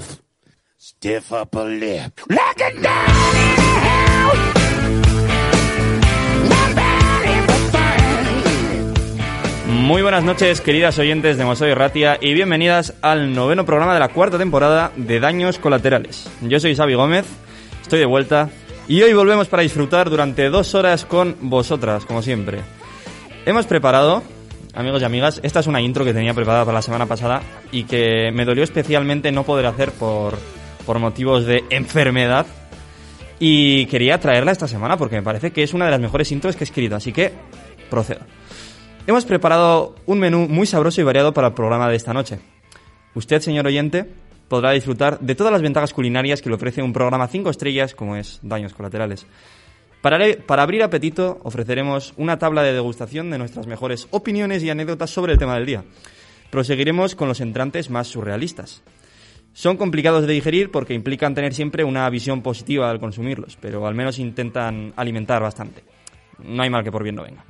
stiff, stiff upper lip. Like in house. Muy buenas noches, queridas oyentes de Mosoy Ratia, y bienvenidas al noveno programa de la cuarta temporada de Daños Colaterales. Yo soy Xavi Gómez, estoy de vuelta, y hoy volvemos para disfrutar durante dos horas con vosotras, como siempre. Hemos preparado, amigos y amigas, esta es una intro que tenía preparada para la semana pasada y que me dolió especialmente no poder hacer por, por motivos de enfermedad. Y quería traerla esta semana porque me parece que es una de las mejores intros que he escrito, así que procedo. Hemos preparado un menú muy sabroso y variado para el programa de esta noche. Usted, señor oyente, podrá disfrutar de todas las ventajas culinarias que le ofrece un programa 5 estrellas como es Daños Colaterales. Para, abrir apetito, ofreceremos una tabla de degustación de nuestras mejores opiniones y anécdotas sobre el tema del día. Proseguiremos con los entrantes más surrealistas. Son complicados de digerir porque implican tener siempre una visión positiva al consumirlos, pero al menos intentan alimentar bastante. No hay mal que por bien no venga.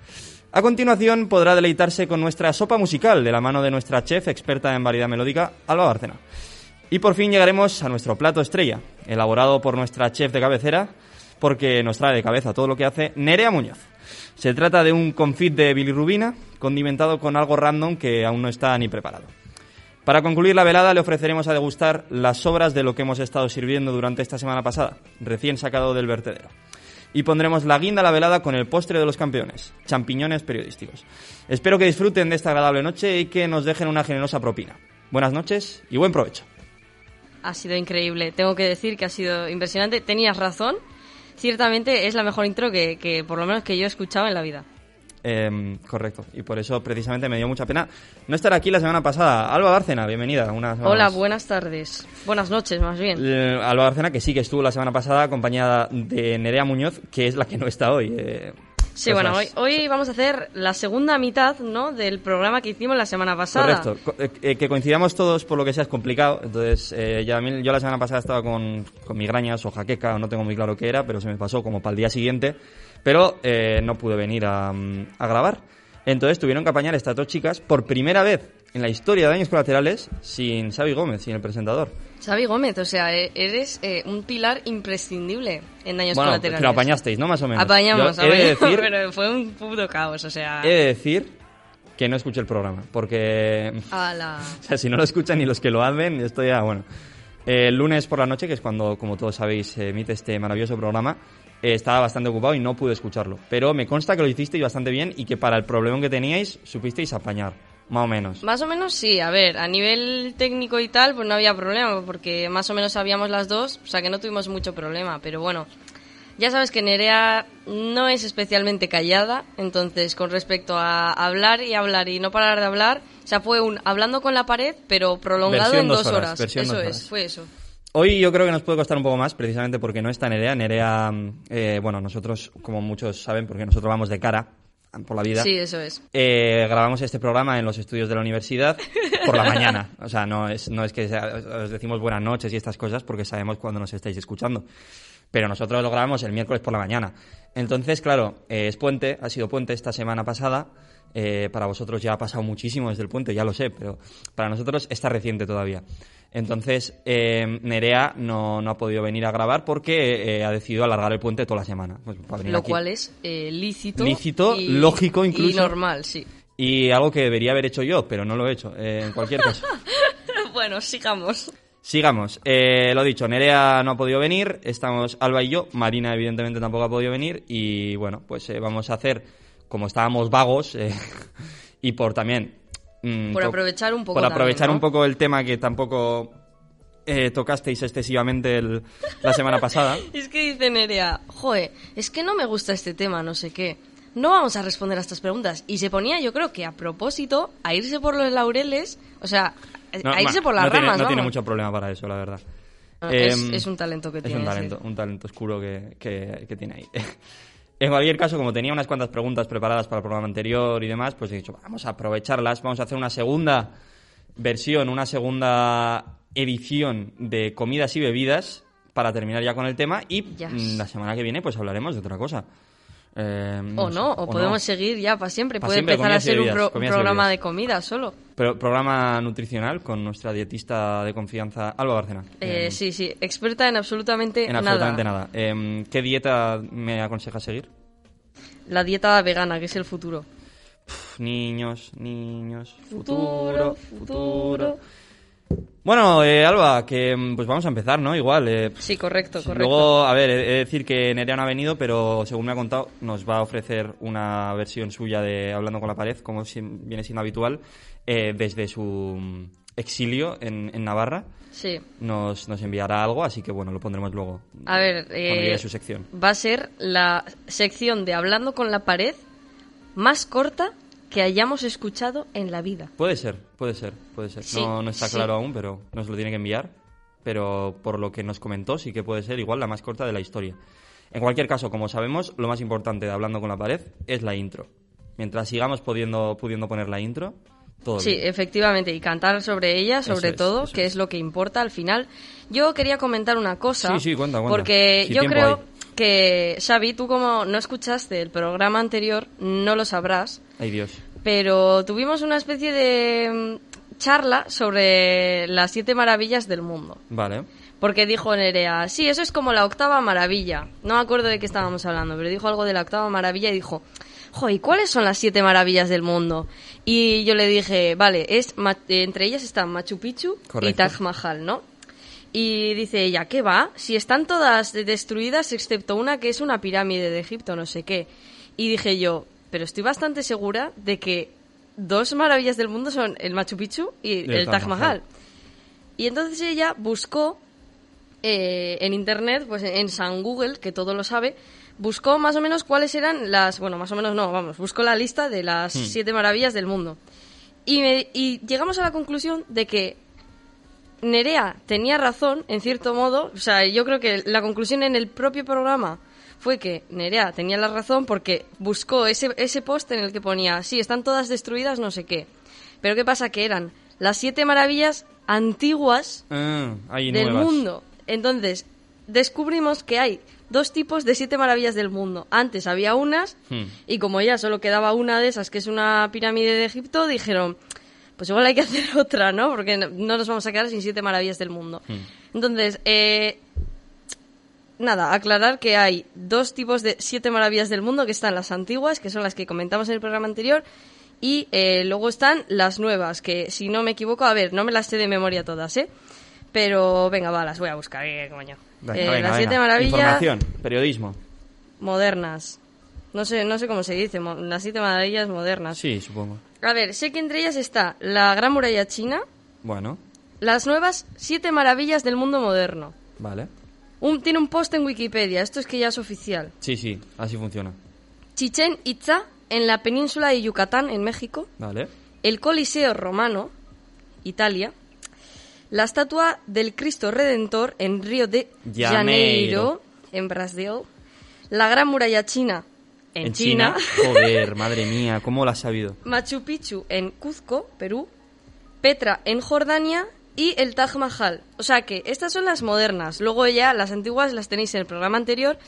A continuación podrá deleitarse con nuestra sopa musical de la mano de nuestra chef experta en variedad melódica, Alba Bárcena. Y por fin llegaremos a nuestro plato estrella, elaborado por nuestra chef de cabecera, porque nos trae de cabeza todo lo que hace Nerea Muñoz. Se trata de un confit de bilirrubina condimentado con algo random que aún no está ni preparado. Para concluir la velada le ofreceremos a degustar las sobras de lo que hemos estado sirviendo durante esta semana pasada, recién sacado del vertedero. Y pondremos la guinda a la velada con el postre de los campeones, champiñones periodísticos. Espero que disfruten de esta agradable noche y que nos dejen una generosa propina. Buenas noches y buen provecho. Ha sido increíble, tengo que decir que ha sido impresionante. Tenías razón, ciertamente es la mejor intro que, que por lo menos que yo he escuchado en la vida. Eh, correcto, y por eso precisamente me dio mucha pena no estar aquí la semana pasada. Alba Bárcena, bienvenida. Hola, más. buenas tardes. Buenas noches, más bien. Eh, Alba Bárcena, que sí que estuvo la semana pasada acompañada de Nerea Muñoz, que es la que no está hoy. eh, Sí, cosas- bueno, hoy, hoy vamos a hacer la segunda mitad ¿no? del programa que hicimos la semana pasada. Correcto, Co- eh, eh, que coincidamos todos por lo que sea es complicado. Entonces, eh, ya yo la semana pasada estaba con, con migrañas o jaqueca, no tengo muy claro qué era, pero se me pasó como para el día siguiente. Pero eh, no pude venir a, mm, a grabar. Entonces tuvieron que apañar estas dos chicas por primera vez en la historia de Daños Colaterales sin Xavi Gómez, sin el presentador. Xavi Gómez, o sea, e- eres eh, un pilar imprescindible en daños bueno, colaterales. pero apañasteis, ¿no? Más o menos. Apañamos, Yo he de apañamos, decir, pero fue un puto caos, o sea... he de decir que no escuché el programa, porque ala. O sea, si no lo escuchan ni los que lo hacen, esto ya, bueno. El lunes por la noche, que es cuando, como todos sabéis, se emite este maravilloso programa, eh, estaba bastante ocupado y no pude escucharlo. Pero me consta que lo hicisteis bastante bien y que para el problema que teníais supisteis apañar, más o menos. Más o menos sí, a ver, a nivel técnico y tal, pues no había problema, porque más o menos sabíamos las dos, o sea que no tuvimos mucho problema, pero bueno, ya sabes que Nerea no es especialmente callada, entonces con respecto a hablar y hablar y no parar de hablar, o sea, fue un hablando con la pared, pero prolongado Versión en dos dos horas, horas. Eso dos es, horas. fue eso. Hoy yo creo que nos puede costar un poco más, precisamente porque no está Nerea. Nerea, mm, eh, bueno, nosotros, como muchos saben, porque nosotros vamos de cara por la vida. Sí, eso es. Eh, grabamos este programa en los estudios de la universidad por la mañana. O sea, no es, no es que sea- os decimos buenas noches y estas cosas porque sabemos cuándo nos estáis escuchando. Pero nosotros lo grabamos el miércoles por la mañana. Entonces, claro, eh, es puente, ha sido puente esta semana pasada. Eh, para vosotros ya ha pasado muchísimo desde el puente, ya lo sé, pero para nosotros está reciente todavía. Entonces, eh, Nerea no, no ha podido venir a grabar porque eh, ha decidido alargar el puente toda la semana. Pues, para venir Lo aquí. cual es eh, lícito. Lícito, y- lógico incluso. Y normal, sí. Y algo que debería haber hecho yo, pero no lo he hecho. en cualquier caso. bueno, sigamos. Sigamos. Lo dicho, Nerea no ha podido venir. Estamos Alba y yo. Marina, evidentemente, tampoco ha podido venir. Y bueno, pues vamos a hacer, como estábamos vagos, y por también. Mm, Por aprovechar un poco Por aprovechar también, ¿no? un poco el tema que tampoco eh, tocasteis excesivamente el- la semana pasada. Es que dice Nerea, joe, es que no me gusta este tema, no sé qué. No vamos a responder a estas preguntas. Y se ponía, yo creo que a propósito, a irse por los laureles, o sea, No, a irse bueno, por las no tiene- ramas, no tiene mucho problema para eso, la verdad. Es, Em, es un talento que Es tiene. un sí. talento, un talento oscuro que, que- que tiene ahí. En cualquier caso, como tenía unas cuantas preguntas preparadas para el programa anterior y demás, pues he dicho, vamos a aprovecharlas, vamos a hacer una segunda versión, una segunda edición de comidas y bebidas para terminar ya con el tema y Yes. mm, la semana que viene pues hablaremos de otra cosa. Eh, o sé, no, o, podemos no. seguir ya para siempre. Pa' Puede siempre, empezar a ser un, pro- programa de comida solo. Pero programa nutricional con nuestra dietista de confianza, Alba Barcena. Eh, Eh, sí, sí, experta en absolutamente, En absolutamente nada. Eh, ¿Qué dieta me aconsejas seguir? La dieta vegana, que es el futuro. Niños, niños, Futuro, futuro, futuro. Bueno, eh, Alba, que mm, pues vamos a empezar, ¿no? Igual. eh, Sí, correcto, correcto. Luego, a ver, he de decir que Nerea no ha venido, pero según me ha contado, nos va a ofrecer una versión suya de Hablando con la pared, como viene siendo habitual, eh, desde su mm, exilio en, en Navarra. Sí. Nos, nos enviará algo, así que bueno, lo pondremos luego. A ver, eh, su sección. va a ser la sección de Hablando con la pared más corta que hayamos escuchado en la vida. Puede ser, puede ser, puede ser. Sí, no, no está sí. claro aún, pero nos lo tiene que enviar. Pero por lo que nos comentó, sí que puede ser igual la más corta de la historia. En cualquier caso, como sabemos, lo más importante de Hablando con la pared es la intro. Mientras sigamos pudiendo, pudiendo poner la intro, todo Sí, bien. efectivamente, y cantar sobre ella, sobre es, todo, que es. es lo que importa al final. Yo quería comentar una cosa. Sí, sí, cuenta, cuenta. Porque Si yo creo hay. Que, Xavi, tú como no escuchaste el programa anterior, no lo sabrás, Ay Dios. pero tuvimos una especie de mm, charla sobre las siete maravillas del mundo. Vale. Porque dijo Nerea, sí, eso es como la octava maravilla. No me acuerdo de qué estábamos hablando, pero dijo algo de la octava maravilla y dijo, jo, ¿y cuáles son las siete maravillas del mundo? Y yo le dije, vale, es entre ellas están Machu Picchu y. Taj Mahal, ¿no? Y dice ella, ¿qué va? Si están todas destruidas excepto una que es una pirámide de Egipto, no sé qué. Y dije yo, pero estoy bastante segura de que dos maravillas del mundo son el Machu Picchu y el, Taj Mahal. Y entonces ella buscó eh, en internet, pues en San Google, que todo lo sabe, buscó más o menos cuáles eran las, bueno, más o menos no, vamos, buscó la lista de las Hmm. siete maravillas del mundo. Y, me- y llegamos a la conclusión de que Nerea tenía razón, en cierto modo, o sea, yo creo que la conclusión en el propio programa fue que Nerea tenía la razón porque buscó ese, ese post en el que ponía, sí, están todas destruidas, no sé qué. Pero ¿qué pasa? Que eran las siete maravillas antiguas Ah, del nuevas. mundo. Entonces, descubrimos que hay dos tipos de siete maravillas del mundo. Antes había unas, Hmm. y como ya solo quedaba una de esas, que es una pirámide de Egipto, dijeron, pues igual hay que hacer otra, ¿no? Porque no, no nos vamos a quedar sin siete maravillas del mundo. Hmm. Entonces, eh, nada, aclarar que hay dos tipos de siete maravillas del mundo, que están las antiguas, que son las que comentamos en el programa anterior, y eh, luego están las nuevas, que si no me equivoco, a ver, no me las sé de memoria todas, ¿eh? Pero venga, va, las voy a buscar, ¿qué coño? Venga, Eh, venga, las siete venga. maravillas Información, periodismo. modernas. No sé, no sé cómo se dice, las siete maravillas modernas. Sí, supongo. A ver, sé que entre ellas está la Gran Muralla China, Bueno, las nuevas siete maravillas del mundo moderno. vale. Un, tiene un post en Wikipedia, esto es que ya es oficial. Sí, sí, así funciona. Chichen Itza, en la península de Yucatán, en México. Vale. El Coliseo Romano, Italia. La estatua del Cristo Redentor en Río de Janeiro. Janeiro, en Brasil. La Gran Muralla China, en, China. Joder, madre mía, ¿cómo lo has sabido? Machu Picchu en Cuzco, Perú, Petra en Jordania y el Taj Mahal. O sea que estas son las modernas. Luego ya las antiguas las tenéis en el programa anterior,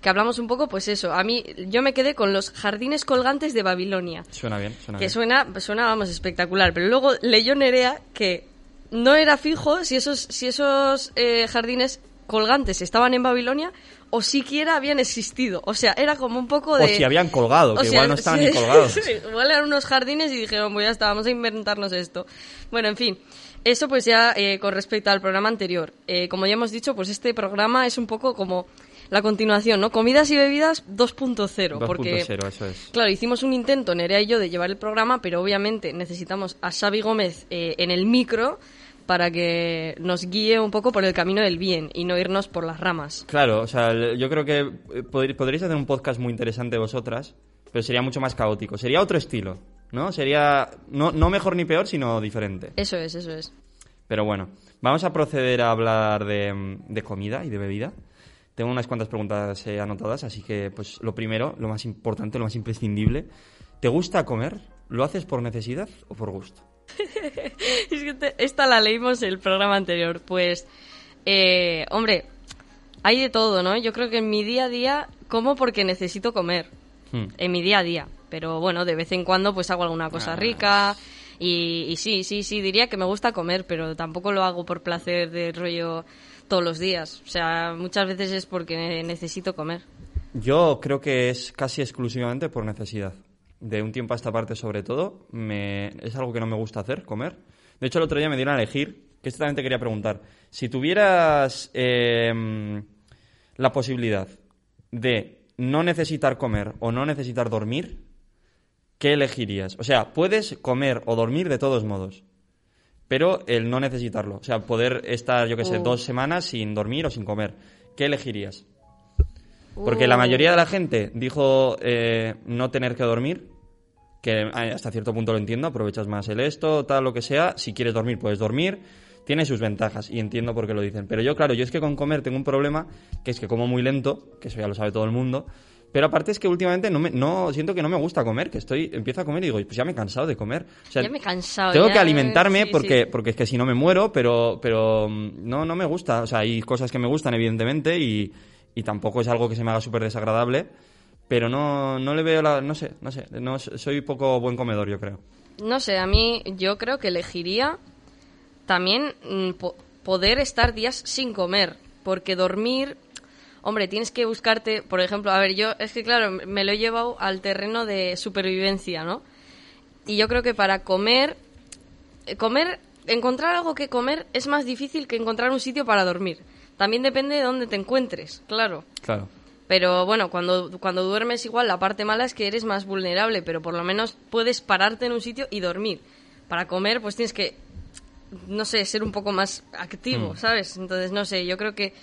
que hablamos un poco, pues eso. A mí yo me quedé con los jardines colgantes de Babilonia, Suena bien, suena que bien. suena, suena, vamos, espectacular. Pero luego leyó Nerea que no era fijo si esos, si esos eh, jardines colgantes estaban en Babilonia o siquiera habían existido. O sea, era como un poco O de... si habían colgado, que O sea, igual no estaban sí, ni colgados. sí, igual eran unos jardines y dijeron, pues ya está, vamos a inventarnos esto. Bueno, en fin, eso pues ya eh, con respecto al programa anterior. Eh, como ya hemos dicho, pues este programa es un poco como la continuación, ¿no? Comidas y bebidas 2.0. Porque, 2.0, eso es. claro, hicimos un intento, Nerea y yo, de llevar el programa, pero obviamente necesitamos a Xavi Gómez eh, en el micro para que nos guíe un poco por el camino del bien y no irnos por las ramas. Claro, o sea, yo creo que eh, podr- podríais hacer un podcast muy interesante vosotras, pero sería mucho más caótico. Sería otro estilo, ¿no? Sería no, no mejor ni peor, sino diferente. Eso es, eso es. Pero bueno, vamos a proceder a hablar de, de comida y de bebida. Tengo unas cuantas preguntas eh, anotadas, así que, pues, lo primero, lo más importante, lo más imprescindible. ¿Te gusta comer? ¿Lo haces por necesidad o por gusto? Es que te- esta la leímos el programa anterior. Pues, eh, hombre, hay de todo, ¿no? Yo creo que en mi día a día como porque necesito comer. Hmm. en mi día a día. Pero bueno, de vez en cuando pues hago alguna cosa Ah. rica y, y sí, sí, sí, diría que me gusta comer, pero tampoco lo hago por placer de rollo todos los días. O sea, muchas veces es porque necesito comer. Yo creo que es casi exclusivamente por necesidad. De un tiempo a esta parte, sobre todo, me... es algo que no me gusta hacer, comer. De hecho, el otro día me dieron a elegir, que esto también te quería preguntar. Si tuvieras em, la posibilidad de no necesitar comer o no necesitar dormir, ¿qué elegirías? O sea, puedes comer o dormir de todos modos, pero el no necesitarlo. O sea, poder estar, yo qué sé, Uh. dos semanas sin dormir o sin comer. ¿Qué elegirías? Porque la Uh. mayoría de la gente dijo eh, no tener que dormir, que eh, hasta cierto punto lo entiendo, aprovechas más el esto, tal, lo que sea. Si quieres dormir, puedes dormir. Tiene sus ventajas y entiendo por qué lo dicen. Pero yo, claro, yo es que con comer tengo un problema, que es que como muy lento, que eso ya lo sabe todo el mundo. Pero aparte es que últimamente no, me, no siento que no me gusta comer, que estoy empiezo a comer y digo, pues ya me he cansado de comer. O sea, Ya me he cansado, Tengo ya, que alimentarme sí, porque, sí. porque es que si no me muero, pero, pero mm, no, no me gusta. O sea, hay cosas que me gustan, evidentemente, y, y tampoco es algo que se me haga súper desagradable. Pero no, no le veo la. No sé, no sé. No, soy poco buen comedor, yo creo. No sé, a mí yo creo que elegiría también mm, po- poder estar días sin comer, porque dormir, hombre, tienes que buscarte, por ejemplo, a ver, yo es que claro, me lo he llevado al terreno de supervivencia, ¿no? Y yo creo que para comer, eh, comer, encontrar algo que comer es más difícil que encontrar un sitio para dormir. También depende de dónde te encuentres, claro. Claro. Pero bueno, cuando, cuando duermes igual, la parte mala es que eres más vulnerable, pero por lo menos puedes pararte en un sitio y dormir. Para comer, pues tienes que, no sé, ser un poco más activo, Mm. ¿sabes? Entonces, no sé, yo creo que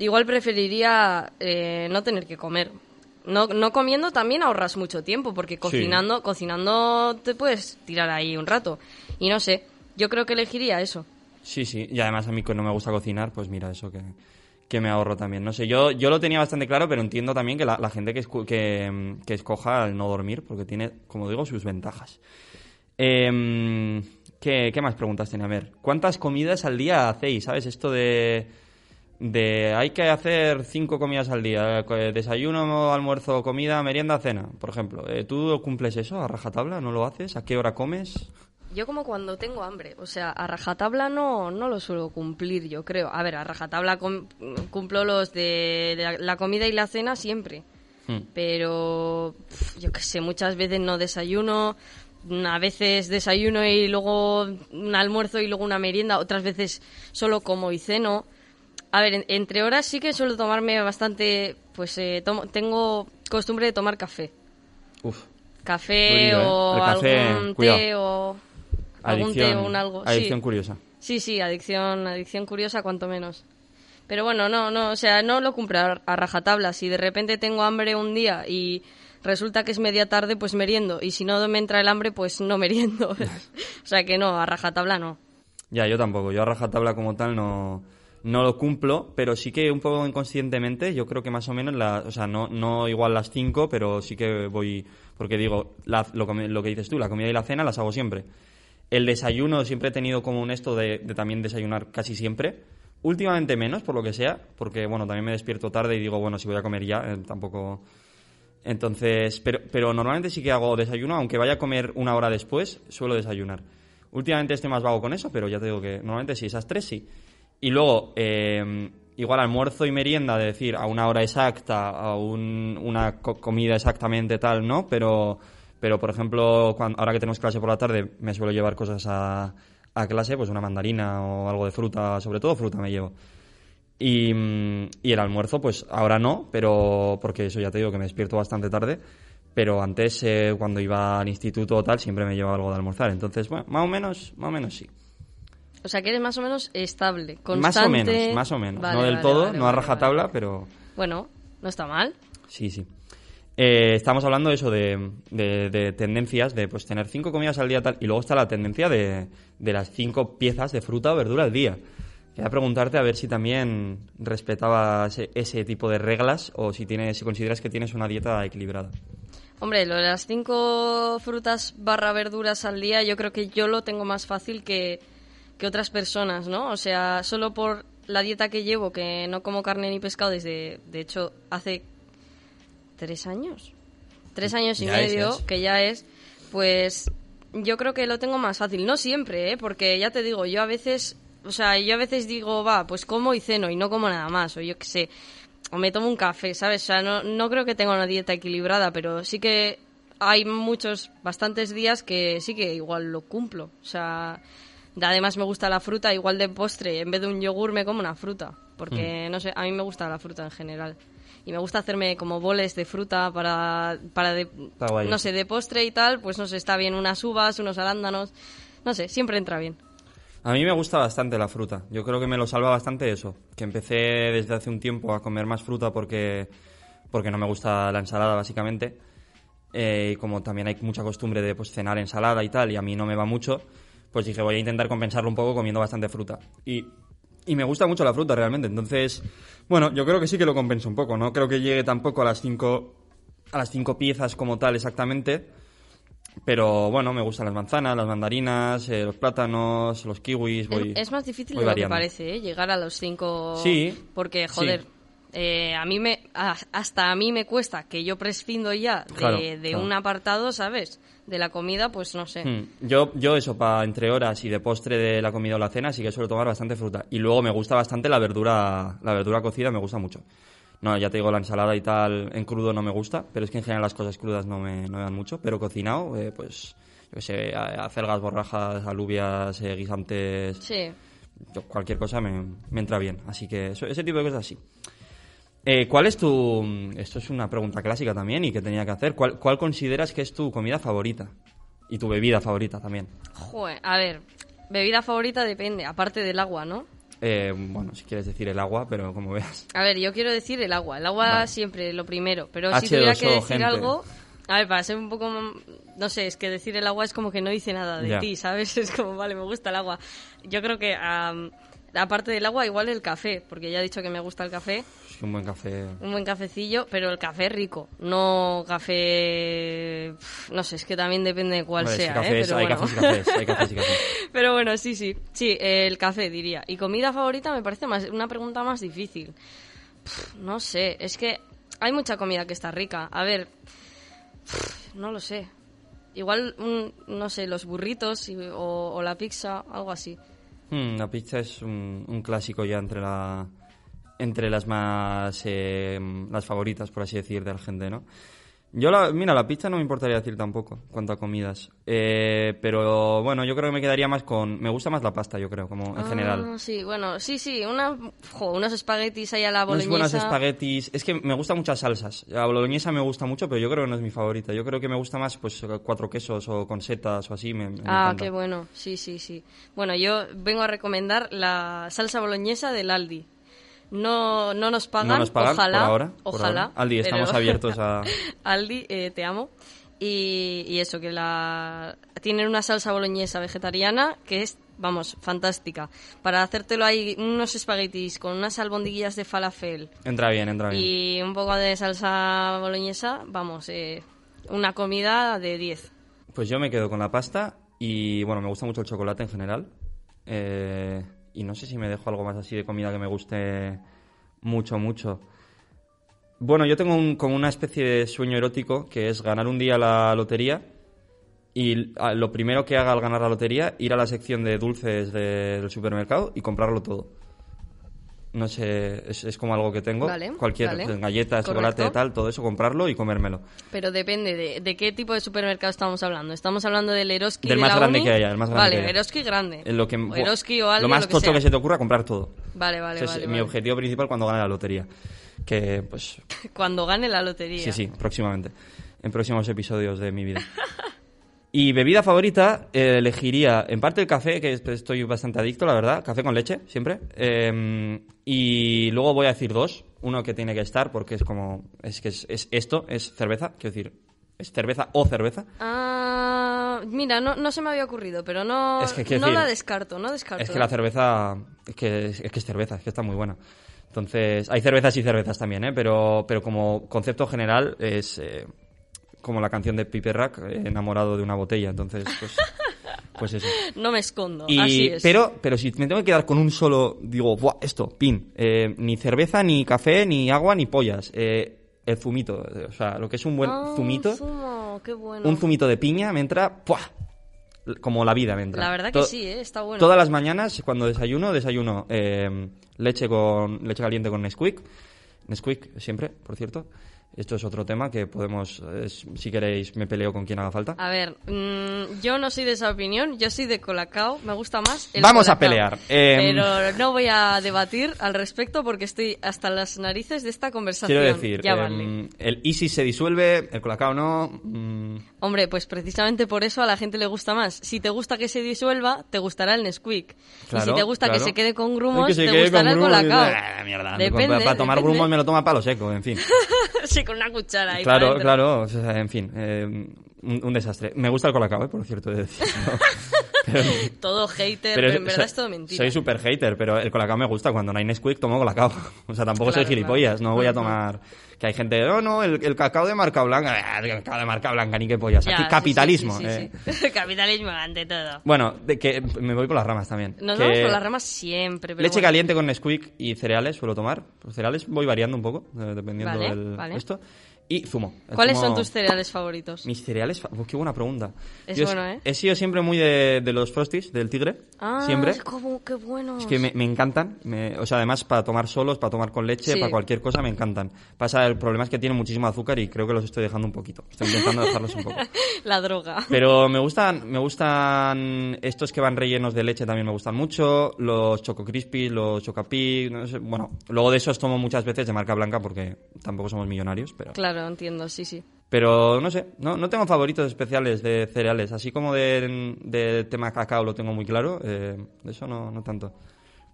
igual preferiría eh, no tener que comer. No, no comiendo también ahorras mucho tiempo, porque cocinando, cocinando te puedes tirar ahí un rato. Y no sé, yo creo que elegiría eso. Sí, sí. Y además a mí que no me gusta cocinar, pues mira, eso que, que me ahorro también. No sé, yo, yo lo tenía bastante claro, pero entiendo también que la, la gente que, que, que escoja el no dormir, porque tiene, como digo, sus ventajas. Em, ¿qué, qué más preguntas tiene? A ver, ¿cuántas comidas al día hacéis? ¿Sabes? Esto de, de hay que hacer cinco comidas al día. eh, Desayuno, almuerzo, comida, merienda, cena, por ejemplo. Eh, ¿Tú cumples eso a rajatabla? ¿No lo haces? ¿A qué hora comes? Yo como cuando tengo hambre, o sea, a rajatabla no, no lo suelo cumplir, yo creo. A ver, a rajatabla cum- cumplo los de la, la comida y la cena siempre, Hmm. pero yo qué sé, muchas veces no desayuno, a veces desayuno y luego un almuerzo y luego una merienda, otras veces solo como y ceno. A ver, en- entre horas sí que suelo tomarme bastante, pues eh, tomo- tengo costumbre de tomar café. Uf. Café ¿eh? o café, algún cuidado. té o algún té o un algo. sí. curiosa. Sí, sí, adicción, adicción curiosa cuanto menos. Pero bueno, no, no, o sea, no lo cumplo a, a rajatabla. Si de repente tengo hambre un día y resulta que es media tarde, pues meriendo. Y si no me entra el hambre, pues no meriendo. o sea que no, a rajatabla no. Ya, yo tampoco. Yo a rajatabla como tal no, no lo cumplo, pero sí que un poco inconscientemente, yo creo que más o menos, la, o sea, no, no igual las cinco, pero sí que voy, porque digo, la- lo, lo que dices tú, la comida y la cena las hago siempre. El desayuno siempre he tenido como un esto de, también desayunar casi siempre. Últimamente menos, por lo que sea, porque bueno, también me despierto tarde y digo, bueno, si voy a comer ya, eh, tampoco... Entonces, pero, pero normalmente sí que hago desayuno, aunque vaya a comer una hora después, suelo desayunar. Últimamente estoy más vago con eso, pero ya te digo que normalmente sí, esas tres sí. Y luego, eh, igual almuerzo y merienda, de decir, a una hora exacta, a un- una co- comida exactamente tal, ¿no? Pero, pero por ejemplo, ahora que tenemos clase por la tarde, me suelo llevar cosas a, a clase, pues una mandarina o algo de fruta, sobre todo fruta me llevo. Y, mm, y el almuerzo, pues ahora no, pero porque eso ya te digo que me despierto bastante tarde. Pero antes, eh, cuando iba al instituto o tal, siempre me llevaba algo de almorzar. Entonces, bueno, más o menos, más o menos sí. O sea que eres más o menos estable, constante. Más o menos, más o menos. Vale, no del vale, todo, vale, no a rajatabla, pero Bueno, no está mal. sí, sí. Eh, estamos hablando de eso, de, de- de tendencias, de pues tener cinco comidas al día tal, y luego está la tendencia de, de las cinco piezas de fruta o verdura al día. Quería preguntarte a ver si también respetabas ese, ese tipo de reglas o si tienes, si consideras que tienes una dieta equilibrada. Hombre, lo de las cinco frutas barra verduras al día, yo creo que yo lo tengo más fácil que, que otras personas, ¿no? O sea, solo por la dieta que llevo, que no como carne ni pescado desde, de hecho, hace tres años. tres años y Ya medio, es. que ya es, pues yo creo que lo tengo más fácil. No siempre, ¿eh? Porque ya te digo, yo a veces, o sea, yo a veces digo, va, pues como y ceno y no como nada más, o yo qué sé, o me tomo un café, ¿sabes? O sea, no, no creo que tenga una dieta equilibrada, pero sí que hay muchos, bastantes días que sí que igual lo cumplo. O sea, además me gusta la fruta, igual de postre, en vez de un yogur me como una fruta, porque no sé, a mí me gusta la fruta en general. Y me gusta hacerme como boles de fruta para, para de, no sé, de postre y tal, pues no sé, está bien unas uvas, unos arándanos, no sé, siempre entra bien. A mí me gusta bastante la fruta. Yo creo que me lo salva bastante eso. Que empecé desde hace un tiempo a comer más fruta porque, porque no me gusta la ensalada, básicamente. Eh, y como también hay mucha costumbre de pues, cenar ensalada y tal, y a mí no me va mucho, pues dije, voy a intentar compensarlo un poco comiendo bastante fruta. Y, y me gusta mucho la fruta, realmente. Entonces, bueno, yo creo que sí que lo compenso un poco. No creo que llegue tampoco a las cinco, a las cinco piezas como tal exactamente. Pero bueno, me gustan las manzanas, las mandarinas, eh, los plátanos, los kiwis. Voy, es, es más difícil de lo que parece, ¿eh? Llegar a los cinco. Sí, Porque, sí. Eh, a mí me. hasta a mí me cuesta que yo prescindo ya de, Claro, de claro. un apartado, ¿sabes? De la comida, pues no sé. Hmm. Yo, yo eso, para entre horas y de postre de la comida o la cena, sí que suelo tomar bastante fruta. Y luego me gusta bastante la verdura, la verdura cocida, me gusta mucho. No, ya te digo, la ensalada y tal, en crudo no me gusta, pero es que en general las cosas crudas no me, no me dan mucho. Pero cocinado, eh, pues, yo qué sé, acelgas, borrajas, alubias, eh, guisantes, Sí. yo- cualquier cosa me, me entra bien. Así que eso- ese tipo de cosas sí. Eh, ¿Cuál es tu... Esto es una pregunta clásica también y que tenía que hacer. ¿Cuál, ¿Cuál consideras que es tu comida favorita? Y tu bebida favorita también. Joder, a ver, bebida favorita depende, aparte del agua, ¿no? Eh, bueno, si quieres decir el agua, pero como veas. A ver, yo quiero decir el agua. El agua Vale. siempre lo primero. Pero si H2O, tuviera que decir gente. algo. A ver, para ser un poco. mm, No sé, es que decir el agua es como que no dice nada de ti, ¿sabes? Es como, vale, me gusta el agua. Yo creo que. am, aparte del agua, igual el café. Porque ya he dicho que me gusta el café. Que un buen café. Un buen cafecillo, pero el café rico. No café. No sé, es que también depende de cuál sea, cafés- ¿eh? Pero hay bueno. cafés y cafés, hay cafés y cafés. Pero bueno, sí, sí. Sí, el café diría. Y comida favorita me parece más una pregunta más difícil. Pff, no sé, es que hay mucha comida que está rica. A ver, pff, no lo sé. Igual, un- no sé, los burritos y- o, o la pizza, algo así. Hmm, la pizza es un, un clásico ya entre la entre las más eh, las favoritas por así decir de la gente no yo la mira la pizza no me importaría decir tampoco cuanto a comidas Eh, pero bueno yo creo que me quedaría más con me gusta más la pasta yo creo como en general Ah, sí, bueno, sí, sí. Una, jo, unos espaguetis ahí a la unos boloñesa. buenos espaguetis es que me gustan muchas salsas la boloñesa me gusta mucho pero yo creo que no es mi favorita yo creo que me gusta más pues cuatro quesos o con setas o así me, me Ah, encanta. qué bueno. Sí, sí, sí. Bueno, yo vengo a recomendar la salsa boloñesa del Aldi. No, no nos pagan, No nos pagan ojalá, por ahora, por ojalá. ahora. Aldi, estamos pero- abiertos a- Aldi, eh, te amo. Y, y eso, que la tienen una salsa boloñesa vegetariana que es, vamos, fantástica. Para hacértelo ahí, unos espaguetis con unas albondiguillas de falafel entra bien entra bien y un poco de salsa boloñesa, vamos, eh, una comida de 10. Pues yo me quedo con la pasta y bueno, me gusta mucho el chocolate en general. Eh, y no sé si me dejo algo más así de comida que me guste mucho, mucho. Bueno, yo tengo un- como una especie de sueño erótico que es ganar un día la lotería y ah, lo primero que haga al ganar la lotería, ir a la sección de dulces de- del supermercado y comprarlo todo. No sé, es, es como algo que tengo. Vale, Cualquier vale. pues, chocolate, Correcto. tal, todo eso, comprarlo y comérmelo. Pero depende de, de qué tipo de supermercado estamos hablando. Estamos hablando del Eroski Del de más la grande Uni? que haya, el más grande Vale, que. Eroski grande. En lo que O Eroski o Aldi, lo más lo que tocho sea. que se te ocurra comprar todo Vale, vale, Ese es vale. mi vale. objetivo principal cuando gane la lotería que pues Cuando gane la lotería. sí sí próximamente en próximos episodios de mi vida y bebida favorita eh, elegiría en parte el café que est- estoy bastante adicto la verdad café con leche siempre Eh, y luego voy a decir dos uno que tiene que estar porque es como es que es, es esto es cerveza quiero decir es cerveza o cerveza Ah, mira, no, no se me había ocurrido, pero no, Es que, no decir, la descarto, no descarto. Es que la cerveza, es que es, es que es cerveza, es que está muy buena. Entonces, hay cervezas y cervezas también, ¿eh? Pero, pero como concepto general es eh, como la canción de Piper Rack, eh, enamorado de una botella. Entonces, pues, pues eso. No me escondo, Y- así es. pero, pero si me tengo que quedar con un solo, digo, Buah, esto, pin, eh, ni cerveza, ni café, ni agua, ni pollas. Eh, el zumito. O sea, lo que es un buen Ah, zumito. Zumo, qué bueno. Un zumito de piña me entra, ¡puah! Como la vida me entra. La verdad que To- sí, ¿eh? está bueno. Todas las mañanas, cuando desayuno, desayuno eh, leche con leche caliente con Nesquik. Nesquik, siempre, por cierto. Esto es otro tema que podemos, es- si queréis, me peleo con quien haga falta. A ver, mm, yo no soy de esa opinión, yo soy de Colacao, me gusta más el Vamos a pelear. Em, Pero no voy a debatir al respecto porque estoy hasta las narices de esta conversación. Quiero decir, ya em, vale. el Easy se disuelve, el Colacao no. mm, Hombre, pues precisamente por eso a la gente le gusta más. Si te gusta que se disuelva, te gustará el Nesquik. y si te gusta claro. que se quede con grumos, que te gustará el con Colacao. ah, mierda. Depende, para, tomar depende. grumos me lo toma palo seco, en fin. sí, con una cuchara ahí Claro, claro, o sea, en fin, eh, un, un desastre. Me gusta el Colacao, eh, por cierto, de decir. Pero- Todo hater, pero pero en verdad es todo mentira. Soy súper hater, pero el Colacao me gusta. Cuando no hay Nesquik, tomo Colacao. O sea, tampoco soy Claro, gilipollas. No voy a tomar... Que hay gente, no, no, el, el cacao de marca blanca. ah, El cacao de marca blanca, ni qué pollas. Ya, Aquí sí, capitalismo. sí, sí, eh. Capitalismo ante todo. Bueno, de que me voy por las ramas también. Nos Que vamos por las ramas siempre. Pero Leche bueno. caliente con Nesquik y cereales suelo tomar. Los cereales voy variando un poco, eh, dependiendo Vale, del vale. esto. Y zumo. El ¿Cuáles zumo- son tus cereales favoritos? Mis cereales, fa- oh, qué buena pregunta. Es Yo bueno, ¿eh? He sido siempre muy de, de los Frosties, del tigre. Ah, siempre. cómo- qué bueno. Es que me, me encantan. me- o sea, además para tomar solos, para tomar con leche, Sí. para cualquier cosa, me encantan. Pasa, el problema es que tienen muchísimo azúcar y creo que los estoy dejando un poquito. Estoy intentando dejarlos un poco. La droga. Pero me gustan, me gustan estos que van rellenos de leche también me gustan mucho, los Choco Crispy, los Chocapi, no sé, bueno, luego de esos tomo muchas veces de marca blanca porque tampoco somos millonarios, pero Claro, entiendo, sí, sí. pero no sé, no, no tengo favoritos especiales de cereales, así como de, de tema cacao lo tengo muy claro, eh, de eso no, no tanto,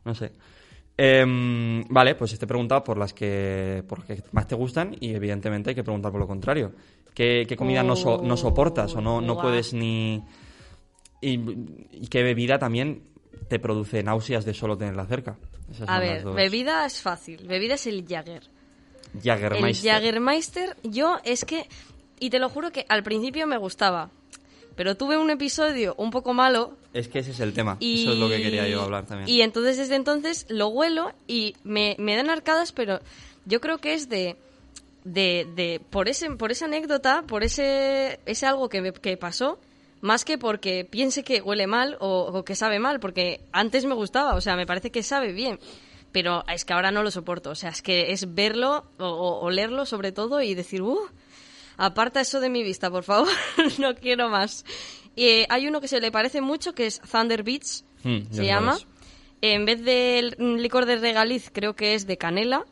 no sé. Em, vale, pues te he preguntado por las que, por que más te gustan y evidentemente hay que preguntar por lo contrario. ¿Qué, qué comida no, so- no soportas o no, no Buah. puedes ni... Y, y qué bebida también te produce náuseas de solo tenerla cerca? Esas A ver, bebida es fácil. Bebida es el Jagger. El Jägermeister. Jägermeister, yo es que, y te lo juro que al principio me gustaba, pero tuve un episodio un poco malo Es que ese es el tema. y... Eso es lo que quería yo hablar también. Y entonces desde entonces lo huelo y me, me dan arcadas, pero yo creo que es de... De, de por ese por esa anécdota por ese ese algo que, me- que pasó más que porque piense que huele mal o, o que sabe mal porque antes me gustaba o sea me parece que sabe bien pero es que ahora no lo soporto o sea es que es verlo o, o olerlo sobre todo y decir uh aparta eso de mi vista por favor no quiero más Eh, hay uno que se le parece mucho que es Thunder Beach Hmm, se llama en vez del licor de regaliz creo que es de canela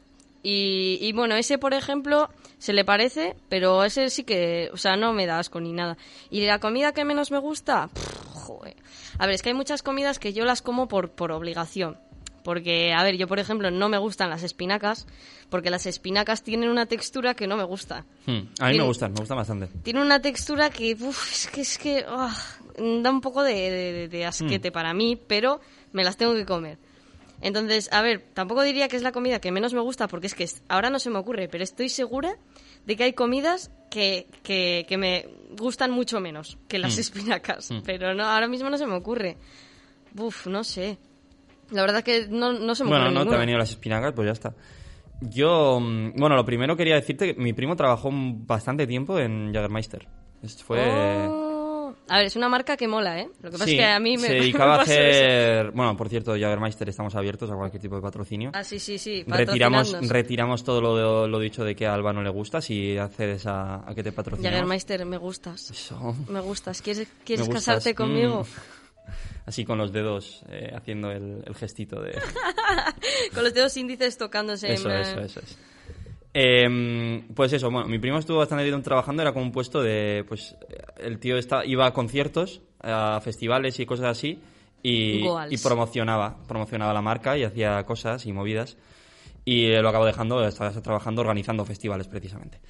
y, y bueno, ese por ejemplo se le parece, pero ese sí que, o sea, no me da asco ni nada. Y la comida que menos me gusta, Pff, joder. A ver, es que hay muchas comidas que yo las como por, por obligación. Porque, a ver, yo por ejemplo no me gustan las espinacas, porque las espinacas tienen una textura que no me gusta. Hmm, A mí me gustan, me gustan bastante. Tiene una textura que, uf, es que, es que, ah, da un poco de, de- de asquete para mí, pero me las tengo que comer. Entonces, a ver, tampoco diría que es la comida que menos me gusta, porque es que ahora no se me ocurre, pero estoy segura de que hay comidas que, que, que me gustan mucho menos que las Mm. espinacas, Mm. pero no, ahora mismo no se me ocurre. Uf, no sé. La verdad que no, no se me Bueno, no te ninguna. han venido las espinacas, pues ya está. Yo, mm, bueno, lo primero quería decirte que mi primo trabajó bastante tiempo en Jagermeister. Es- Fue... Oh. A ver, es una marca que mola, ¿eh? Lo que pasa Sí, es que a mí me se dedicaba a pasó eso. hacer... Bueno, por cierto, Jagermeister estamos abiertos a cualquier tipo de patrocinio. Ah, sí, sí, sí. retiramos, retiramos todo lo, lo dicho de que a Alba no le gusta si accedes a, a que te patrocinemos. Jagermeister, me gustas. Eso. Me gustas. ¿Quieres, quieres Me gustas. casarte conmigo? Mm. Así con los dedos eh, haciendo el, el gestito de... Con los dedos índices tocándose. en Eso, eso, eso es. Em, pues eso, bueno, mi primo estuvo bastante tiempo trabajando, era como un puesto de, pues, el tío está, iba a conciertos, a festivales y cosas así, y promocionaba, promocionaba la marca y hacía cosas y movidas, y eh, lo acabo dejando, estaba trabajando organizando festivales precisamente.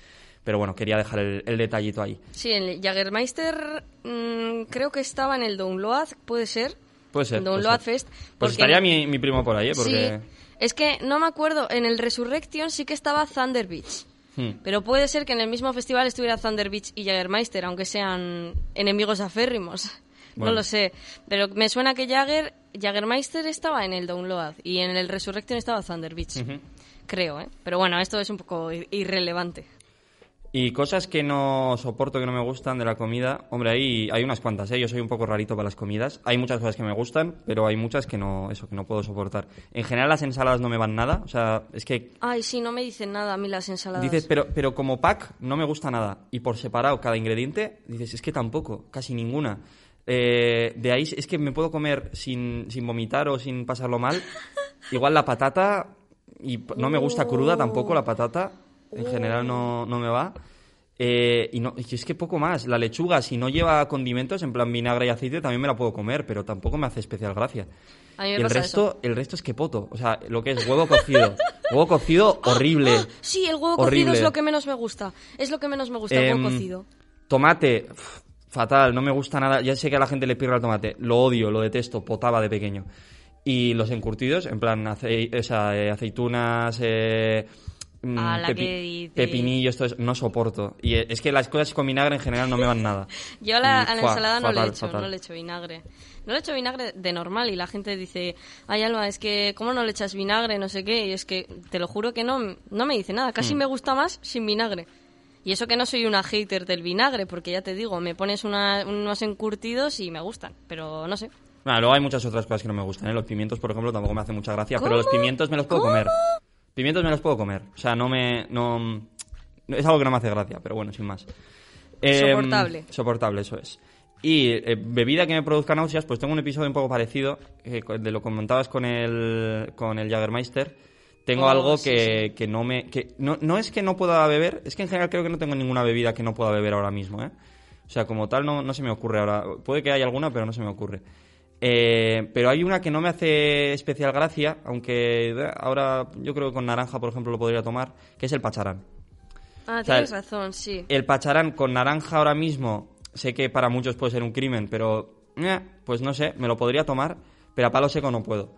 Pero bueno, quería dejar el, el detallito ahí. Sí, el Jagermeister mm, creo que estaba en el Download, puede ser. Puede ser. puede Download ser. Fest. Pues estaría mi, mi primo por ahí, ¿eh? Porque... Sí, es que no me acuerdo, en el Resurrection sí que estaba Thunder Beach. Hmm. Pero puede ser que en el mismo festival estuviera Thunder Beach y Jagermeister, aunque sean enemigos aférrimos. Bueno. No lo sé. Pero me suena que Jagger, Jagermeister estaba en el Download y en el Resurrection estaba Thunder Beach. Creo, ¿eh? Pero bueno, esto es un poco ir- irrelevante. Y cosas que no soporto, que no me gustan de la comida. Hombre, hay, hay unas cuantas, ¿eh? Yo soy un poco rarito para las comidas. Hay muchas cosas que me gustan, pero hay muchas que no, eso, que no puedo soportar. En general las ensaladas no me van nada. O sea, es que Ay, sí, no me dicen nada a mí las ensaladas. Dices, pero, pero como pack no me gusta nada. Y por separado cada ingrediente, dices, es que tampoco, casi ninguna. Eh, de ahí es que me puedo comer sin, sin vomitar o sin pasarlo mal. Igual la patata, y no me gusta cruda tampoco la patata. En general no, no me va. Eh, y, no, y es que poco más. La lechuga, si no lleva condimentos, en plan vinagre y aceite, también me la puedo comer, pero tampoco me hace especial gracia. A mí me Y el pasa resto, eso. el resto es que poto. O sea, lo que es huevo cocido. huevo cocido horrible. Sí, el huevo Horrible. cocido es lo que menos me gusta. Es lo que menos me gusta, el huevo Em, cocido. Tomate, fatal, no me gusta nada. Ya sé que a la gente le pirra el tomate. Lo odio, lo detesto, potaba de pequeño. Y los encurtidos, en plan o sea, eh, aceitunas, mm, A la pepi- que pepinillos, todo eso, no soporto. Y eh, es que las cosas con vinagre en general no me van nada. Yo a la, a la fua, ensalada no le fatal. no le echo vinagre. No le echo vinagre de normal y la gente dice, ay Alba, es que ¿cómo no le echas vinagre? No sé qué. Y es que te lo juro que no, no me dice nada. Casi me gusta más sin vinagre. Y eso que no soy una hater del vinagre, porque ya te digo, me pones una- unos encurtidos y me gustan. Pero no sé. Bueno, luego hay muchas otras cosas que no me gustan. ¿eh? Los pimientos, por ejemplo, tampoco me hacen mucha gracia. Pero los pimientos me los puedo comer. Pimientos me los puedo comer. O sea, no me... No, es algo que no me hace gracia, pero bueno, sin más. Em, Soportable. soportable, eso es. Y eh, bebida que me produzca náuseas, pues tengo un episodio un poco parecido, eh, de lo que comentabas con el, con el Jagermeister. Tengo Oh, algo sí, que, que no me... Que no, no es que no pueda beber, es que en general creo que no tengo ninguna bebida que no pueda beber ahora mismo, ¿eh? O sea, como tal no, no se me ocurre ahora. Puede que haya alguna, pero no se me ocurre. Eh, pero hay una que no me hace especial gracia, aunque eh, ahora yo creo que con naranja, por ejemplo, lo podría tomar, que es el pacharán. Ah, sea, tienes razón, sí. El pacharán con naranja ahora mismo, sé que para muchos puede ser un crimen, pero eh, pues no sé, me lo podría tomar, pero a palo seco no puedo.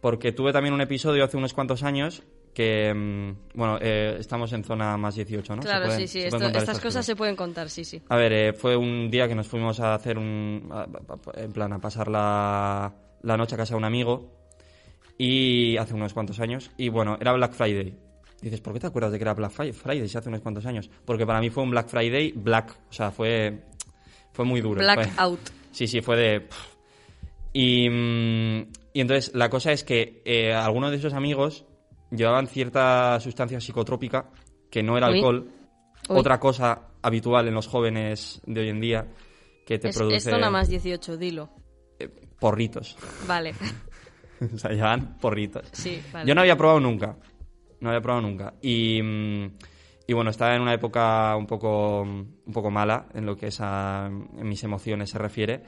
Porque tuve también un episodio hace unos cuantos años que, mm, bueno, eh, estamos en zona más 18, ¿no? Claro, pueden- sí, sí. esto- estas cosas se pueden contar, sí, sí. a ver, eh, fue un día que nos fuimos a hacer un. a- a- en plan, a pasar la, la noche a casa de un amigo. Y hace unos cuantos años. Y bueno, era Black Friday. Dices, ¿por qué te acuerdas de que era Black Fri- Friday si hace unos cuantos años? Porque para mí fue un Black Friday black. O sea, fue. Fue muy duro. fue- Blackout. Sí, sí, fue de. Y, mm, y entonces la cosa es que eh, algunos de esos amigos llevaban cierta sustancia psicotrópica que no era alcohol, Uy. otra cosa habitual en los jóvenes de hoy en día que te Es, produce es zona más 18, dilo. eh, porritos. Vale. o sea, llevan porritos. Sí, vale. Yo no había probado nunca. No había probado nunca. Y, mm, y bueno, estaba en una época un poco, un poco mala en lo que es a, en mis emociones se refiere.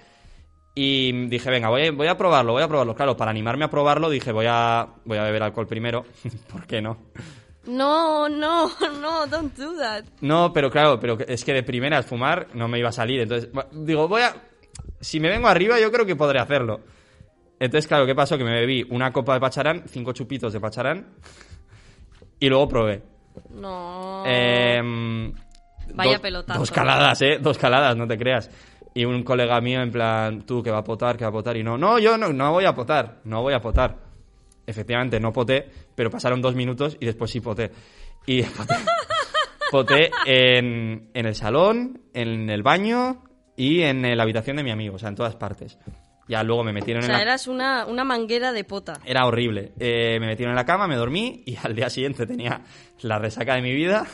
Y dije, venga, voy, voy a probarlo, voy a probarlo. Claro, para animarme a probarlo dije, voy a, voy a beber alcohol primero. ¿Por qué no? No, no, no, don't do that. No, pero claro, pero es que de primeras fumar no me iba a salir. Entonces, digo, voy a... Si me vengo arriba, yo creo que podré hacerlo. Entonces, claro, ¿qué pasó? Que me bebí una copa de pacharán, cinco chupitos de pacharán, y luego probé. No. Em, Vaya dos- pelotazo. Dos caladas, ¿eh? Dos caladas, no te creas. Y un colega mío en plan, tú, que va a potar, que va a potar. Y no, no, yo no, no voy a potar, no voy a potar. Efectivamente, no poté, pero pasaron dos minutos y después sí poté. Y poté, poté en, en el salón, en el baño y en la habitación de mi amigo, o sea, en todas partes. Ya luego me metieron o en sea, la... eras una, una manguera de pota. Era horrible. Eh, me metieron en la cama, me dormí y al día siguiente tenía la resaca de mi vida.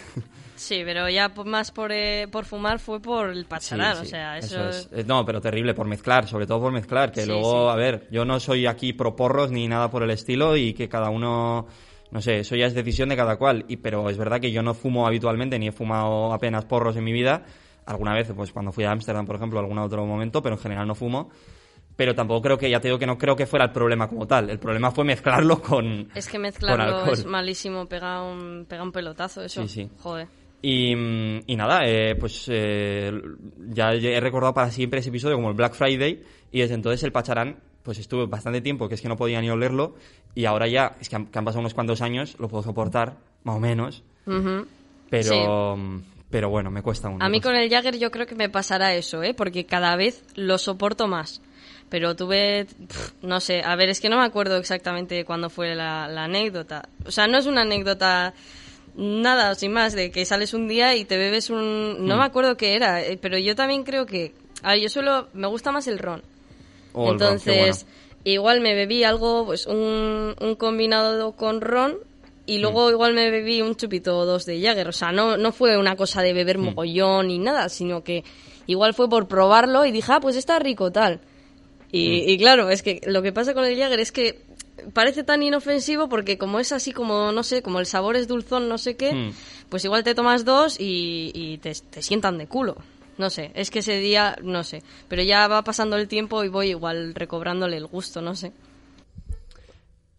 Sí, pero ya más por, eh, por fumar fue por el pacharán, Sí, o sí, sea, eso... es. Eh, No, pero terrible por mezclar, sobre todo por mezclar, que Sí, luego, a ver, yo no soy aquí pro porros ni nada por el estilo y que cada uno, no sé, eso ya es decisión de cada cual, y pero es verdad que yo no fumo habitualmente ni he fumado apenas porros en mi vida, alguna vez, pues cuando fui a Ámsterdam, por ejemplo, algún otro momento, pero en general no fumo. Pero tampoco creo que, ya te digo que no creo que fuera el problema como tal. El problema fue mezclarlo con. Es que con mezclarlo alcohol. es malísimo, pega un, pega un pelotazo eso. Sí, sí. Joder. Y, y nada, eh, pues eh, ya he recordado para siempre ese episodio como el Black Friday y desde entonces el Pacharán, pues estuve bastante tiempo que es que no podía ni olerlo y ahora ya, es que han, que han pasado unos cuantos años, lo puedo soportar, más o menos, pero, pero bueno, me cuesta uno. A mí con el Jagger yo creo que me pasará eso, ¿eh? Porque cada vez lo soporto más. Pero tuve, pf, no sé, a ver, es que no me acuerdo exactamente cuándo fue la, la anécdota. O sea, no es una anécdota nada, sin más, de que sales un día y te bebes un... No Mm. me acuerdo qué era, eh, pero yo también creo que... A ver, yo solo... Me gusta más el ron. O el ron, qué Entonces, bueno. igual me bebí algo, pues un, un combinado con ron y Mm. luego igual me bebí un chupito o dos de Jagger. O sea, no, no fue una cosa de beber Mm. mogollón ni nada, sino que igual fue por probarlo y dije, ah, pues está rico tal. Y, Mm. y claro, es que lo que pasa con el Jagger es que parece tan inofensivo porque como es así como, no sé, como el sabor es dulzón, no sé qué, Mm. pues igual te tomas dos y, y te, te sientan de culo. No sé, es que ese día, no sé. Pero ya va pasando el tiempo y voy igual recobrándole el gusto, no sé.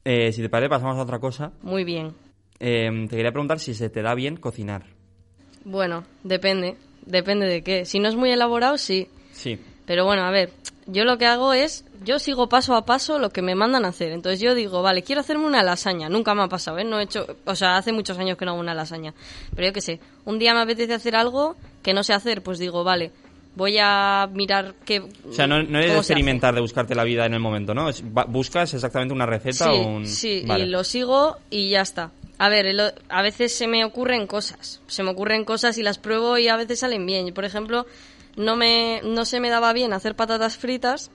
Eh, si te parece, pasamos a otra cosa. Muy bien. Eh, te quería preguntar si se te da bien cocinar. Bueno, depende. Depende de qué. Si no es muy elaborado, sí. Sí. Pero bueno, a ver, yo lo que hago es, yo sigo paso a paso lo que me mandan a hacer. Entonces yo digo, vale, quiero hacerme una lasaña. Nunca me ha pasado, ¿eh? No he hecho, o sea, hace muchos años que no hago una lasaña. Pero yo qué sé, un día me apetece hacer algo que no sé hacer, pues digo, vale, voy a mirar qué... O sea, no, no hace. experimentar, de buscarte la vida en el momento, ¿no? Es- buscas exactamente una receta Sí, o un... sí, Vale. y lo sigo y ya está. A ver, el o- a veces se me ocurren cosas. Se me ocurren cosas y las pruebo y a veces salen bien. Por ejemplo, no, me, no se me daba bien hacer patatas fritas,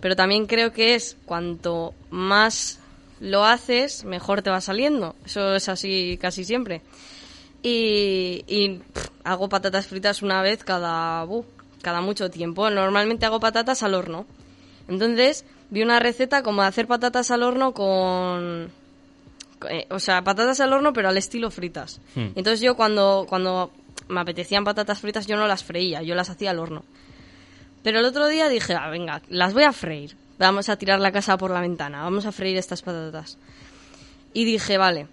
pero también creo que es cuanto más lo haces, mejor te va saliendo. Eso es así casi siempre. Y, y, pff, hago patatas fritas una vez cada, cada mucho tiempo. Normalmente hago patatas al horno. Entonces, vi una receta como de hacer patatas al horno con... eh, o sea, patatas al horno, pero al estilo fritas. Hmm. Entonces yo cuando, cuando me apetecían patatas fritas, yo no las freía, yo las hacía al horno. Pero el otro día dije, ah, venga, las voy a freír. Vamos a tirar la casa por la ventana, vamos a freír estas patatas. Y dije, vale,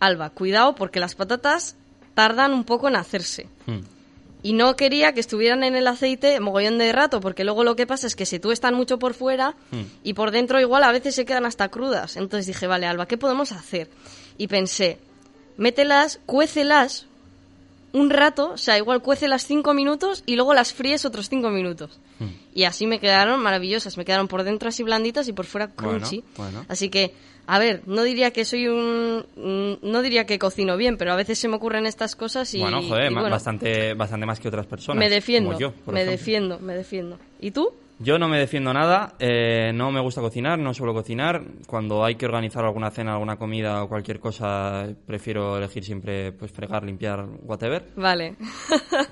Alba, cuidado porque las patatas tardan un poco en hacerse. Hmm. Y no quería que estuvieran en el aceite mogollón de rato, porque luego lo que pasa es que se tuestan mucho por fuera Hmm. y por dentro igual a veces se quedan hasta crudas. Entonces dije, vale, Alba, ¿qué podemos hacer? Y pensé, mételas, cuécelas un rato, o sea, igual cuécelas cinco minutos y luego las fríes otros cinco minutos. Hmm. Y así me quedaron maravillosas, me quedaron por dentro así blanditas y por fuera crunchy. bueno. Así que, a ver, no diría que soy un... mm, No diría que cocino bien, pero a veces se me ocurren estas cosas y... bueno, joder, y ma- bueno, bastante, bastante más que otras personas. me defiendo, yo, me ejemplo. defiendo, me defiendo. ¿Y tú? Yo no me defiendo nada, eh, no me gusta cocinar, no suelo cocinar. Cuando hay que organizar alguna cena, alguna comida o cualquier cosa, prefiero elegir siempre pues fregar, limpiar, whatever. Vale.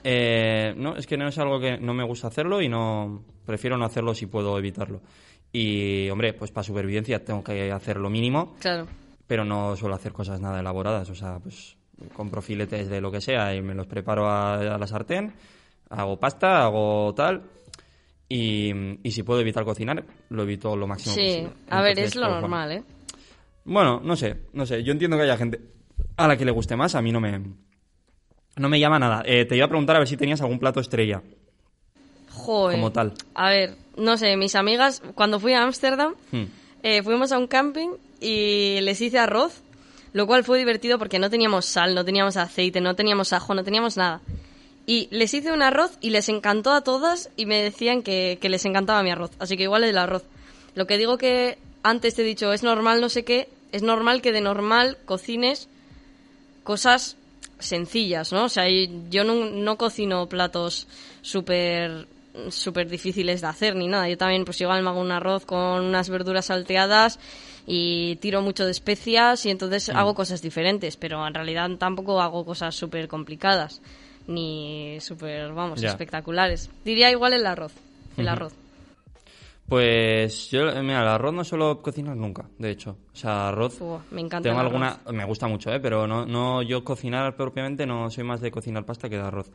Eh, no, es que no es algo que no me gusta hacerlo y no prefiero no hacerlo si puedo evitarlo. Y hombre, pues para supervivencia tengo que hacer lo mínimo, claro. pero no suelo hacer cosas nada elaboradas. O sea, pues compro filetes de lo que sea y me los preparo a, a la sartén, hago pasta, hago tal. Y, y si puedo evitar cocinar, lo evito lo máximo Sí, posible. a ver, es lo pues, bueno. normal, ¿eh? Bueno, no sé, no sé. Yo entiendo que haya gente a la que le guste más, a mí no me, no me llama nada. Eh, te iba a preguntar a ver si tenías algún plato estrella. Joder. Como tal. A ver, no sé, mis amigas, cuando fui a Ámsterdam, Hmm. eh, fuimos a un camping y les hice arroz, lo cual fue divertido porque no teníamos sal, no teníamos aceite, no teníamos ajo, no teníamos nada. Y les hice un arroz y les encantó a todas y me decían que, que les encantaba mi arroz. Así que igual el arroz. Lo que digo que antes te he dicho, es normal no sé qué, es normal que de normal cocines cosas sencillas, ¿no? O sea, yo no, no cocino platos súper súper difíciles de hacer ni nada. Yo también, pues igual me hago un arroz con unas verduras salteadas y tiro mucho de especias y entonces hago cosas diferentes, pero en realidad tampoco hago cosas súper complicadas ni súper, vamos, Ya. espectaculares. Diría igual el arroz, el arroz. Pues yo, mira, el arroz no suelo cocinar nunca, de hecho. O sea, arroz... Me encanta Tengo el alguna... arroz. Me gusta mucho, ¿eh? Pero no, no yo cocinar propiamente no soy más de cocinar pasta que de arroz.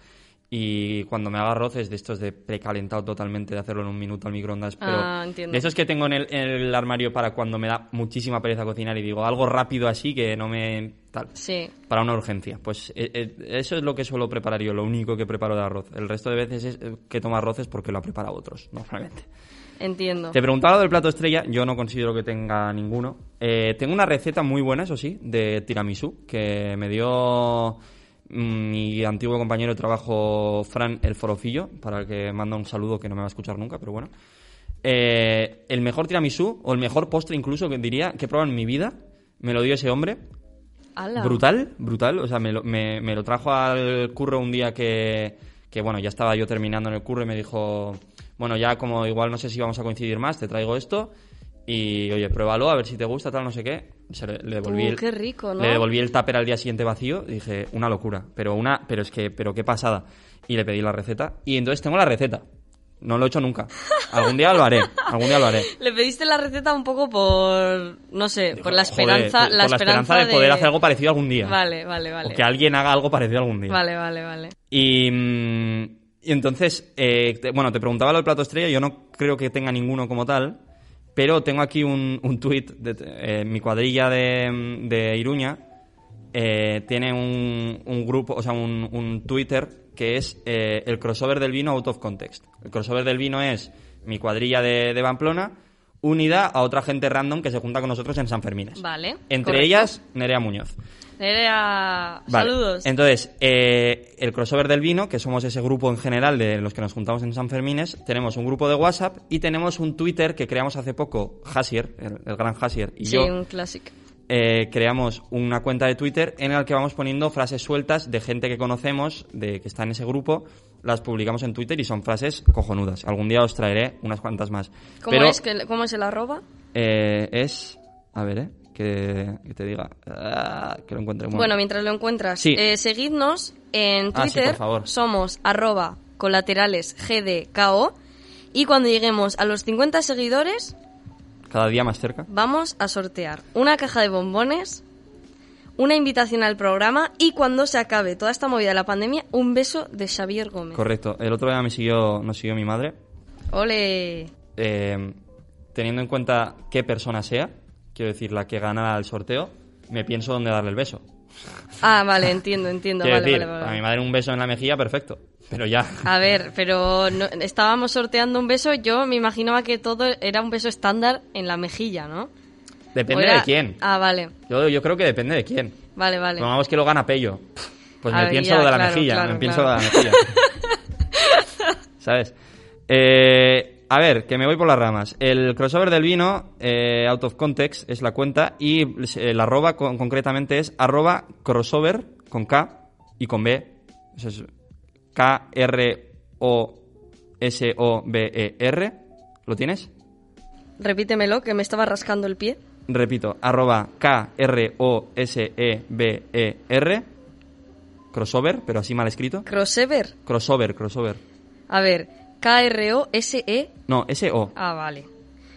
Y cuando me hago arroz es de estos de precalentado totalmente, de hacerlo en un minuto al microondas. Pero Ah, entiendo. de esos que tengo en el, en el armario para cuando me da muchísima pereza cocinar y digo algo rápido así que no me... tal. Sí, Para una urgencia. Pues eh, eso es lo que suelo preparar yo, lo único que preparo de arroz. El resto de veces es, eh, que tomo arroz es porque lo ha preparado otros, normalmente. entiendo. Te preguntaba lo del plato estrella, yo no considero que tenga ninguno. Eh, tengo una receta muy buena, eso sí, de tiramisú, que me dio mi antiguo compañero de trabajo, Fran El Forofillo, para el que manda un saludo que no me va a escuchar nunca, pero bueno. Eh, el mejor tiramisú, o el mejor postre incluso, que diría, que he probado en mi vida, me lo dio ese hombre. Ala. brutal, brutal. O sea, me lo, me, me lo trajo al curro un día que, que, bueno, ya estaba yo terminando en el curro y me dijo, bueno, ya como igual no sé si vamos a coincidir más, te traigo esto y, oye, pruébalo, a ver si te gusta, tal, no sé qué. Se le, le devolví Uh, el, qué rico, ¿no? Le devolví el tupper al día siguiente vacío y dije, una locura, pero una, pero es que, pero qué pasada. Y le pedí la receta y entonces tengo la receta. No lo he hecho nunca. Algún día lo haré, algún día lo haré. Le pediste la receta un poco por, no sé, por la Joder, esperanza, por la, esperanza de poder hacer algo parecido algún día. Vale, vale, vale. O que alguien haga algo parecido algún día. Vale, vale, vale. Y, mm, y entonces, eh, te- bueno, te preguntaba lo del plato estrella, yo no creo que tenga ninguno como tal, pero tengo aquí un, un tuit, de, eh, mi cuadrilla de, de Iruña eh, tiene un, un grupo, o sea, un, un Twitter que es eh, el crossover del vino out of context. El crossover del vino es mi cuadrilla de, de Pamplona unida a otra gente random que se junta con nosotros en San Fermines. Vale. Entre correcto. ellas, Nerea Muñoz. Nerea, Vale. saludos. Entonces, eh, el crossover del vino, que somos ese grupo en general de los que nos juntamos en San Fermines, tenemos un grupo de WhatsApp y tenemos un Twitter que creamos hace poco, Hasier, el, el gran Hasier, y sí, yo un clásico. eh, creamos una cuenta de Twitter en la que vamos poniendo frases sueltas de gente que conocemos, de que está en ese grupo, las publicamos en Twitter y son frases cojonudas. Algún día os traeré unas cuantas más. ¿Cómo, Pero, es, que, ¿Cómo es el arroba? eh, es... A ver, ¿eh? Que, que te diga... ah, que lo encuentre. Bueno, mientras lo encuentras, Sí. eh, seguidnos en Ah, sí, Twitter. por favor. Somos arroba colaterales gdko. Y cuando lleguemos a los 50 seguidores, Cada día más cerca. vamos a sortear una caja de bombones, una invitación al programa y cuando se acabe toda esta movida de la pandemia, un beso de Xavier Gómez. Correcto. El otro día me siguió, nos siguió mi madre. Ole. Eh, teniendo en cuenta qué persona sea, quiero decir, la que gana el sorteo, me pienso dónde darle el beso. Ah, vale, entiendo, entiendo. Vale, decir, vale, vale. a mi madre un beso en la mejilla, perfecto. Pero ya. A ver, pero no- estábamos sorteando un beso. Yo me imaginaba que todo era un beso estándar en la mejilla, ¿no? Depende O de quién. Ah, vale. Yo, yo creo que depende de quién. Vale, vale. Pongamos que lo gana Pello. Pues me ver, pienso ya, lo de la claro, mejilla. claro, me pienso lo de la mejilla. ¿Sabes? Eh, a ver, que me voy por las ramas. El crossover del vino, eh, out of context, es la cuenta. Y el arroba con- concretamente es arroba crossover con K y con B. Eso es K-R-O-S-O-B-E-R. E ¿Lo tienes? Repítemelo, que me estaba rascando el pie. Repito, arroba K-R-O-S-E-B-E-R. Crossover, pero así mal escrito. Crossover. Crossover, crossover. A ver, K-R-O-S-E. No, S-O. Ah, vale.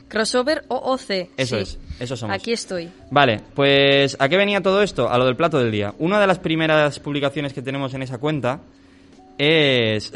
Crossover O-O-C. Eso sí. es, eso somos. Aquí estoy. Vale, pues ¿a qué venía todo esto? A lo del plato del día. Una de las primeras publicaciones que tenemos en esa cuenta es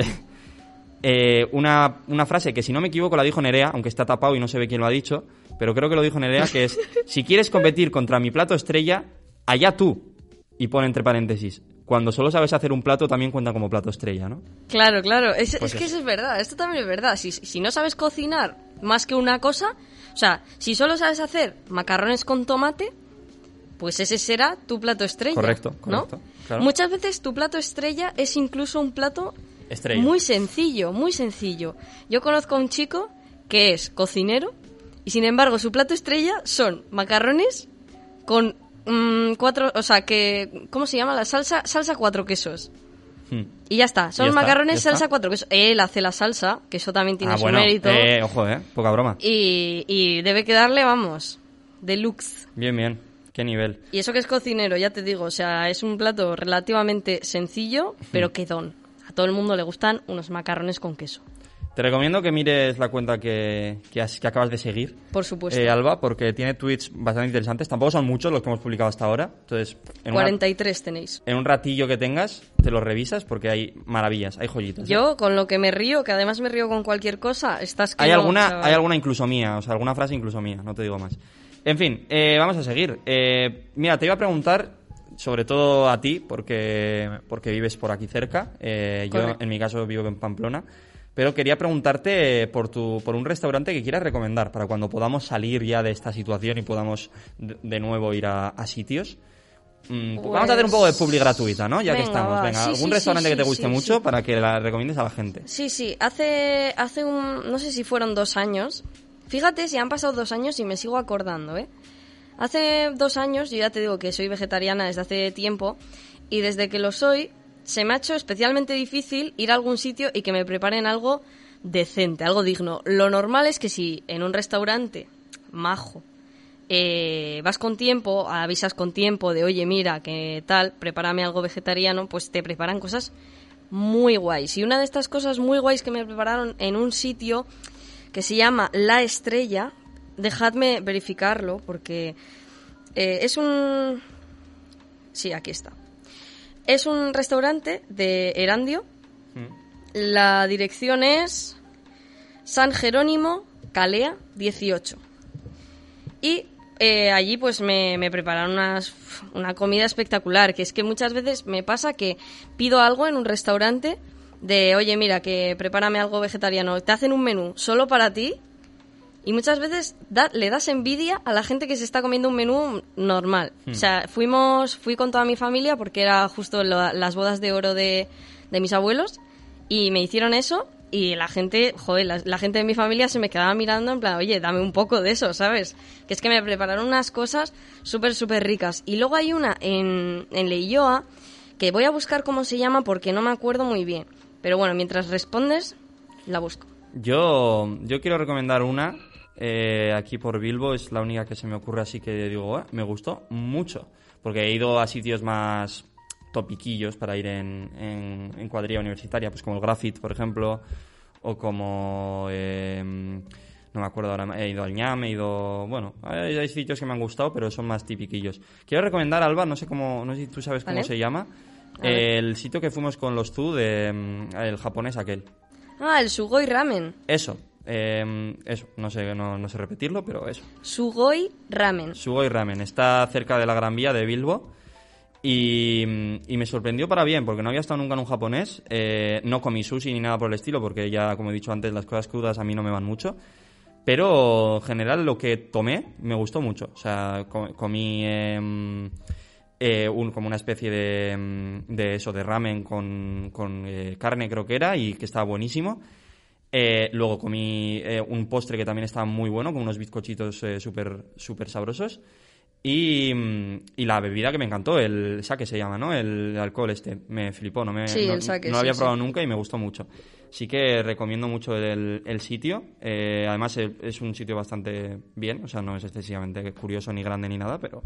eh, una, una frase que, si no me equivoco, la dijo Nerea, aunque está tapado y no se ve quién lo ha dicho, pero creo que lo dijo Nerea, que es, si quieres competir contra mi plato estrella, allá tú. Y pone entre paréntesis, cuando solo sabes hacer un plato también cuenta como plato estrella, ¿no? Claro, claro. Es, Pues es que eso. es verdad. Esto también es verdad. Si, si no sabes cocinar más que una cosa, o sea, si solo sabes hacer macarrones con tomate, pues ese será tu plato estrella. Correcto, ¿no? correcto, claro. Muchas veces tu plato estrella es incluso un plato Estrella. muy sencillo, muy sencillo. Yo conozco a un chico que es cocinero y sin embargo su plato estrella son macarrones con mm, cuatro, o sea, que ¿cómo se llama la salsa? Salsa cuatro quesos. Hmm. Y ya está, son Ya macarrones está. salsa cuatro quesos. Él hace la salsa, que eso también tiene Ah, su bueno, mérito. eh, ojo, eh, poca broma. Y, y debe quedarle, vamos, deluxe. Bien, bien, qué nivel. Y eso que es cocinero, ya te digo, o sea, es un plato relativamente sencillo, pero quedón. A todo el mundo le gustan unos macarrones con queso, Te recomiendo que mires la cuenta que, que, has- que acabas de seguir, por supuesto. eh, Alba, porque tiene tweets bastante interesantes. Tampoco son muchos los que hemos publicado hasta ahora. Entonces, en, una- 43 tenéis. en un ratillo que tengas, te los revisas porque hay maravillas, hay joyitas. ¿eh? Yo, con lo que me río, que además me río con cualquier cosa, estás que hay no, alguna, chaval. hay alguna incluso mía, o sea, alguna frase incluso mía, no te digo más. En fin, eh, vamos a seguir. Eh, mira, te iba a preguntar, sobre todo a ti, porque, porque vives por aquí cerca. Eh, yo, en mi caso, vivo en Pamplona. Pero quería preguntarte por, tu, por un restaurante que quieras recomendar para cuando podamos salir ya de esta situación y podamos de, nuevo ir a, a sitios. Mm, pues vamos a hacer un poco de publi gratuita, ¿no? Ya que estamos. Venga, Sí, algún sí, restaurante sí, que te guste mucho para que la recomiendes a la gente. Sí, sí, hace, hace un, no sé si fueron dos años. Fíjate si han pasado dos años y me sigo acordando, ¿eh? Hace dos años, yo ya te digo que soy vegetariana desde hace tiempo, y desde que lo soy, se me ha hecho especialmente difícil ir a algún sitio y que me preparen algo decente, algo digno. Lo normal es que si en un restaurante majo eh, vas con tiempo, avisas con tiempo de, oye, mira, que tal, prepárame algo vegetariano, pues te preparan cosas muy guays. Y una de estas cosas muy guays que me prepararon en un sitio que se llama La Estrella, dejadme verificarlo porque eh, es un... Sí, aquí está. Es un restaurante de Erandio. La dirección es San Jerónimo, Calea 18. Y eh, allí pues me, me prepararon unas- una comida espectacular, que es que muchas veces me pasa que pido algo en un restaurante de, oye, mira, que prepárame algo vegetariano, te hacen un menú solo para ti y muchas veces da- le das envidia a la gente que se está comiendo un menú normal. O sea, fuimos, fui con toda mi familia porque era justo las bodas de oro de, de mis abuelos y me hicieron eso y la gente, joder, la, la gente de mi familia se me quedaba mirando en plan, oye, dame un poco de eso, ¿sabes? Que es que me prepararon unas cosas súper, súper ricas. Y luego hay una en, en Leioa que voy a buscar cómo se llama porque no me acuerdo muy bien. Pero bueno, mientras respondes, la busco. Yo, yo quiero recomendar una eh, aquí por Bilbo, es la única que se me ocurre así que digo, "Ah, me gustó mucho, porque he ido a sitios más topiquillos para ir en, en, en cuadrilla universitaria, pues como el Graffit, por ejemplo, o como... eh, no me acuerdo ahora, he ido al ñam, he ido... Bueno, hay, hay sitios que me han gustado, pero son más tipiquillos. Quiero recomendar, Alba, no sé cómo, no sé si tú sabes cómo Vale. se llama, el sitio que fuimos con los Zu de mm, el japonés aquel. Ah, el Sugoi Ramen. Eso, eh, eso, no sé, no, no sé repetirlo, pero eso. Sugoi Ramen. Sugoi Ramen, está cerca de la Gran Vía de Bilbo y, y me sorprendió para bien, porque no había estado nunca en un japonés, eh, no comí sushi ni nada por el estilo, porque ya, como he dicho antes, las cosas crudas a mí no me van mucho. Pero en general lo que tomé me gustó mucho. O sea, co- comí em, eh, un- como una especie de, em, de eso, de ramen con, con, eh, carne creo que era y que estaba buenísimo. Eh, luego comí eh, un postre que también estaba muy bueno, con unos bizcochitos eh, súper súper sabrosos. Y, mm, y la bebida que me encantó, el sake se llama, ¿no? El alcohol este, me flipó, no me Sí, no, el sake, no lo sí, había sí. probado nunca y me gustó mucho. Sí que recomiendo mucho el, el sitio. eh, además es un sitio bastante bien, o sea, no es excesivamente curioso ni grande ni nada, pero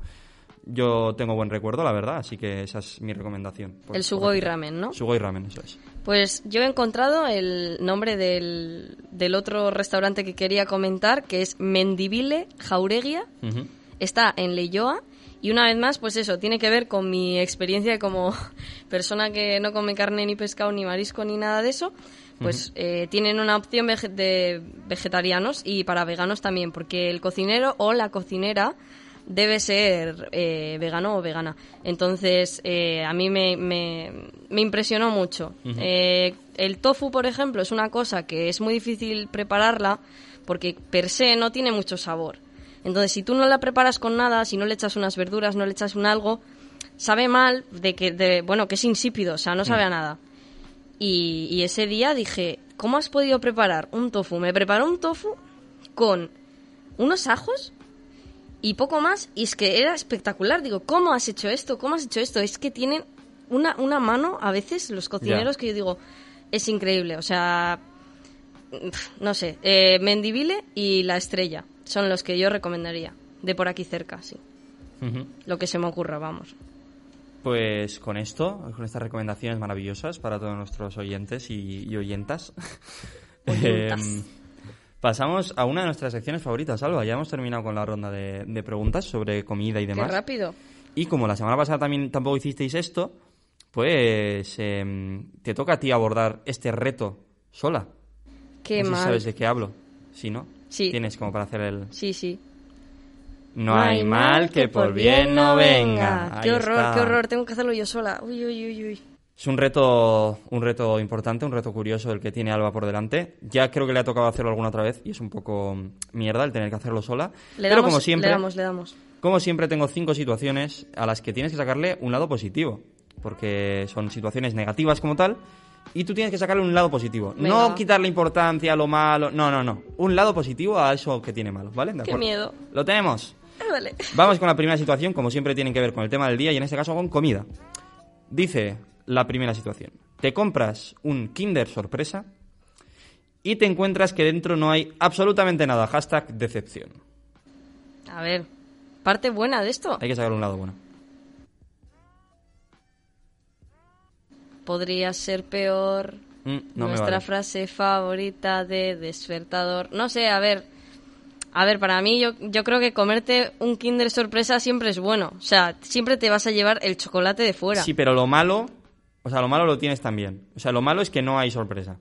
yo tengo buen recuerdo, la verdad, así que esa es mi recomendación. Por- El por Sugoi repetir. Ramen, ¿no? Sugoi Ramen, eso es. Pues yo he encontrado el nombre del, del otro restaurante que quería comentar, que es Mendivile Jauregia. Ujú. Está en Leioa. Y una vez más, pues eso, tiene que ver con mi experiencia como persona que no come carne ni pescado ni marisco ni nada de eso. Pues eh, tienen una opción vege- de vegetarianos y para veganos también, porque el cocinero o la cocinera debe ser eh, vegano o vegana. Entonces, eh, a mí me, me, me impresionó mucho. Eh, el tofu, por ejemplo, es una cosa que es muy difícil prepararla porque per se no tiene mucho sabor. Entonces, si tú no la preparas con nada, si no le echas unas verduras, no le echas un algo, sabe mal de que, de, bueno, que es insípido, o sea, no sabe a nada. Y, y ese día dije, ¿cómo has podido preparar un tofu? Me preparó un tofu con unos ajos y poco más, y es que era espectacular. Digo, ¿cómo has hecho esto? ¿Cómo has hecho esto? Es que tienen una, una mano, a veces, los cocineros, que yo digo, es increíble. O sea, no sé, eh, Mendivile y La Estrella son los que yo recomendaría. De por aquí cerca, sí. Lo que se me ocurra, vamos. Pues con esto, con estas recomendaciones maravillosas para todos nuestros oyentes y, y oyentas, Oyentas. em, pasamos a una de nuestras secciones favoritas, Alba. Ya hemos terminado con la ronda de, de preguntas sobre comida y Qué demás. rápido. Y como la semana pasada también tampoco hicisteis esto, pues em, te toca a ti abordar este reto sola. Qué no sé si mal. sabes de qué hablo. ¿Sí, no? Sí. Tienes como para hacer el... Sí, sí. No hay mal que por bien no venga. Qué horror, está. qué horror. Tengo que hacerlo yo sola. Uy, uy, uy, uy. Es un reto, un reto importante, un reto curioso el que tiene Alba por delante. Ya creo que le ha tocado hacerlo alguna otra vez y es un poco mierda el tener que hacerlo sola. Le Pero damos, como siempre, le damos, le damos. como siempre tengo cinco situaciones a las que tienes que sacarle un lado positivo, porque son situaciones negativas como tal y tú tienes que sacarle un lado positivo. Venga. No quitarle importancia a lo malo, no, no, no. Un lado positivo a eso que tiene malo, ¿vale? ¿De Qué miedo. Lo tenemos. Dale. Vamos con la primera situación, como siempre tienen que ver con el tema del día y en este caso con comida. Dice la primera situación. Te compras un Kinder sorpresa y te encuentras que dentro no hay absolutamente nada. Hashtag decepción. A ver, parte buena de esto. Hay que sacar un lado bueno. Podría ser peor. Mm, no Nuestra vale. frase favorita de despertador. No sé, a ver. A ver, para mí yo, yo creo que comerte un Kinder sorpresa siempre es bueno. O sea, siempre te vas a llevar el chocolate de fuera. Sí, pero lo malo, o sea, lo malo lo tienes también. O sea, lo malo es que no hay sorpresa.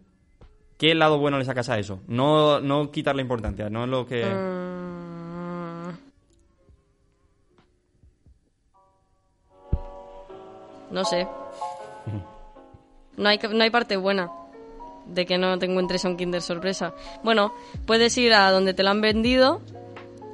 ¿Qué lado bueno le sacas a eso? No, no quitarle importancia, no es lo que... Mm. No sé. No hay, no hay parte buena de que no te encuentres a un Kinder sorpresa. Bueno, puedes ir a donde te lo han vendido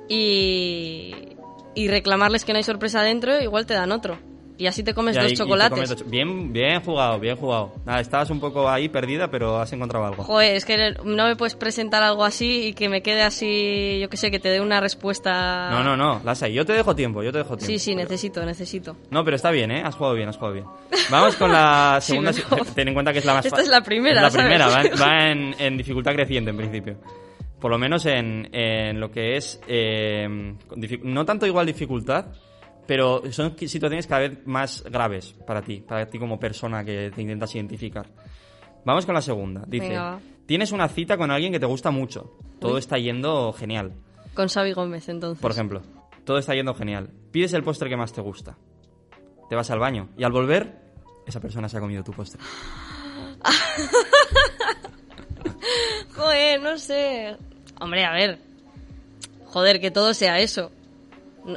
y, y reclamarles que no hay sorpresa dentro, igual te dan otro. Y así te comes Y ahí- dos chocolates. comes dos- Bien, bien jugado, bien jugado. Nada, estabas un poco ahí perdida, pero has encontrado algo. Joder, es que no me puedes presentar algo así y que me quede así, yo que sé, que te dé una respuesta. No, no, no, Lasa, yo te dejo tiempo, yo te dejo tiempo. Sí, sí, necesito, necesito. No, pero está bien, ¿eh? Has jugado bien, has jugado bien. Vamos con la Sí, segunda. mejor. Ten en cuenta que es la más Esta es la primera, Es la primera, va, en, va en- en dificultad creciente en principio. Por lo menos en, en lo que es. eh, no tanto igual dificultad, pero son situaciones cada vez más graves para ti, para ti como persona que te intentas identificar. Vamos con la segunda. Dice: Venga. Tienes una cita con alguien que te gusta mucho. Todo está yendo genial. Con Xavi Gómez, entonces. Por ejemplo, todo está yendo genial. Pides el postre que más te gusta. Te vas al baño y al volver, esa persona se ha comido tu postre. Joder, no sé. Hombre, a ver. Joder, que todo sea eso.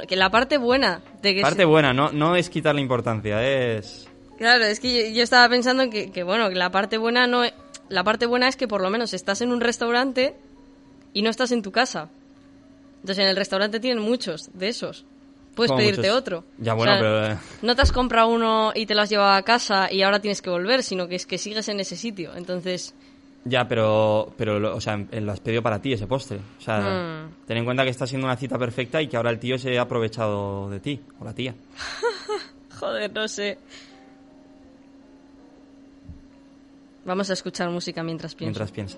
Que la parte buena de que Parte buena, no, no es quitarle importancia, es... Claro, es que yo, yo estaba pensando que, que, bueno, que la parte buena no e- la parte buena es que por lo menos estás en un restaurante y no estás en tu casa. Entonces en el restaurante tienen muchos de esos. Puedes Como pedirte muchos. otro. Ya, bueno, pero, eh. No te has comprado uno y te lo has llevado a casa y ahora tienes que volver, sino que es que sigues en ese sitio. Entonces, Ya, pero, pero lo- o sea, lo has pedido para ti ese postre. O sea, Mm. ten en cuenta que está siendo una cita perfecta y que ahora el tío se ha aprovechado de ti, o la tía. joder, no sé. Vamos a escuchar música. Mientras piensa.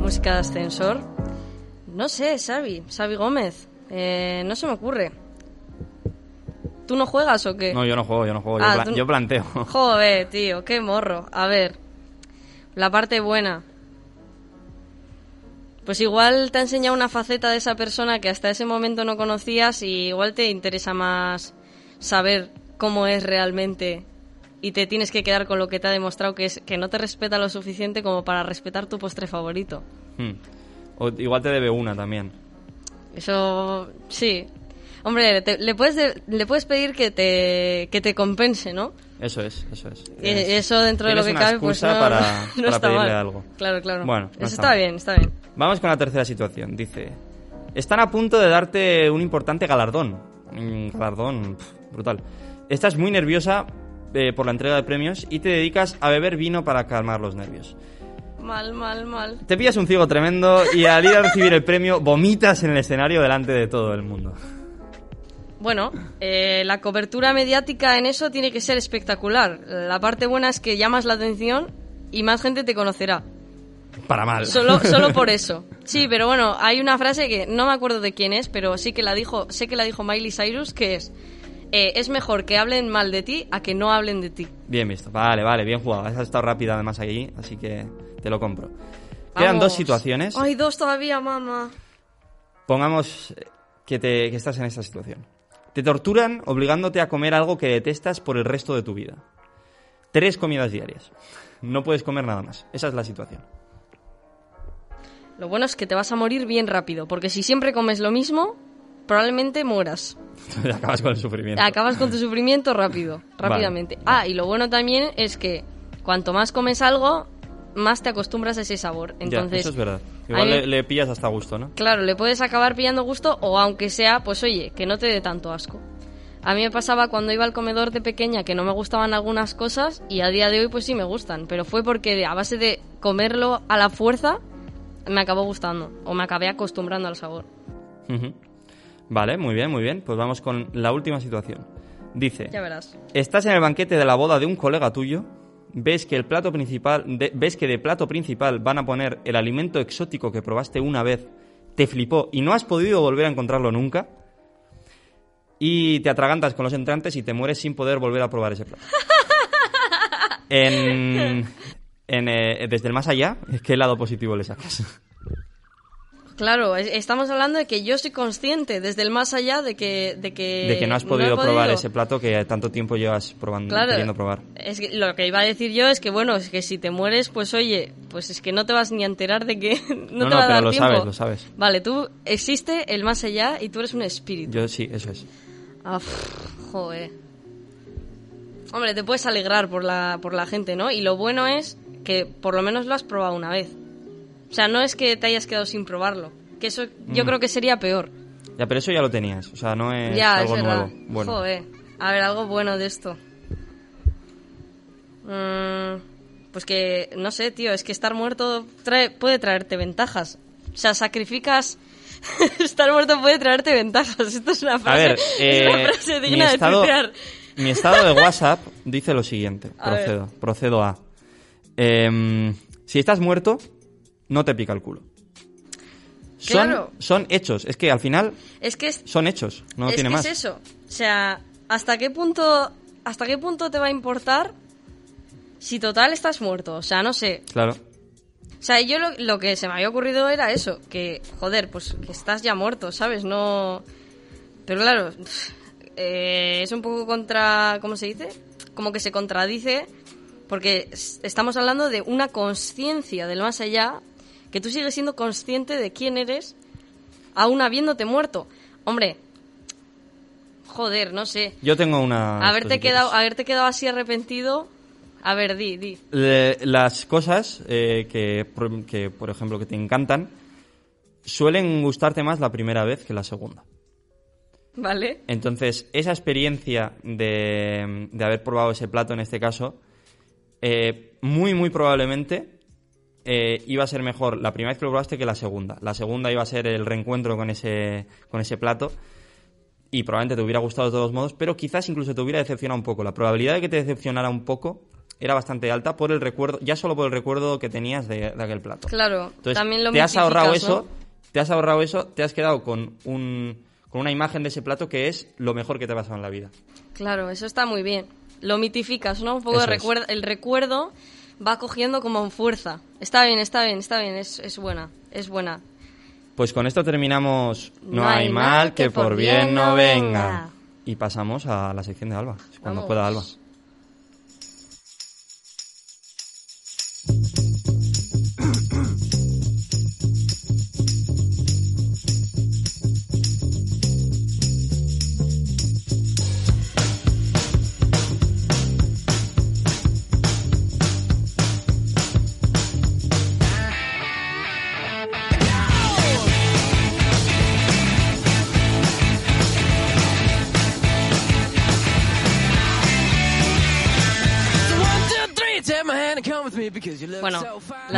Música de ascensor. No sé, Xavi, Xavi Gómez. Eh, no se me ocurre. ¿Tú no juegas o qué? No, yo no juego, yo no juego, yo, Ah, pla- yo planteo. Joder, tío, qué morro. A ver, la parte buena. Pues igual te ha enseñado una faceta de esa persona que hasta ese momento no conocías y igual te interesa más saber cómo es realmente y te tienes que quedar con lo que te ha demostrado que es que no te respeta lo suficiente como para respetar tu postre favorito. Hmm. O igual te debe una también. Eso sí. Hombre, te- le puedes de- le puedes pedir que te que te compense, ¿no? Eso es, eso es. Eh, Es- Eso dentro de lo que una cabe, pues no, para, no para está pedirle mal. algo. Claro, claro. Bueno, no Eso está bien, está bien. Vamos con la tercera situación. Dice, están a punto de darte un importante galardón. Un galardón pf, brutal. Estás muy nerviosa eh, por la entrega de premios y te dedicas a beber vino para calmar los nervios. Mal, mal, mal. Te pillas un ciego tremendo y al ir a recibir el premio vomitas en el escenario delante de todo el mundo. Bueno, eh, la cobertura mediática en eso tiene que ser espectacular. La parte buena es que llamas la atención y más gente te conocerá. Para mal. Solo, solo por eso. Sí, pero bueno, hay una frase que no me acuerdo de quién es, pero sí que la dijo, sé que la dijo Miley Cyrus, que es eh, es mejor que hablen mal de ti a que no hablen de ti. Bien visto. Vale, vale, bien jugado. Has estado rápida además allí, así que te lo compro. Quedan Vamos. dos situaciones. Hay dos todavía, mamá. Pongamos eh, que, te, que estás en esta situación. Te torturan obligándote a comer algo que detestas por el resto de tu vida. Tres comidas diarias. No puedes comer nada más. Esa es la situación. Lo bueno es que te vas a morir bien rápido, porque si siempre comes lo mismo, probablemente mueras. Acabas con el sufrimiento. Acabas con tu sufrimiento rápido, Vale, rápidamente. vale. Ah, y lo bueno también es que cuanto más comes algo, más te acostumbras a ese sabor. Ya, Entonces, eso es verdad. Igual mí- le, le pillas hasta gusto, ¿no? claro, le puedes acabar pillando gusto o aunque sea, pues oye, que no te dé tanto asco. A mí me pasaba cuando iba al comedor de pequeña que no me gustaban algunas cosas y a día de hoy pues sí me gustan, pero fue porque a base de comerlo a la fuerza me acabó gustando o me acabé acostumbrando al sabor. Vale, muy bien, muy bien. Pues vamos con la última situación. Dice, Ya verás. estás en el banquete de la boda de un colega tuyo, ves que el plato principal, de- ves que de plato principal van a poner el alimento exótico que probaste una vez, te flipó y no has podido volver a encontrarlo nunca, y te atragantas con los entrantes y te mueres sin poder volver a probar ese plato. En, en, eh, desde el más allá, ¿qué lado positivo le sacas? Claro, es- estamos hablando de que yo soy consciente desde el más allá de que... De que, de que no has podido probar podido. ese plato que tanto tiempo llevas probando, Claro, queriendo probar. es que lo que iba a decir yo es que bueno, es que si te mueres, pues oye, pues es que no te vas ni a enterar de que no, No, te no, va a pero dar lo tiempo. sabes, lo sabes. Vale, tú existe el más allá y tú eres un espíritu. Yo sí, eso es. Ah, pff, joder. Hombre, te puedes alegrar por la, por la gente, ¿no? Y lo bueno es que por lo menos lo has probado una vez. O sea, no es que te hayas quedado sin probarlo. Que eso yo Mm. creo que sería peor. Ya, pero eso ya lo tenías, o sea, no es ya, algo es nuevo. Bueno, Joder. A ver, algo bueno de esto. Mm, pues que, no sé, tío, es que estar muerto trae, puede traerte ventajas. O sea, sacrificas... estar muerto puede traerte ventajas. Esto es una a frase, ver, es eh, una frase mi, digna estado, de mi estado de WhatsApp dice lo siguiente. A ver. Procedo, procedo a. Em, si estás muerto, no te pica el culo. Son, Claro. son hechos, es que al final Es que es, son hechos, no es tiene que más. es eso. O sea, ¿hasta qué punto hasta qué punto te va a importar si total estás muerto? O sea, no sé. Claro. O sea, yo lo, lo que se me había ocurrido era eso, que joder, pues que estás ya muerto, ¿sabes? No Pero claro, eh, es un poco contra, ¿cómo se dice? Como que se contradice porque estamos hablando de una conciencia del más allá que tú sigues siendo consciente de quién eres aún habiéndote muerto. Hombre, joder, no sé. Yo tengo una. Haberte quedado, haberte quedado así arrepentido. A ver, di, di. Le- las cosas eh, que, por- que, por ejemplo, que te encantan, suelen gustarte más la primera vez que la segunda. ¿Vale? Entonces, esa experiencia de, de haber probado ese plato en este caso, eh, muy, muy probablemente eh, iba a ser mejor la primera vez que lo probaste que la segunda. La segunda iba a ser el reencuentro con ese, con ese plato y probablemente te hubiera gustado de todos modos, pero quizás incluso te hubiera decepcionado un poco. La probabilidad de que te decepcionara un poco era bastante alta por el recuerdo, ya solo por el recuerdo que tenías de, de aquel plato. Claro, Entonces, también lo te has ahorrado eso, te has ahorrado eso, te has quedado con un con una imagen de ese plato que es lo mejor que te ha pasado en la vida. Claro, eso está muy bien. Lo mitificas, ¿no? Un poco de recuerdo. El recuerdo va cogiendo como fuerza. Está bien, está bien, está bien. Es, es buena, es buena. Pues con esto terminamos No, hay mal que por bien no venga. Y pasamos a la sección de Alba, cuando Vamos. pueda Alba.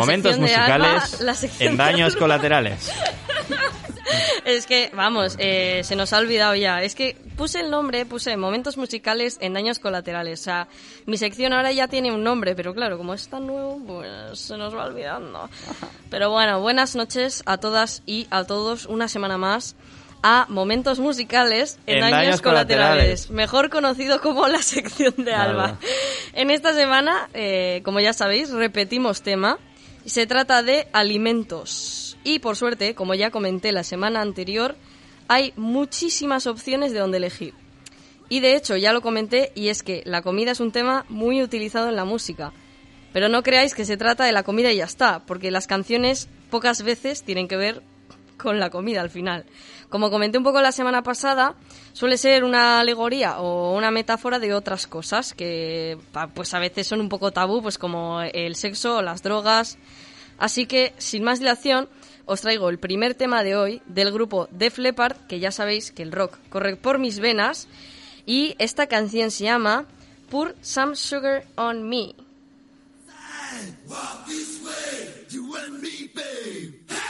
La Momentos Alba- musicales la sección en daños Alba- colaterales. Es que, vamos, eh, se nos ha olvidado ya. Es que puse el nombre, puse momentos musicales en daños colaterales. O sea, mi sección ahora ya tiene un nombre, pero claro, como es tan nuevo, pues se nos va olvidando. Pero bueno, buenas noches a todas y a todos una semana más a Momentos Musicales en, En daños, Daños colaterales, Colaterales. mejor conocido como la sección de Nada. Alba. En esta semana, eh, como ya sabéis, repetimos tema. Se trata de alimentos. Y por suerte, como ya comenté la semana anterior, hay muchísimas opciones de donde elegir. Y de hecho, ya lo comenté, y es que la comida es un tema muy utilizado en la música. Pero no creáis que se trata de la comida y ya está, porque las canciones pocas veces tienen que ver con la comida al final. Como comenté un poco la semana pasada, suele ser una alegoría o una metáfora de otras cosas que pues a veces son un poco tabú, pues como el sexo o las drogas. Así que, sin más dilación, os traigo el primer tema de hoy del grupo Def Leppard, que ya sabéis que el rock corre por mis venas, y esta canción se llama Pour Some Sugar on Me. You me, babe.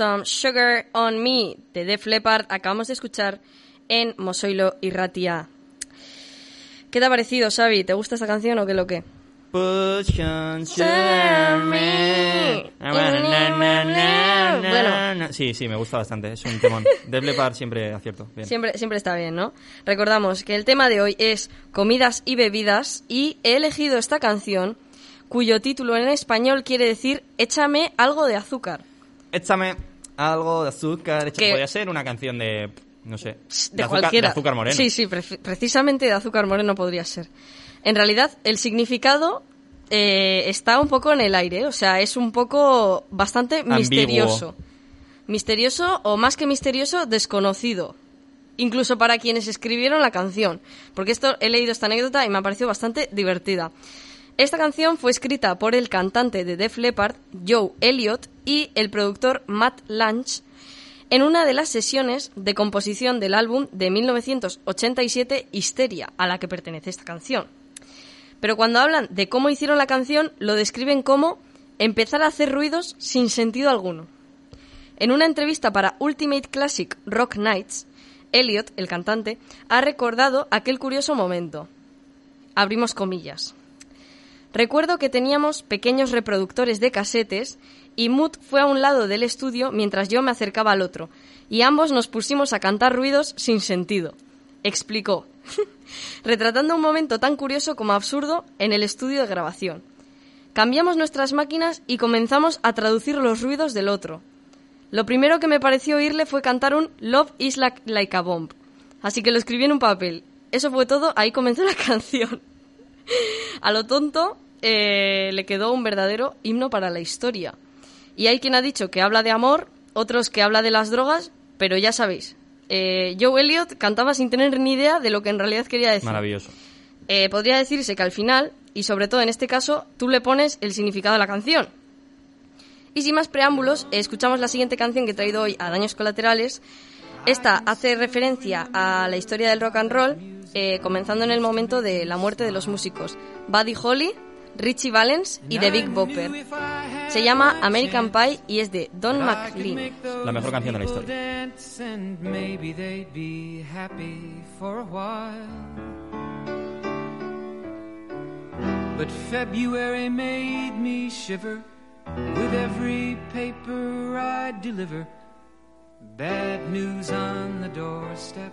Some Sugar on Me de Def Leppard acabamos de escuchar en Mosoilo y Ratia. ¿Qué te ha parecido, Xavi? ¿Te gusta esta canción o qué lo que? Ah, bueno. Sí, sí, me gusta bastante. Es un temón. Def Leppard siempre acierto. Siempre, siempre está bien, ¿no? Recordamos que el tema de hoy es comidas y bebidas y he elegido esta canción cuyo título en español quiere decir Échame algo de azúcar. Échame que- podría ser una canción de, no sé, de, azúcar, cualquiera. de azúcar moreno. Sí, sí, pre- precisamente de azúcar moreno podría ser. En realidad, el significado eh, está un poco en el aire, o sea, es un poco bastante Ambiguo. misterioso. Misterioso o más que misterioso, desconocido. Incluso para quienes escribieron la canción. Porque esto he leído esta anécdota y me ha parecido bastante divertida. Esta canción fue escrita por el cantante de Def Leppard, Joe Elliott, y el productor Matt Lange en una de las sesiones de composición del álbum de 1987 Histeria, a la que pertenece esta canción. Pero cuando hablan de cómo hicieron la canción, lo describen como empezar a hacer ruidos sin sentido alguno. En una entrevista para Ultimate Classic Rock Nights, Elliot, el cantante, ha recordado aquel curioso momento. Abrimos comillas. Recuerdo que teníamos pequeños reproductores de casetes y Mood fue a un lado del estudio mientras yo me acercaba al otro, y ambos nos pusimos a cantar ruidos sin sentido. Explicó, retratando un momento tan curioso como absurdo en el estudio de grabación. Cambiamos nuestras máquinas y comenzamos a traducir los ruidos del otro. Lo primero que me pareció oírle fue cantar un Love is like, like a bomb. Así que lo escribí en un papel. Eso fue todo, ahí comenzó la canción. A lo tonto eh, le quedó un verdadero himno para la historia. Y hay quien ha dicho que habla de amor, otros que habla de las drogas, pero ya sabéis, eh, Joe Elliott cantaba sin tener ni idea de lo que en realidad quería decir. Maravilloso. Eh, podría decirse que al final, y sobre todo en este caso, tú le pones el significado de la canción. Y sin más preámbulos, escuchamos la siguiente canción que he traído hoy a Daños Colaterales. Esta hace referencia a la historia del rock and roll, eh, comenzando en el momento de la muerte de los músicos Buddy Holly, Richie Valens y The Big Bopper. Se llama American Pie y es de Don McLean. La mejor canción de la historia. Dance and maybe they'd be happy for a while. But February made me shiver with every paper I deliver. Bad news on the doorstep.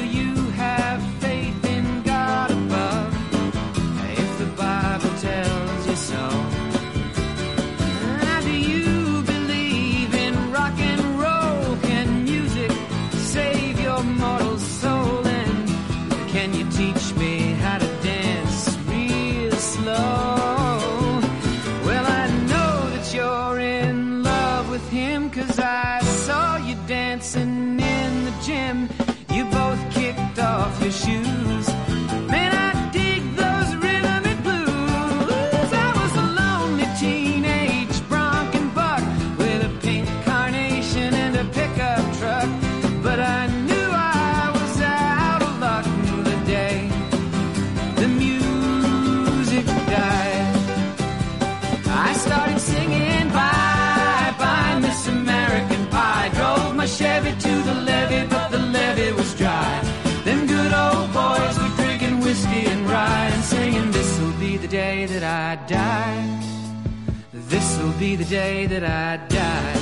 This'll be the day that I die.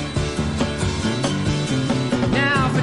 Now for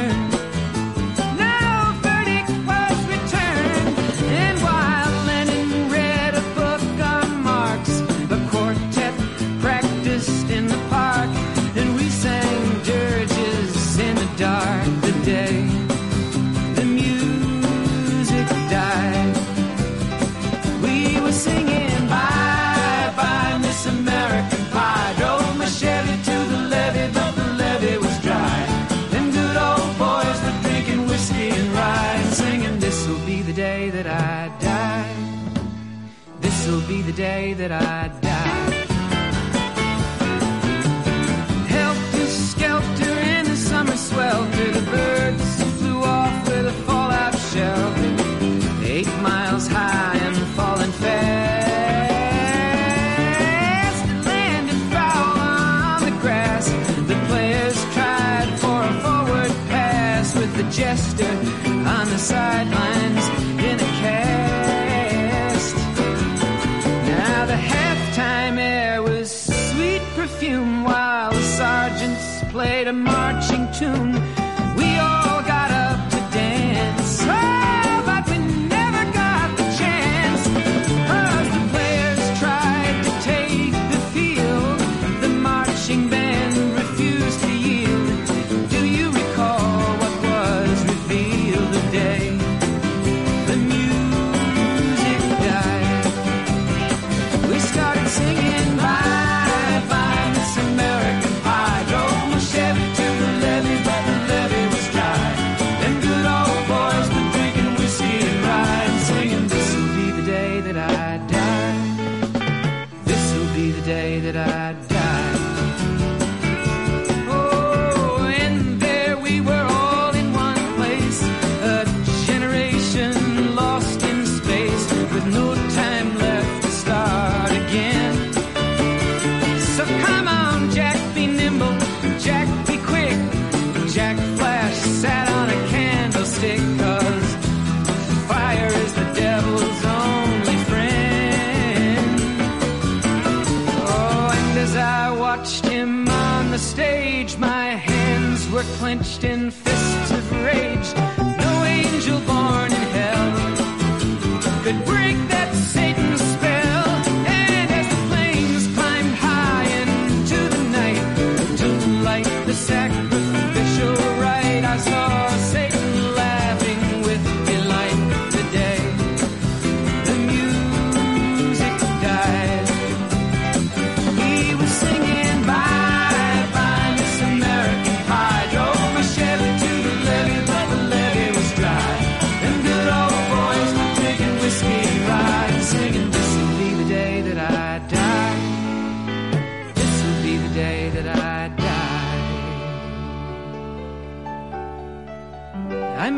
Jester on the sidelines in a cast. Now the halftime air was sweet perfume while the sergeants played a marching tune.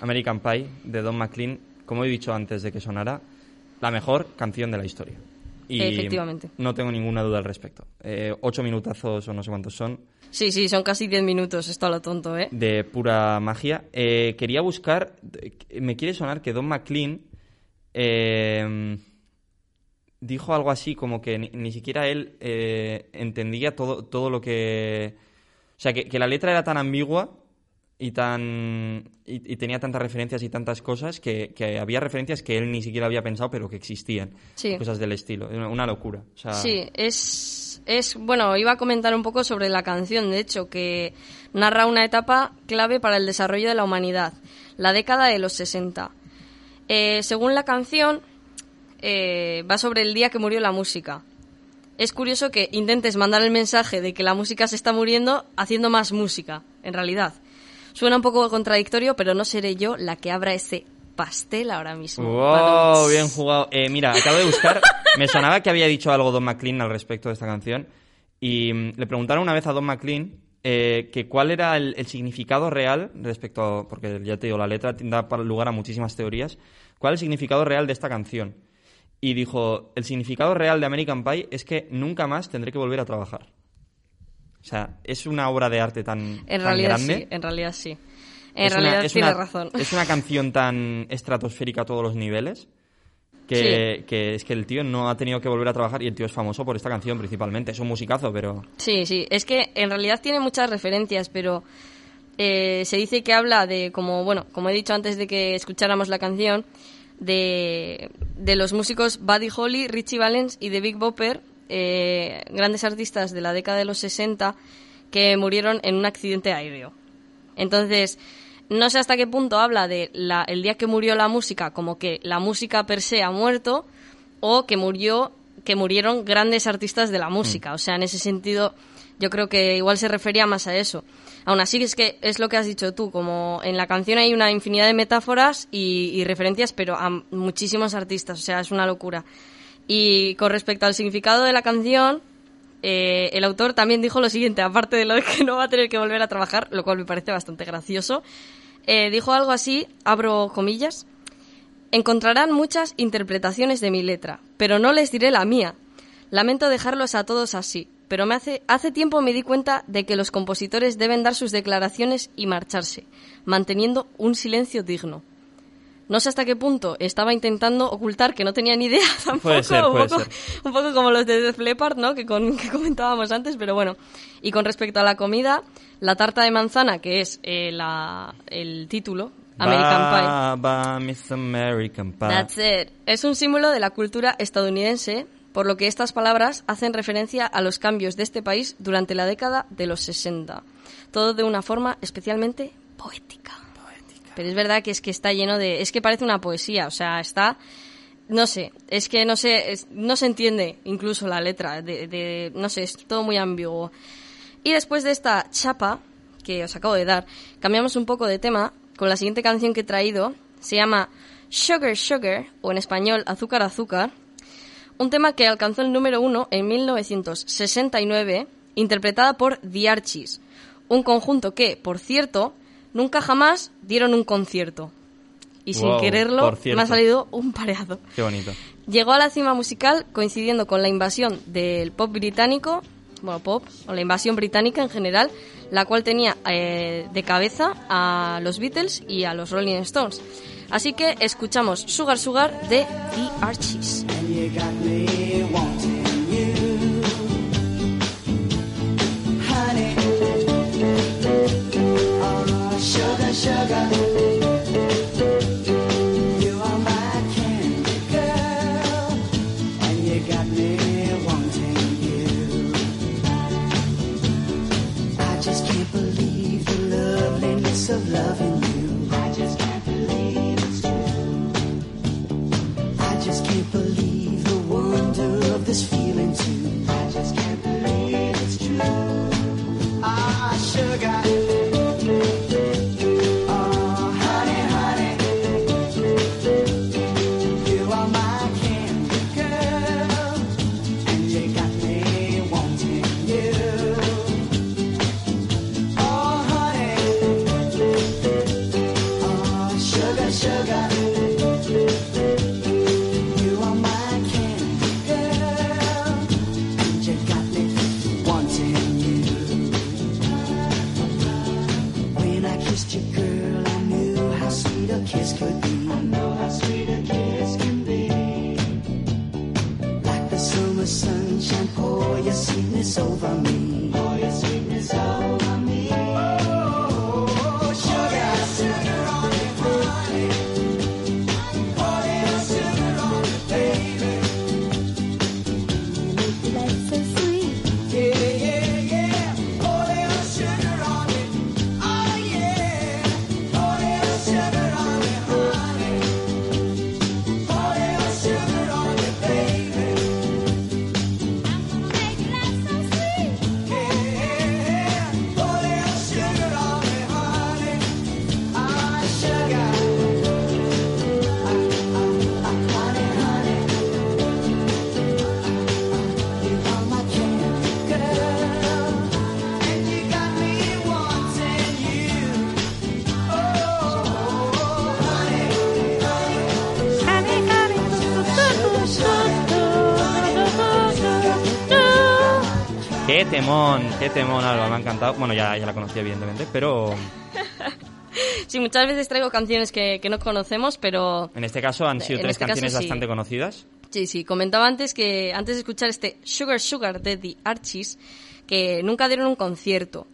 American Pie de Don McLean, como he dicho antes de que sonara, la mejor canción de la historia. Y Efectivamente. No tengo ninguna duda al respecto. Eh, ocho minutazos o no sé cuántos son Sí, sí, son casi 10 minutos, esto a lo tonto, ¿eh? de pura magia. Eh, quería buscar, me quiere sonar que Don McLean eh, dijo algo así como que ni, ni siquiera él eh, entendía todo, todo lo que... O sea, que, que la letra era tan ambigua y tan y, y tenía tantas referencias y tantas cosas que, que había referencias que él ni siquiera había pensado pero que existían. Sí. Cosas del estilo. Una, una locura. O sea, Sí, es, es. Bueno, iba a comentar un poco sobre la canción, de hecho, que narra una etapa clave para el desarrollo de la humanidad, la década de los 60. Eh, según la canción, eh, va sobre el día que murió la música. Es curioso que intentes mandar el mensaje de que la música se está muriendo haciendo más música, en realidad. Suena un poco contradictorio, pero no seré yo la que abra ese pastel ahora mismo. ¡Wow! Bien jugado. Eh, mira, acabo de buscar. Me sonaba que había dicho algo Don McLean al respecto de esta canción. Y mm, le preguntaron una vez a Don McLean eh, que cuál era el, el significado real respecto a. Porque ya te digo, la letra da lugar a muchísimas teorías. ¿Cuál es el significado real de esta canción? Y dijo: El significado real de American Pie es que nunca más tendré que volver a trabajar. O sea, es una obra de arte tan, En tan realidad grande. sí, en realidad sí. En Es una- realidad es tienes una- razón. Es una canción tan estratosférica a todos los niveles que, que es que el tío no ha tenido que volver a trabajar y el tío es famoso por esta canción principalmente. Es un musicazo, pero Sí, sí, es que en realidad tiene muchas referencias, pero eh, se dice que habla de, como bueno, como he dicho antes de que escucháramos la canción, de, de los músicos Buddy Holly, Richie Valens y The Big Bopper, eh, grandes artistas de la década de los 60 que murieron en un accidente aéreo. Entonces, no sé hasta qué punto habla de la- el día que murió la música, como que la música per se ha muerto, o que murió, que murieron grandes artistas de la música. O sea, en ese sentido, yo creo que igual se refería más a eso. Aún así, es que es lo que has dicho tú, como en la canción hay una infinidad de metáforas y, y referencias, pero a muchísimos artistas, o sea, es una locura. Y con respecto al significado de la canción, eh, el autor también dijo lo siguiente, aparte de lo de que no va a tener que volver a trabajar, lo cual me parece bastante gracioso, eh, dijo algo así, abro comillas, encontrarán muchas interpretaciones de mi letra, pero no les diré la mía. Lamento dejarlos a todos así, pero me hace, hace tiempo me di cuenta de que los compositores deben dar sus declaraciones y marcharse, manteniendo un silencio digno. No sé hasta qué punto estaba intentando ocultar que no tenía ni idea tampoco, Puede ser, un, puede poco, ser. un poco como los de Def Leppard, ¿no? Que, con- que comentábamos antes, pero bueno. Y con respecto a la comida, la tarta de manzana, que es eh, la, el título, American Pie. Va, Miss American Pie. That's it. Es un símbolo de la cultura estadounidense, por lo que estas palabras hacen referencia a los cambios de este país durante la década de los 60. Todo de una forma especialmente poética. Pero es verdad que es que está lleno de... Es que parece una poesía, o sea, está... No sé, es que no sé, no se entiende incluso la letra, de- no sé, es todo muy ambiguo. Y después de esta chapa que os acabo de dar, cambiamos un poco de tema con la siguiente canción que he traído. Se llama Sugar Sugar, o en español Azúcar Azúcar. Un tema que alcanzó el número uno en 1969, interpretada por The Archies. Un conjunto que, por cierto, nunca jamás dieron un concierto. Y sin Wow, quererlo, me ha salido un pareado. Qué bonito. Llegó a la cima musical coincidiendo con la invasión del pop británico, bueno, pop, o la invasión británica en general, la cual tenía eh, de cabeza a los Beatles y a los Rolling Stones. Así que escuchamos Sugar Sugar de The Archies. The loveliness of loving you. I just can't believe it's true. I just can't believe the wonder of this feeling too. I just can't believe it's true. Ah, sugar. Over me. Temón, qué temón, Alba, me ha encantado. Bueno, ya, ya la conocía evidentemente, pero Sí, muchas veces traigo canciones que, que no conocemos, pero en este caso han sido tres este caso, canciones sí. bastante conocidas. Sí, sí, comentaba antes que antes de escuchar este Sugar Sugar de The Archies, que nunca dieron un concierto.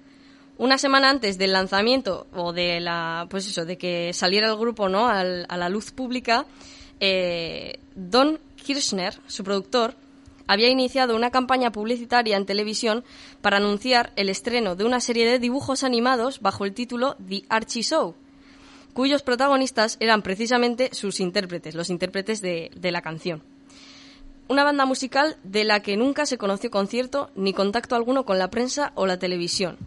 Una semana antes del lanzamiento o de la, pues eso, de que saliera el grupo, ¿no? Al- a la luz pública, eh, Don Kirchner, su productor, había iniciado una campaña publicitaria en televisión para anunciar el estreno de una serie de dibujos animados bajo el título The Archie Show, cuyos protagonistas eran precisamente sus intérpretes, los intérpretes de, de la canción. Una banda musical de la que nunca se conoció concierto ni contacto alguno con la prensa o la televisión.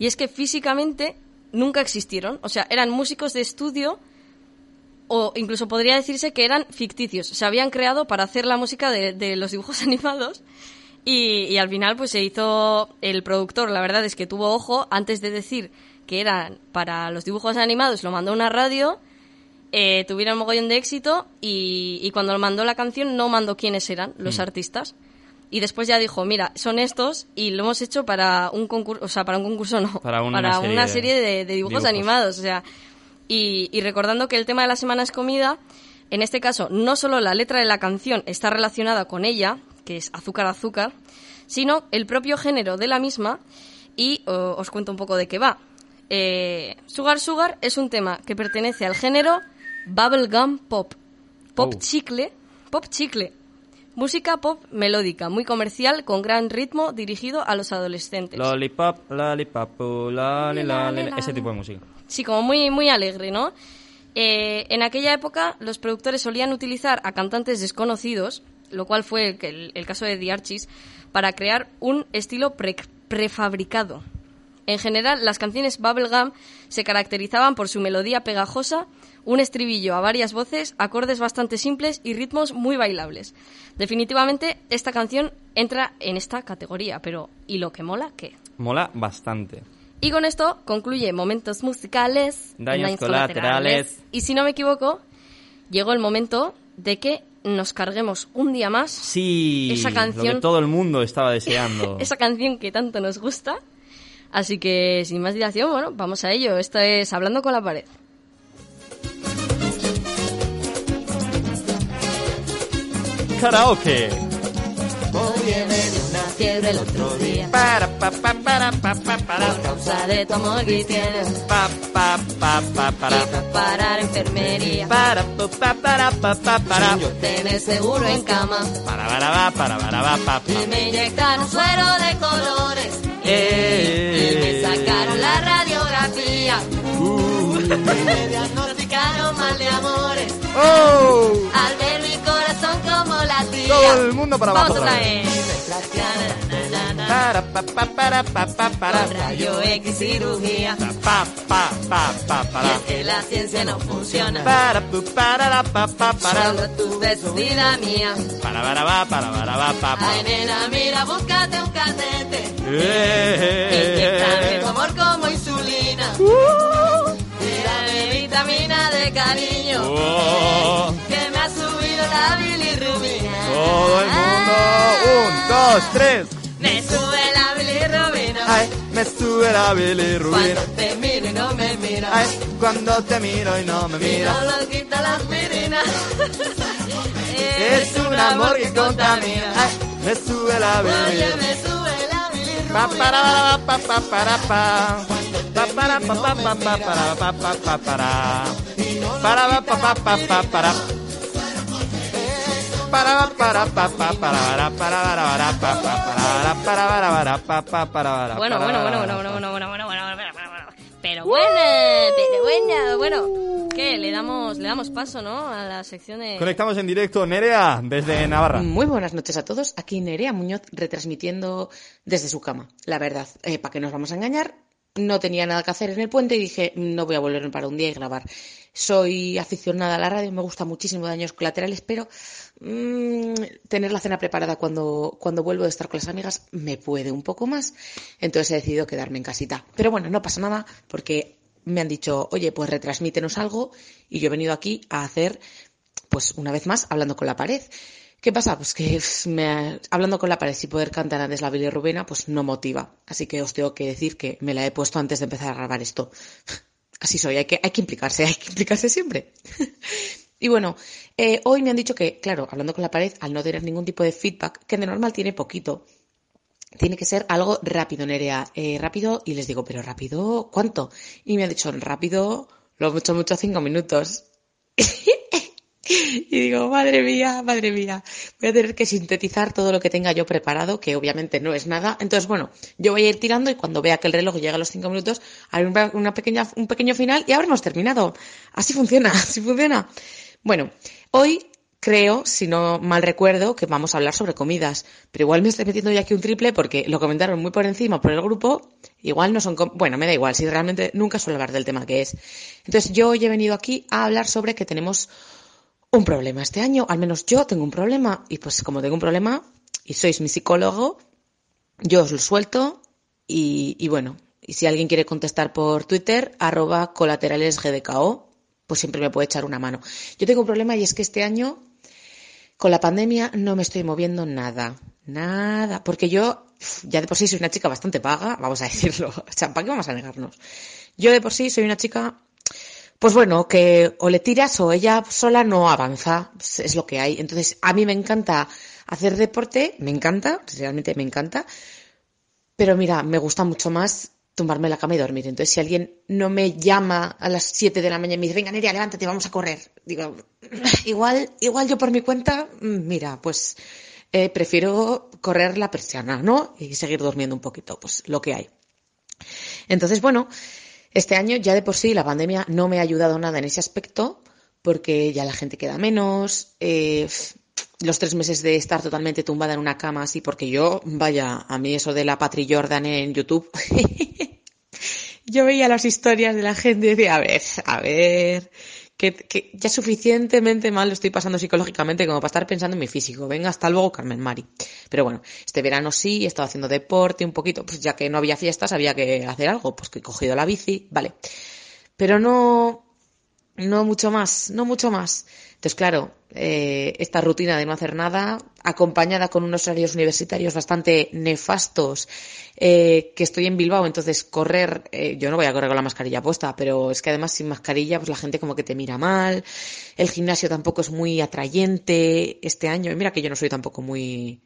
Y es que físicamente nunca existieron, o sea, eran músicos de estudio o incluso podría decirse que eran ficticios. Se habían creado para hacer la música de, de los dibujos animados y, y al final pues se hizo el productor, la verdad es que tuvo ojo antes de decir que eran para los dibujos animados, lo mandó a una radio, eh, tuvieron mogollón de éxito y, y cuando lo mandó la canción no mandó quiénes eran los artistas. Y después ya dijo, mira, son estos y lo hemos hecho para un concurso, o sea, para un concurso no, Para una serie una de serie de, de dibujos, dibujos. animados, o sea, y, y recordando que el tema de la semana es comida, en este caso no solo la letra de la canción está relacionada con ella, que es azúcar azúcar, sino el propio género de la misma y os cuento un poco de qué va. Eh, Sugar Sugar es un tema que pertenece al género bubblegum pop, pop Oh. chicle, pop chicle. Música pop melódica, muy comercial, con gran ritmo, dirigido a los adolescentes. Lollipop, lollipop, lolli, lolli, ese tipo de música. Sí, como muy, muy alegre, ¿no? Eh, en aquella época los productores solían utilizar a cantantes desconocidos, lo cual fue el, caso de The Archies, para crear un estilo pre- prefabricado. En general, las canciones Bubblegum se caracterizaban por su melodía pegajosa, un estribillo a varias voces, acordes bastante simples y ritmos muy bailables. Definitivamente, esta canción entra en esta categoría, pero ¿y lo que mola qué? Mola bastante. Y con esto concluye momentos musicales, Daños colaterales. Y si no me equivoco, llegó el momento de que nos carguemos un día más Sí, Esa lo canción- que todo el mundo estaba deseando. esa canción que tanto nos gusta. Así que sin más dilación, bueno, vamos a ello. Esto es Hablando con la pared. Karaoke. Hoy una fiebre el otro día. Para, pa, pa, para, pa, pa, para. Por causa de tu amor tienes. Pa, pa, pa, pa, para. Y parar enfermería. Para, pa, pa, para, pa, pa, para. Sin yo tener seguro en cama. Para, para, va, para, para, va, pa, pa. Y me inyectaron suero de colores. Y Eh. me sacaron la radiografía. Uh. Me diagnosticaron mal de amores. ¡Oh! Al ver mi corazón como latía. Todo el mundo para abajo Vamos otra a vez. ver. Para, pa, pa, para, pa, pa, para. Con rayo X cirugía. Pa, pa, pa, pa, Y para. es que la ciencia no funciona. Para, pu, para, la, pa, pa, para. Solo tu beso y la mía. Para, para, va, para, para, va, pa, pa. Ay, nena, mira, búscate un catete. Eh. Tu amor como insulina. Y dame vitamina de cariño. Oh. Que me ha subido la bilirrubina. Todo el mundo. Un, dos, tres. Me sube la bilirrubina. Ay, me sube la bilirrubina. Cuando te miro y no me miras. Ay, cuando te miro y no me Y miras. no lo quita la aspirina. Es un amor que contamina. Ay, me sube la Oye, bilirrubina. me sube Pa, para, pa, pa, para, pa. Pa, para, pa, pa, pa, pa, para, pa, pa, pa, para. Para, pa, pa, pa, pa, para. Para, para, pa, pa, para, para, para, para, pa, pa, para, para, para, para, pa, pa, para, para, Bueno, para, bueno, bueno, para, bueno, bueno, para. bueno, bueno, bueno, bueno, bueno, bueno, bueno. Pero pero buena, bueno. ¿Qué? Le damos, le damos paso, ¿no? A la sección de... Conectamos en directo, Nerea, desde Navarra. Muy buenas noches a todos. Aquí Nerea Muñoz retransmitiendo desde su cama. La verdad, eh, ¿para qué nos vamos a engañar? No tenía nada que hacer en el puente y dije, no voy a volverme para un día y grabar. Soy aficionada a la radio, me gusta muchísimo daños colaterales, pero mm, tener la cena preparada cuando, cuando vuelvo de estar con las amigas me puede un poco más. Entonces he decidido quedarme en casita. Pero bueno, no pasa nada porque me han dicho, oye, pues retransmítenos algo y yo he venido aquí a hacer pues una vez más hablando con la pared. ¿Qué pasa? Pues que hablando con la pared y poder cantar antes la bilirrubina, pues no motiva. Así que os tengo que decir que me la he puesto antes de empezar a grabar esto. Así soy, hay que, hay que implicarse, hay que implicarse siempre. y bueno, eh, hoy me han dicho que, claro, hablando con la pared, al no tener ningún tipo de feedback, que de normal tiene poquito, tiene que ser algo rápido, Nerea. Eh, rápido, y les digo, ¿pero rápido cuánto? Y me han dicho, rápido, lo mucho, mucho, cinco minutos. Y digo, madre mía, madre mía, voy a tener que sintetizar todo lo que tenga yo preparado, que obviamente no es nada. Entonces, bueno, yo voy a ir tirando y cuando vea que el reloj llega a los cinco minutos, haré una, pequeña, un pequeño final y habremos terminado. Así funciona, así funciona. Bueno, hoy creo, si no mal recuerdo, que vamos a hablar sobre comidas. Pero igual me estoy metiendo ya aquí un triple porque lo comentaron muy por encima por el grupo. Igual no son... Bueno, me da igual, si realmente nunca suelo hablar del tema que es. Entonces, yo hoy he venido aquí a hablar sobre que tenemos un problema este año, al menos yo tengo un problema y pues como tengo un problema y sois mi psicólogo, yo os lo suelto y, bueno, y si alguien quiere contestar por Twitter, arroba colateralesgdko, pues siempre me puede echar una mano. Yo tengo un problema y es que este año con la pandemia no me estoy moviendo nada, nada, porque yo ya de por sí soy una chica bastante vaga, vamos a decirlo, ¿para qué vamos a negarnos? Yo de por sí soy una chica pues bueno, que o le tiras o ella sola no avanza, es lo que hay. Entonces, a mí me encanta hacer deporte, me encanta, realmente me encanta, pero mira, me gusta mucho más tumbarme en la cama y dormir. Entonces, si alguien no me llama a las 7 de la mañana y me dice, venga, Nerea, levántate, vamos a correr, digo, igual, igual yo por mi cuenta, mm, mira, pues eh, prefiero correr la persiana, ¿no? Y seguir durmiendo un poquito, pues lo que hay. Entonces, bueno, este año ya de por sí la pandemia no me ha ayudado nada en ese aspecto, porque ya la gente queda menos, eh, los tres meses de estar totalmente tumbada en una cama así, porque yo, vaya, a mí eso de la Patri Jordan en YouTube, yo veía las historias de la gente y decía, a ver, a ver, que, que ya suficientemente mal lo estoy pasando psicológicamente como para estar pensando en mi físico. Venga, hasta luego, Carmen Mari. Pero bueno, este verano sí, he estado haciendo deporte un poquito, pues ya que no había fiestas, había que hacer algo, pues que he cogido la bici, vale. Pero no, no mucho más, no mucho más. Entonces, claro, eh, esta rutina de no hacer nada, acompañada con unos horarios universitarios bastante nefastos, eh, que estoy en Bilbao, entonces correr, eh, yo no voy a correr con la mascarilla puesta, pero es que además sin mascarilla, pues la gente como que te mira mal, el gimnasio tampoco es muy atrayente este año, y mira que yo no soy tampoco muy,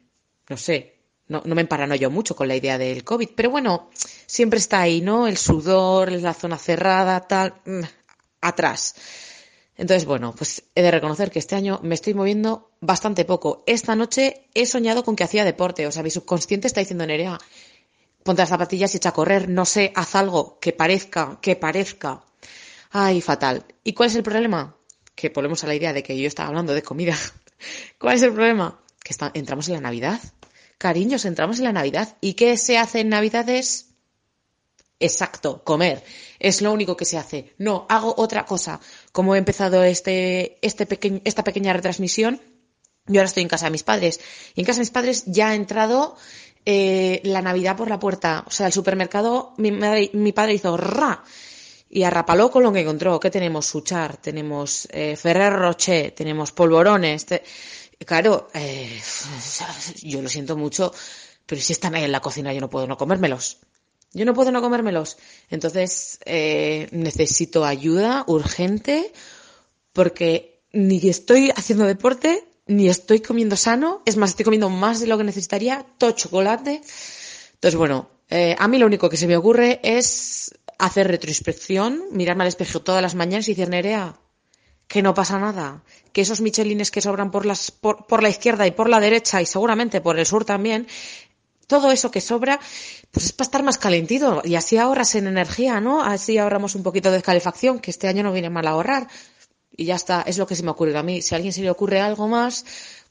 no sé, no, no me emparanoyo mucho con la idea del COVID, pero bueno, siempre está ahí, ¿no? El sudor, la zona cerrada, tal, mm, atrás. Entonces, bueno, pues he de reconocer que este año me estoy moviendo bastante poco. Esta noche he soñado con que hacía deporte, o sea, mi subconsciente está diciendo, Nerea, ponte las zapatillas y echa a correr, no sé, haz algo que parezca, que parezca. Ay, fatal. ¿Y cuál es el problema? Que volvemos a la idea de que yo estaba hablando de comida. ¿Cuál es el problema? Que entramos en la Navidad. Cariños, entramos en la Navidad. ¿Y qué se hace en Navidades? Exacto, comer. Es lo único que se hace. No, hago otra cosa. Como he empezado este, este esta pequeña retransmisión, yo ahora estoy en casa de mis padres. Y en casa de mis padres ya ha entrado eh, la Navidad por la puerta. O sea, el supermercado, mi, madre- mi padre hizo ra y arrapaló con lo que encontró. ¿Qué tenemos? Suchar, tenemos eh, Ferrer Rocher, tenemos polvorones. Claro, eh, yo lo siento mucho, pero si están ahí en la cocina yo no puedo no comérmelos. Yo no puedo no comérmelos. Entonces, eh, necesito ayuda urgente porque ni estoy haciendo deporte, ni estoy comiendo sano. Es más, estoy comiendo más de lo que necesitaría, todo chocolate. Entonces, bueno, Eh, a mí lo único que se me ocurre es hacer retroinspección, mirarme al espejo todas las mañanas y decir, Nerea, que no pasa nada, que esos michelines que sobran por, las, por, por la izquierda y por la derecha y seguramente por el sur también, todo eso que sobra, pues es para estar más calentito y así ahorras en energía, ¿no? Así ahorramos un poquito de calefacción, que este año no viene mal ahorrar. Y ya está, es lo que se me ocurre a mí. Si a alguien se le ocurre algo más,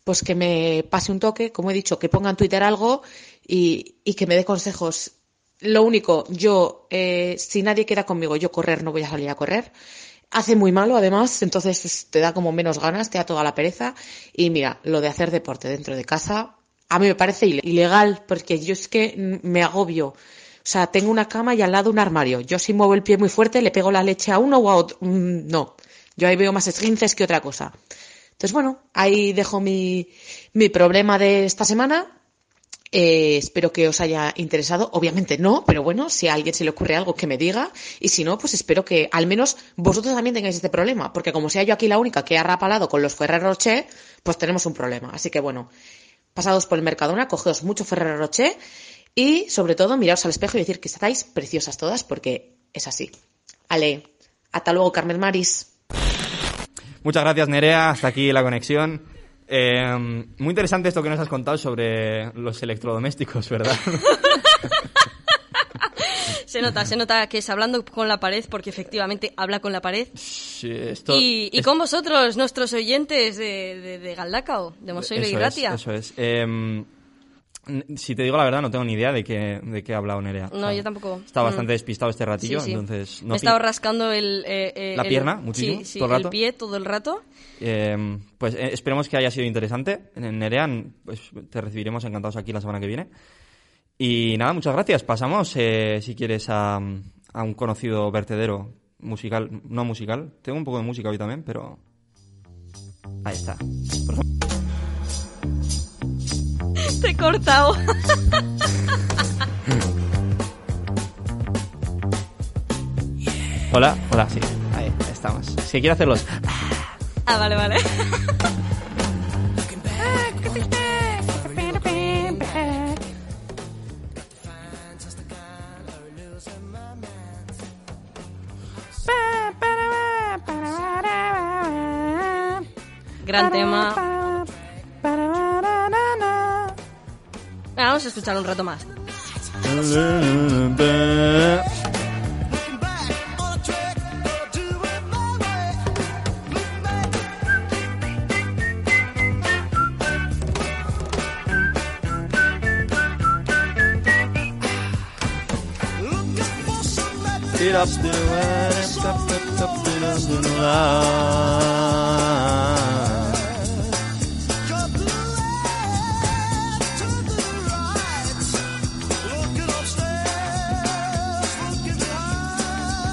pues que me pase un toque, como he dicho, que ponga en Twitter algo y, y que me dé consejos. Lo único, yo, eh, si nadie queda conmigo, yo correr, no voy a salir a correr. Hace muy malo, además, entonces pues, te da como menos ganas, te da toda la pereza. Y mira, lo de hacer deporte dentro de casa, a mí me parece ile- ilegal, porque yo es que me agobio. O sea, tengo una cama y al lado un armario. Yo si muevo el pie muy fuerte, le pego la leche a uno o a otro. Mm, No, yo ahí veo más esguinces que otra cosa. Entonces, bueno, ahí dejo mi, mi problema de esta semana. Eh, espero que os haya interesado. Obviamente no, pero bueno, si a alguien se le ocurre algo que me diga. Y si no, pues espero que al menos vosotros también tengáis este problema. Porque como sea yo aquí la única que ha rapalado con los Ferrero Rocher, pues tenemos un problema. Así que bueno, pasados por el Mercadona, cogeos mucho Ferrero Rocher y sobre todo miraos al espejo y decir que estáis preciosas todas porque es así. Ale, hasta luego Carmen Maris. Muchas gracias, Nerea. Hasta aquí la conexión. Eh, muy interesante esto que nos has contado sobre los electrodomésticos, ¿verdad? Se nota, se nota que es hablando con la pared, porque efectivamente habla con la pared. Sí, esto- Y, y es- con vosotros, nuestros oyentes de, de, de Galdacao, de Mosoilo y eso es, eso es. Eh, si te digo la verdad, no tengo ni idea de qué, de qué ha hablado Nerea. No, yo tampoco. Está Mm. bastante despistado este ratillo, Sí, sí. entonces... Me No he estado rascando el, eh, eh, La el- pierna muchísimo, sí, sí, todo el rato. el pie todo el rato. Eh, pues eh, esperemos que haya sido interesante. Nerea, pues te recibiremos encantados aquí la semana que viene. Y nada, muchas gracias. Pasamos, eh, si quieres, a, a un conocido vertedero musical, no musical. Tengo un poco de música hoy también, pero... Ahí está. Te he cortado. Hola, hola, sí. Ahí, ahí estamos. Si quiero hacerlos... ah, vale, vale. Gran tema. Vamos a escuchar un rato más.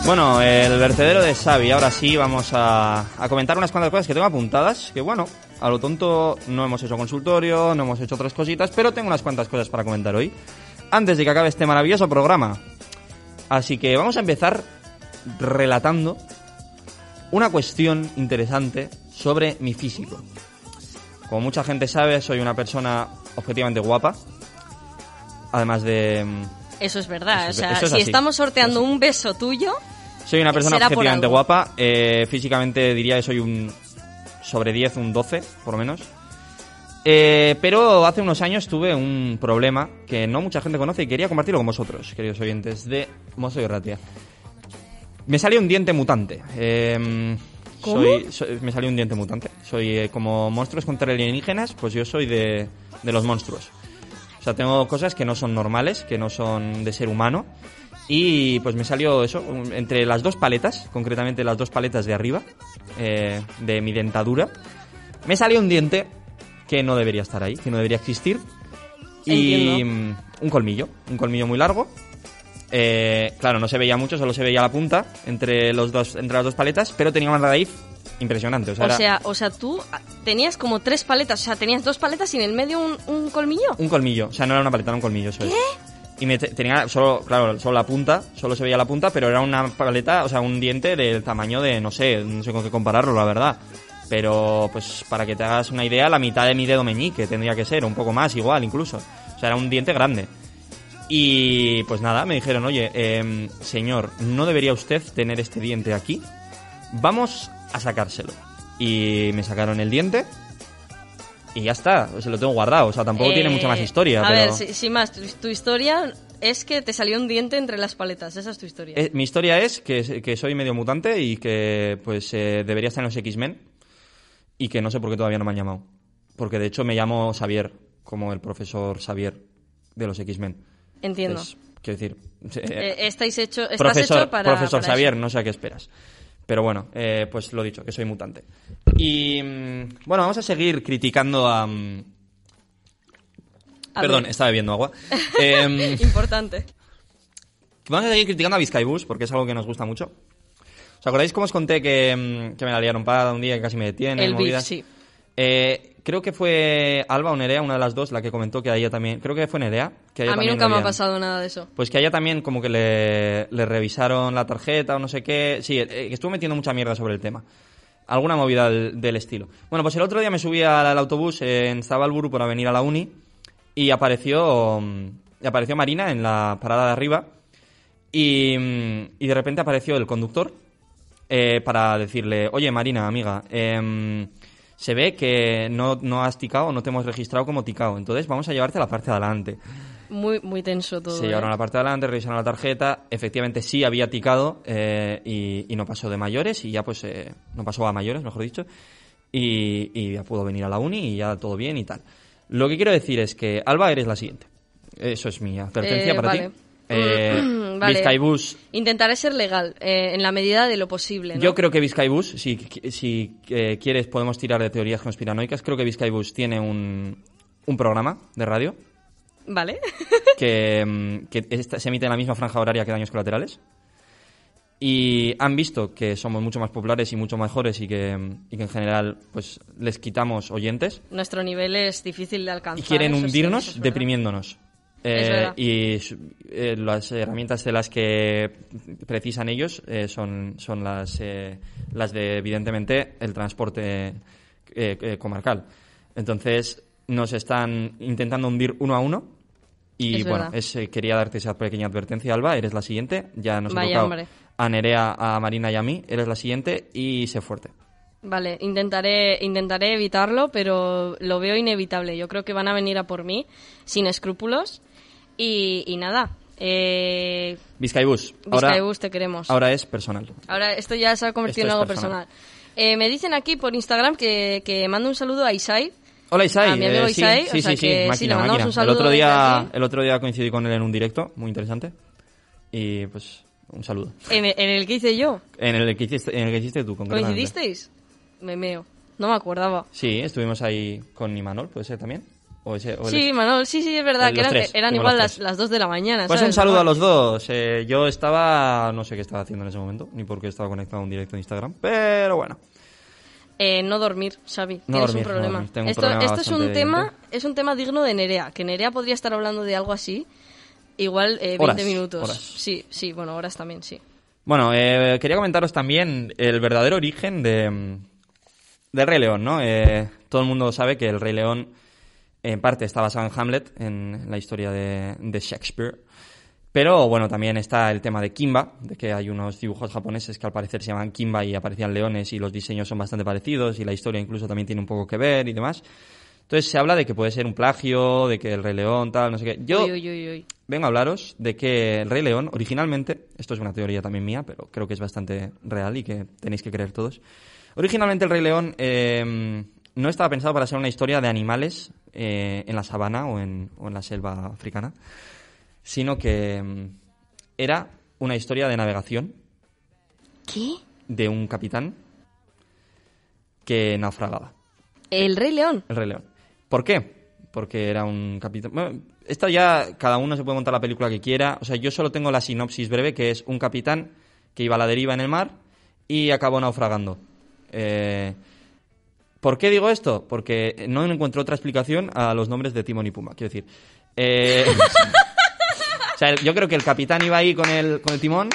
Bueno, el vertedero de Xavi. Ahora sí vamos a, a comentar unas cuantas cosas que tengo apuntadas. Que bueno, a lo tonto no hemos hecho consultorio, no hemos hecho otras cositas, pero tengo unas cuantas cosas para comentar hoy. Antes de que acabe este maravilloso programa. Así que vamos a empezar relatando una cuestión interesante sobre mi físico. Como mucha gente sabe, soy una persona objetivamente guapa. Además de... mm, Eso es verdad. Eso o sea, es si así. estamos sorteando un beso tuyo, Soy una persona Será por objetivamente guapa. eh, físicamente diría que soy un sobre 10, un 12, por lo menos. Eh, pero hace unos años tuve un problema que no mucha gente conoce y quería compartirlo con vosotros, queridos oyentes de Mozo y Ratia. Me salió un diente mutante. Eh, ¿Cómo? soy- soy- me salió un diente mutante. Soy eh, como monstruos contra alienígenas, pues yo soy de, de los monstruos. O sea, tengo cosas que no son normales, que no son de ser humano. Y pues me salió eso, entre las dos paletas, concretamente las dos paletas de arriba, eh, de mi dentadura, me salió un diente que no debería estar ahí, que no debería existir. Y mm, un colmillo, un colmillo muy largo. Eh, claro, no se veía mucho, solo se veía la punta entre, los dos, entre las dos paletas, pero tenía una raíz impresionante. O sea, o era sea, o sea, tú tenías como tres paletas, o sea, tenías dos paletas y en el medio un, un colmillo. un colmillo. O sea, no era una paleta, era un colmillo. Eso es. Y me te- tenía solo, claro, solo la punta, solo se veía la punta, pero era una paleta, o sea, un diente del tamaño de, no sé, no sé con qué compararlo, la verdad. Pero, pues, para que te hagas una idea, la mitad de mi dedo meñique tendría que ser, un poco más, igual, incluso. O sea, era un diente grande. Y pues nada, me dijeron, oye, em, señor, no debería usted tener este diente aquí. Vamos a sacárselo. Y me sacaron el diente. Y ya está, se lo tengo guardado. O sea, tampoco tiene Eh, mucha más historia. A pero... ver, si- sin más, tu, tu historia es que te salió un diente entre las paletas. Esa es tu historia. Eh, mi historia es que, que soy medio mutante y que pues eh, debería estar en los X-Men y que no sé por qué todavía no me han llamado. Porque de hecho me llamo Xavier, como el profesor Xavier de los X-Men. Entiendo. Entonces, quiero decir, eh, Eh, estáis hecho, estás profesor, hecho para. profesor para Xavier, eso. no sé a qué esperas. Pero bueno, eh, pues lo dicho, que soy mutante. Y mm, bueno, vamos a seguir criticando a... mm, A Perdón, ver. estaba bebiendo agua. Em, Importante. Vamos a seguir criticando a Vizcaibus porque es algo que nos gusta mucho. ¿Os acordáis cómo os conté que, mm, que me la liaron parada un día que casi me detienen? El beef, sí. Eh, creo que fue Alba o Nerea, una de las dos, la que comentó que a ella también. Creo que fue Nerea. Que a ella A mí nunca me ha pasado nada de eso. Pues que a ella también como que le, le revisaron la tarjeta o no sé qué. Sí, eh, que estuvo metiendo mucha mierda sobre el tema. Alguna movida del, del estilo. Bueno, pues el otro día me subí al, al autobús en Zabalburu para venir a la uni y apareció, mm, y apareció Marina en la parada de arriba y, mm, y de repente apareció el conductor eh, para decirle, oye Marina, amiga, em, se ve que no, no has ticado, no te hemos registrado como ticado, entonces vamos a llevarte a la parte de adelante. Muy, muy tenso todo. Se ¿eh? llevaron a la parte de adelante, revisaron la tarjeta. Efectivamente, sí había ticado eh, y, y no pasó de mayores. Y ya, pues, eh, no pasó a mayores, mejor dicho. Y, y ya pudo venir a la uni y ya todo bien y tal. Lo que quiero decir es que, Alba, eres la siguiente. Eso es mi advertencia Eh, para vale. ti. Eh, Vale. Vizcaibus, Intentaré ser legal, eh, en la medida de lo posible. ¿no? yo creo que Vizcaibus, si, si eh, quieres, podemos tirar de teorías conspiranoicas. Creo que Vizcaibus tiene un, un programa de radio Vale. que, mm, que esta- se emite en la misma franja horaria que Daños Colaterales. Y han visto que somos mucho más populares y mucho mejores y que, mm, y que en general pues les quitamos oyentes Nuestro nivel es difícil de y alcanzar. quieren eso sí, hundirnos es deprimiéndonos. Eh, y eh, las herramientas de las que precisan ellos eh, son, son las, eh, las de, evidentemente, el transporte comarcal. Entonces, nos están intentando hundir uno a uno. Y Es bueno, es, quería darte esa pequeña advertencia, Alba. Eres la siguiente. Ya nos ha Vaya, tocado hombre. a Nerea, a Marina y a mí. Eres la siguiente y sé fuerte. Vale, intentaré, intentaré evitarlo, pero lo veo inevitable. Yo creo que van a venir a por mí, sin escrúpulos. Y, y nada, eh, Vizcaibus. Ahora, Vizcaibus, te queremos. ahora es personal. Ahora esto ya se ha convertido Esto en algo personal. personal. Eh, me dicen aquí por Instagram que, que mando un saludo a Isai. Hola Isai, A mi amigo eh, sí, Isai, sí, o sea sí, sí, que sí, máquina, le mandamos máquina. un saludo el otro día, el otro día coincidí con él en un directo, muy interesante. Y pues un saludo. En, en el que hice yo. En el que hiciste, en el que hiciste tú, concretamente. ¿Coincidisteis? Me meo. No me acordaba. Sí, estuvimos ahí con Imanol, puede ser también. O ese, o él Sí, Manol, sí, sí, es verdad, que eran, tres, eran fuimos igual las, las 2 de la mañana. Pues ¿sabes? un saludo a los dos. Eh, yo estaba, no sé qué estaba haciendo en ese momento, ni por qué estaba conectado a un directo de Instagram, pero bueno. Eh, no dormir, Xavi. No Tienes dormir, un problema. un esto problema esto es un tema, evidente. es un tema digno de Nerea. Que Nerea podría estar hablando de algo así. Igual eh, 20 Horas, minutos. horas. Sí, sí, bueno, horas también, sí. Bueno, eh, quería comentaros también el verdadero origen de, mm, del Rey León, ¿no? Todo el mundo sabe que el Rey León en parte está basado en Hamlet, en la historia de, de Shakespeare. Pero bueno, también está el tema de Kimba, de que hay unos dibujos japoneses que al parecer se llaman Kimba y aparecían leones y los diseños son bastante parecidos y la historia incluso también tiene un poco que ver y demás. Entonces se habla de que puede ser un plagio, de que el Rey León, tal, no sé qué. Yo Uy, uy, uy, uy. vengo a hablaros de que el Rey León, originalmente, esto es una teoría también mía, pero creo que es bastante real y que tenéis que creer todos. Originalmente el Rey León eh, no estaba pensado para ser una historia de animales eh, en la sabana o en, o en la selva africana, sino que mm, era una historia de navegación ¿Qué? de un capitán que naufragaba. El Rey León. El Rey León. ¿Por qué? Porque era un capitán. Bueno, esta ya cada uno se puede montar la película que quiera. O sea, yo solo tengo la sinopsis breve, que es un capitán que iba a la deriva en el mar y acabó naufragando. Eh, ¿Por qué digo esto? Porque no encuentro otra explicación a los nombres de Timón y Pumba. Quiero decir. eh, o sea, yo creo que el capitán iba ahí con el, con el timón,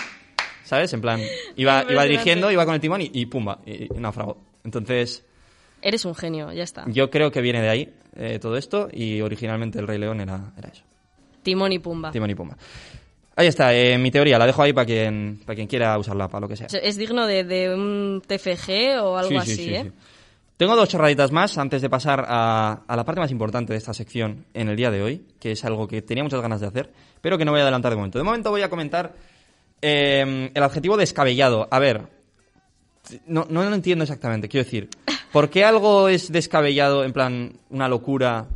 ¿sabes? En plan, iba, iba dirigiendo, iba con el timón y, y Pumba, y, y naufragó. Entonces. Eres un genio, ya está. Yo creo que viene de ahí eh, todo esto y originalmente el Rey León era, era eso. Timón y Pumba. Timón y Pumba. Ahí está, eh, mi teoría, la dejo ahí para quien, para quien quiera usarla, para lo que sea. Es digno de, de un TFG o algo Sí, sí, así, sí, ¿eh? Tengo dos chorraditas más antes de pasar a, la parte más importante de esta sección en el día de hoy, que es algo que tenía muchas ganas de hacer, pero que no voy a adelantar de momento. De momento voy a comentar eh, el adjetivo descabellado. A ver, no, no lo entiendo exactamente. Quiero decir, ¿por qué algo es descabellado, en plan, una locura?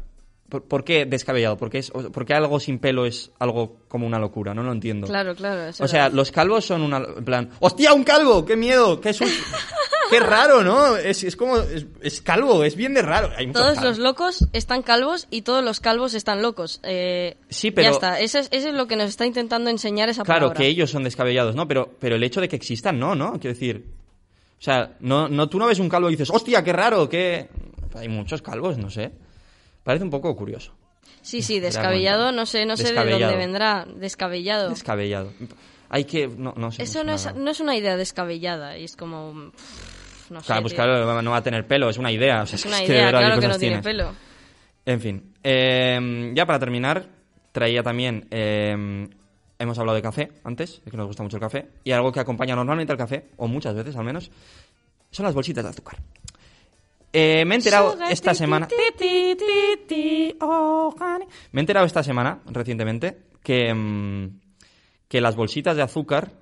¿Por, por qué descabellado? ¿Por qué, es, o- por qué algo sin pelo es algo como una locura? No lo entiendo. Claro, claro. O sea, los calvos son una... En plan, ¡hostia, un calvo! ¡Qué miedo! ¡Qué susto! ¡Qué raro, ¿no? Es, es como... Es, es calvo, es bien de raro. Hay Todos los locos están calvos y todos los calvos están locos. Eh, Sí, pero- Ya está, eso es, eso es lo que nos está intentando enseñar esa Claro, palabra. que ellos son descabellados, ¿no? Pero, pero el hecho de que existan, no, ¿no? Quiero decir... O sea, no, no, tú no ves un calvo y dices, ¡hostia, qué raro! qué Hay muchos calvos, no sé. Parece un poco curioso. Sí, sí, descabellado, no sé, no sé de dónde vendrá. Descabellado. Descabellado. Hay que... No, no sé. Eso no es, no es una idea descabellada y es como... pff, No sé, Claro, pues tío. claro, no va a tener pelo, es una idea. O sea, Es una que de idea, verdad, ¿qué claro que no tiene tienes? pelo. En fin, eh, ya para terminar, traía también, eh, hemos hablado de café antes, de que nos gusta mucho el café, y algo que acompaña normalmente al café, o muchas veces al menos, son las bolsitas de azúcar. Eh, me he enterado esta semana... oh. Me he enterado esta semana, recientemente, que, mm, que las bolsitas de azúcar,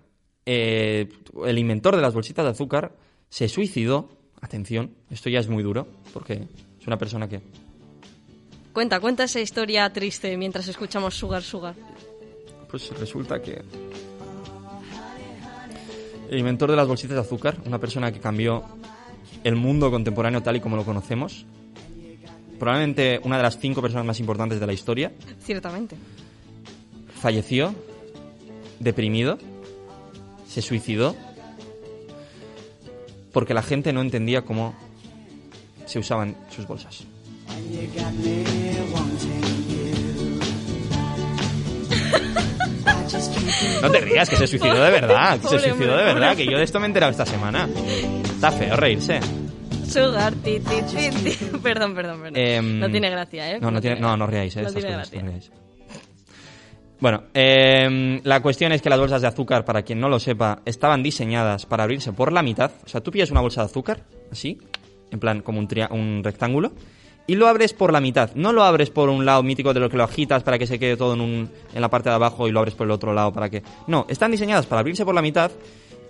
eh, el inventor de las bolsitas de azúcar se suicidó. Atención, esto ya es muy duro, porque es una persona que Cuenta, cuenta esa historia triste mientras escuchamos Sugar Sugar. Pues resulta que el inventor de las bolsitas de azúcar, una persona que cambió el mundo contemporáneo tal y como lo conocemos, probablemente una de las cinco personas más importantes de la historia, Ciertamente. falleció deprimido, se suicidó, porque la gente no entendía cómo se usaban sus bolsas. No te rías, que se suicidó de verdad, que se suicidó de verdad, que yo de esto me he enterado esta semana. Está feo reírse. Sugar, ti, ti, ti, ti. Perdón, perdón, perdón. Em, no tiene gracia, ¿eh? No, no, tiene, no, no ríais, ¿eh? No estas tiene cosas, gracia. no. Bueno, em, la cuestión es que las bolsas de azúcar, para quien no lo sepa, estaban diseñadas para abrirse por la mitad. O sea, tú pillas una bolsa de azúcar, así, en plan como un, un rectángulo, y lo abres por la mitad. No lo abres por un lado mítico de lo que lo agitas para que se quede todo en, un, en la parte de abajo y lo abres por el otro lado para que... No, están diseñadas para abrirse por la mitad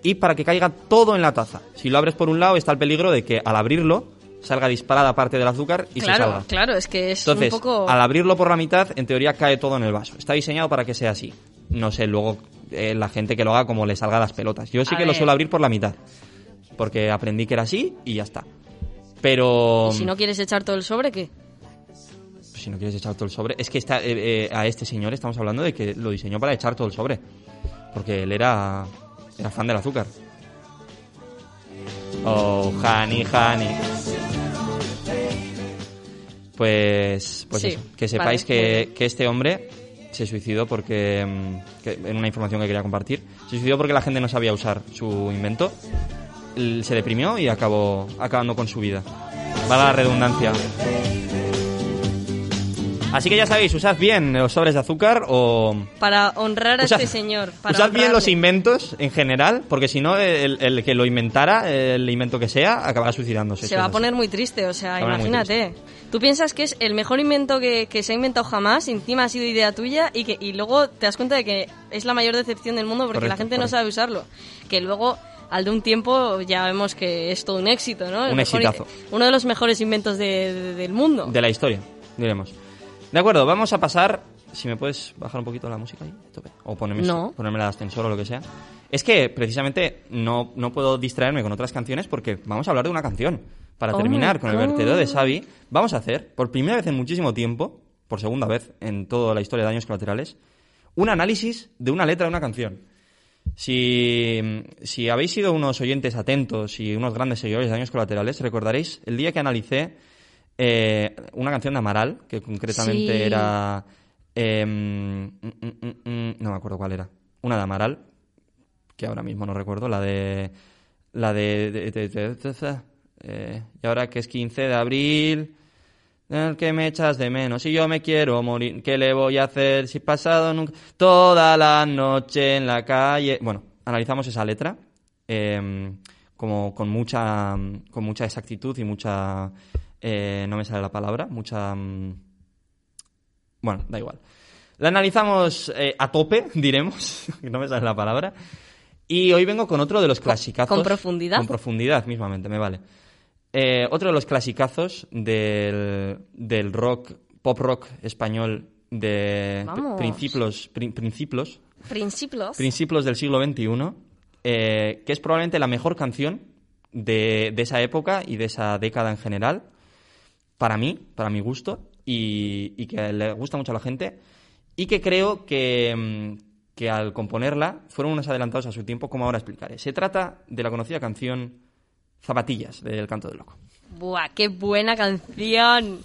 y para que caiga todo en la taza. Si lo abres por un lado está el peligro de que al abrirlo salga disparada parte del azúcar y se Claro, salga. claro, es que es Entonces, un poco... al abrirlo por la mitad, en teoría cae todo en el vaso. Está diseñado para que sea así. No sé, luego eh, la gente que lo haga como le salga las pelotas. Yo sí A que lo suelo abrir por la mitad. Porque aprendí que era así y ya está. Pero ¿Y si no quieres echar todo el sobre, qué? si no quieres echar todo el sobre, es que está, eh, eh, a este señor estamos hablando de que lo diseñó para echar todo el sobre. Porque él era, era fan del azúcar. Oh, honey, honey. Pues, pues Sí, eso, que sepáis vale, que, que este hombre se suicidó porque, mm, que- en una información que quería compartir, se suicidó porque la gente no sabía usar su invento, se deprimió y acabó acabando con su vida. Va la redundancia. Así que ya sabéis, usad bien los sobres de azúcar o... Para honrar a Usad- este señor. Para usad bien los honrarle. inventos en general, porque si no, el, el que lo inventara, el invento que sea, acabará suicidándose. Se va a así. poner muy triste, o sea, Se imagínate. Tú piensas que es el mejor invento que, que se ha inventado jamás, encima ha sido idea tuya, y que y luego te das cuenta de que es la mayor decepción del mundo porque la Correcto, gente no correcto. sabe usarlo. Que luego, al de un tiempo, ya vemos que es todo un éxito, ¿no? El Un mejor- exitazo. Uno de los mejores inventos de- de- del mundo. De la historia, diremos. De acuerdo, vamos a pasar. Si me puedes bajar un poquito la música ahí, tope. O ponerme, No. ponerme el ascensor o lo que sea. Es que precisamente no, no puedo distraerme con otras canciones porque vamos a hablar de una canción. Para Oh terminar con el vertedero de Xavi, vamos a hacer, por primera vez en muchísimo tiempo, por segunda vez en toda la historia de Daños Colaterales, un análisis de una letra de una canción. Si, si habéis sido unos oyentes atentos y unos grandes seguidores de Daños Colaterales, recordaréis el día que analicé eh, una canción de Amaral, que concretamente Sí. era... em, mm, mm, mm, no me acuerdo cuál era. Una de Amaral, que ahora mismo no recuerdo, la de... La de... de- de- de- de- de- eh, y ahora que es 15 de abril... El que me echas de menos. Si yo me quiero morir, ¿qué le voy a hacer si pasado nunca? Toda la noche en la calle. Bueno, analizamos esa letra eh, como con mucha, con mucha exactitud y mucha. Eh, no me sale la palabra. Mucha. mm, Bueno, da igual. La analizamos eh, a tope, diremos. no me sale la palabra. Y hoy vengo con otro de los clasicazos. con profundidad? Con profundidad, mismamente, me vale. Eh, otro de los clasicazos del, del rock, pop rock español de principios, prin- principios, Principios. principios del siglo XXI, eh, que es probablemente la mejor canción de, de esa época y de esa década en general, para mí, para mi gusto, y, y que le gusta mucho a la gente, y que creo que, mm, que al componerla fueron unos adelantados a su tiempo, como ahora explicaré. Se trata de la conocida canción Zapatillas, del Canto del Loco. Buah, qué buena canción.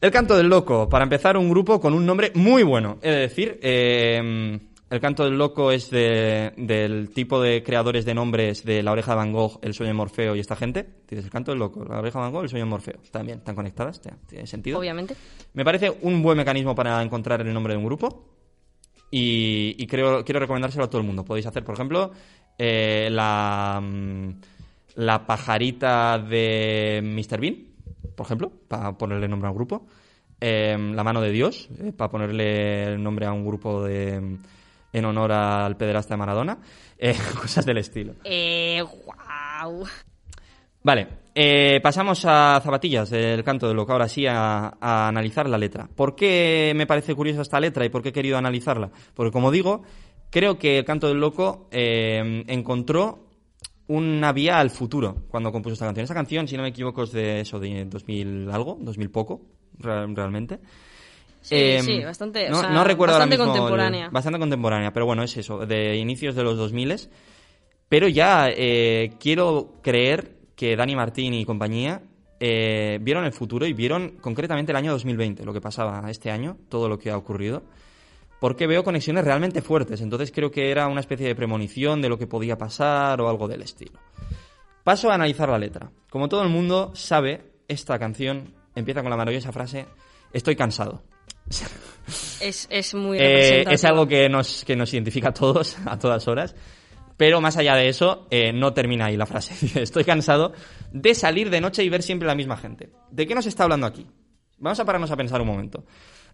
El Canto del Loco, para empezar, un grupo con un nombre muy bueno. Es decir, eh, El Canto del Loco es de- del tipo de creadores de nombres de La Oreja de Van Gogh, El Sueño de Morfeo y esta gente. Tienes El Canto del Loco, La Oreja de Van Gogh, El Sueño de Morfeo. Están bien, están conectadas, tiene sentido. Obviamente. Me parece un buen mecanismo para encontrar el nombre de un grupo. Y, y creo, quiero recomendárselo a todo el mundo. Podéis hacer, por ejemplo, eh, la, mm, la pajarita de Mr. Bean, por ejemplo, para ponerle nombre a un grupo. Eh, la mano de Dios, eh, para ponerle el nombre a un grupo de, en honor al pederasta de Maradona. Eh, cosas del estilo. Eh, wow. Vale, eh, pasamos a Zapatillas, del canto de loco, ahora sí a, a analizar la letra. ¿Por qué me parece curiosa esta letra y por qué he querido analizarla? Porque como digo, creo que el canto del loco eh, encontró una vía al futuro cuando compuso esta canción. Esta canción, si no me equivoco, es de eso, de 2000 algo, 2000 poco, real- realmente. Sí, Eh, sí, bastante, o No, sea, no recuerdo ahora bastante mismo el- contemporánea. bastante contemporánea, pero bueno, es eso, de inicios de los 2000 Pero ya eh, quiero creer que Dani Martín y compañía eh, vieron el futuro y vieron concretamente el año 2020, lo que pasaba este año, todo lo que ha ocurrido. Porque veo conexiones realmente fuertes, entonces creo que era una especie de premonición de lo que podía pasar o algo del estilo. Paso a analizar la letra. Como todo el mundo sabe, esta canción empieza con la maravillosa frase Estoy cansado. Es, es muy Eh, es algo que nos, que nos identifica a todos, a todas horas. Pero más allá de eso, eh, no termina ahí la frase. Estoy cansado de salir de noche y ver siempre la misma gente. ¿De qué nos está hablando aquí? Vamos a pararnos a pensar un momento.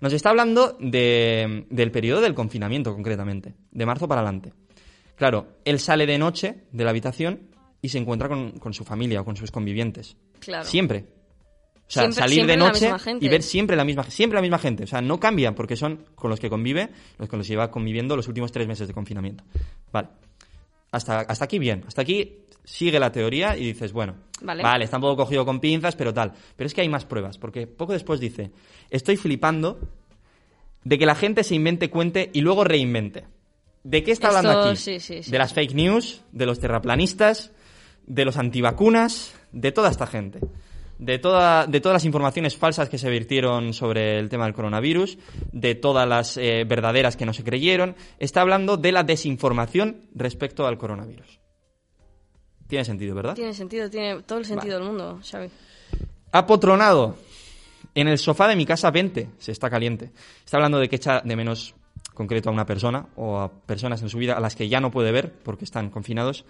Nos está hablando de- del periodo del confinamiento, concretamente, de marzo para adelante. Claro, él sale de noche de la habitación y se encuentra con, con su familia o con sus convivientes. Claro. Siempre. O sea, Siempre- salir siempre de noche y ver siempre la misma siempre la misma gente. O sea, no cambian porque son con los que convive, los con los que lleva conviviendo los últimos tres meses de confinamiento. Vale. Hasta, hasta aquí bien. Hasta aquí sigue la teoría y dices, bueno, Vale. está un poco cogido con pinzas, pero tal. Pero es que hay más pruebas, porque poco después dice, estoy flipando de que la gente se invente, cuente y luego reinvente. ¿De qué está Esto, hablando aquí? sí, sí, sí. De las fake news, de los terraplanistas, de los antivacunas, de toda esta gente. De, toda, de todas las informaciones falsas que se vertieron sobre el tema del coronavirus, de todas las eh, verdaderas que no se creyeron. Está hablando de la desinformación respecto al coronavirus. Tiene sentido, ¿verdad? Tiene sentido, tiene todo el sentido del mundo, Xavi. Apotronado. En el sofá de mi casa 20 se está caliente. Está hablando de que echa de menos concreto a una persona o a personas en su vida a las que ya no puede ver porque están confinados.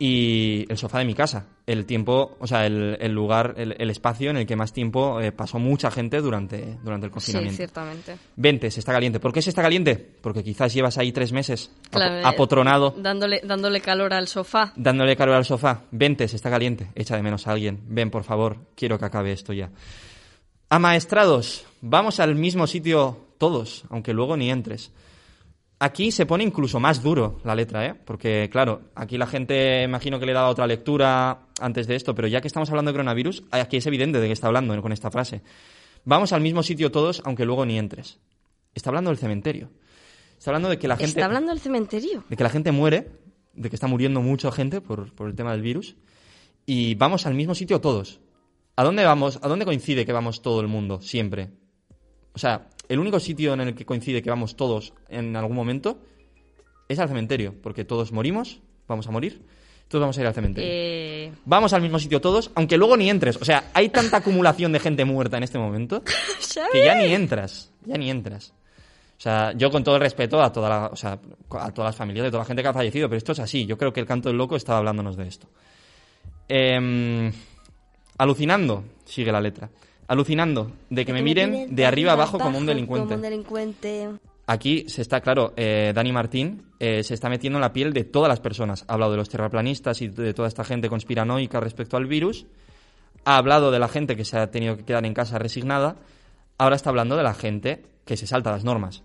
Y el sofá de mi casa, el tiempo, o sea, el, el lugar, el, el espacio en el que más tiempo eh, pasó mucha gente durante, durante el Sí, confinamiento. ciertamente. 20, se está caliente. ¿Por qué se está caliente? Porque quizás llevas ahí tres meses Claro, eh, apotronado Dándole, dándole calor al sofá. dándole calor al sofá. Vente, se está caliente. Echa de menos a alguien. Ven, por favor. Quiero que acabe esto ya. Amaestrados, vamos al mismo sitio todos, aunque luego ni entres. Aquí se pone incluso más duro la letra, ¿eh? Porque, claro, aquí la gente, imagino que le he dado otra lectura antes de esto, pero ya que estamos hablando de coronavirus, aquí es evidente de qué está hablando con esta frase. Vamos al mismo sitio todos, aunque luego ni entres. Está hablando del cementerio. Está hablando de que la gente Está hablando del cementerio. de que la gente muere, de que está muriendo mucha gente por, por el tema del virus, y vamos al mismo sitio todos. ¿A dónde vamos? ¿A dónde coincide que vamos todo el mundo? Siempre. O sea, el único sitio en el que coincide que vamos todos en algún momento es al cementerio, porque todos morimos, vamos a morir, Todos vamos a ir al cementerio. Eh, Vamos al mismo sitio todos, aunque luego ni entres. O sea, hay tanta acumulación de gente muerta en este momento que ya ni entras. Ya ni entras. O sea, yo con todo el respeto a, toda la, o sea, a todas las familias de toda la gente que ha fallecido, pero esto es así. Yo creo que el canto del loco estaba hablándonos de esto. Em, alucinando, sigue la letra. Alucinando de que me miren de arriba abajo como un delincuente. Como un delincuente. Aquí se está, claro, eh, Dani Martín eh, se está metiendo en la piel de todas las personas. Ha hablado de los terraplanistas y de toda esta gente conspiranoica respecto al virus. Ha hablado de la gente que se ha tenido que quedar en casa resignada. Ahora está hablando de la gente que se salta las normas.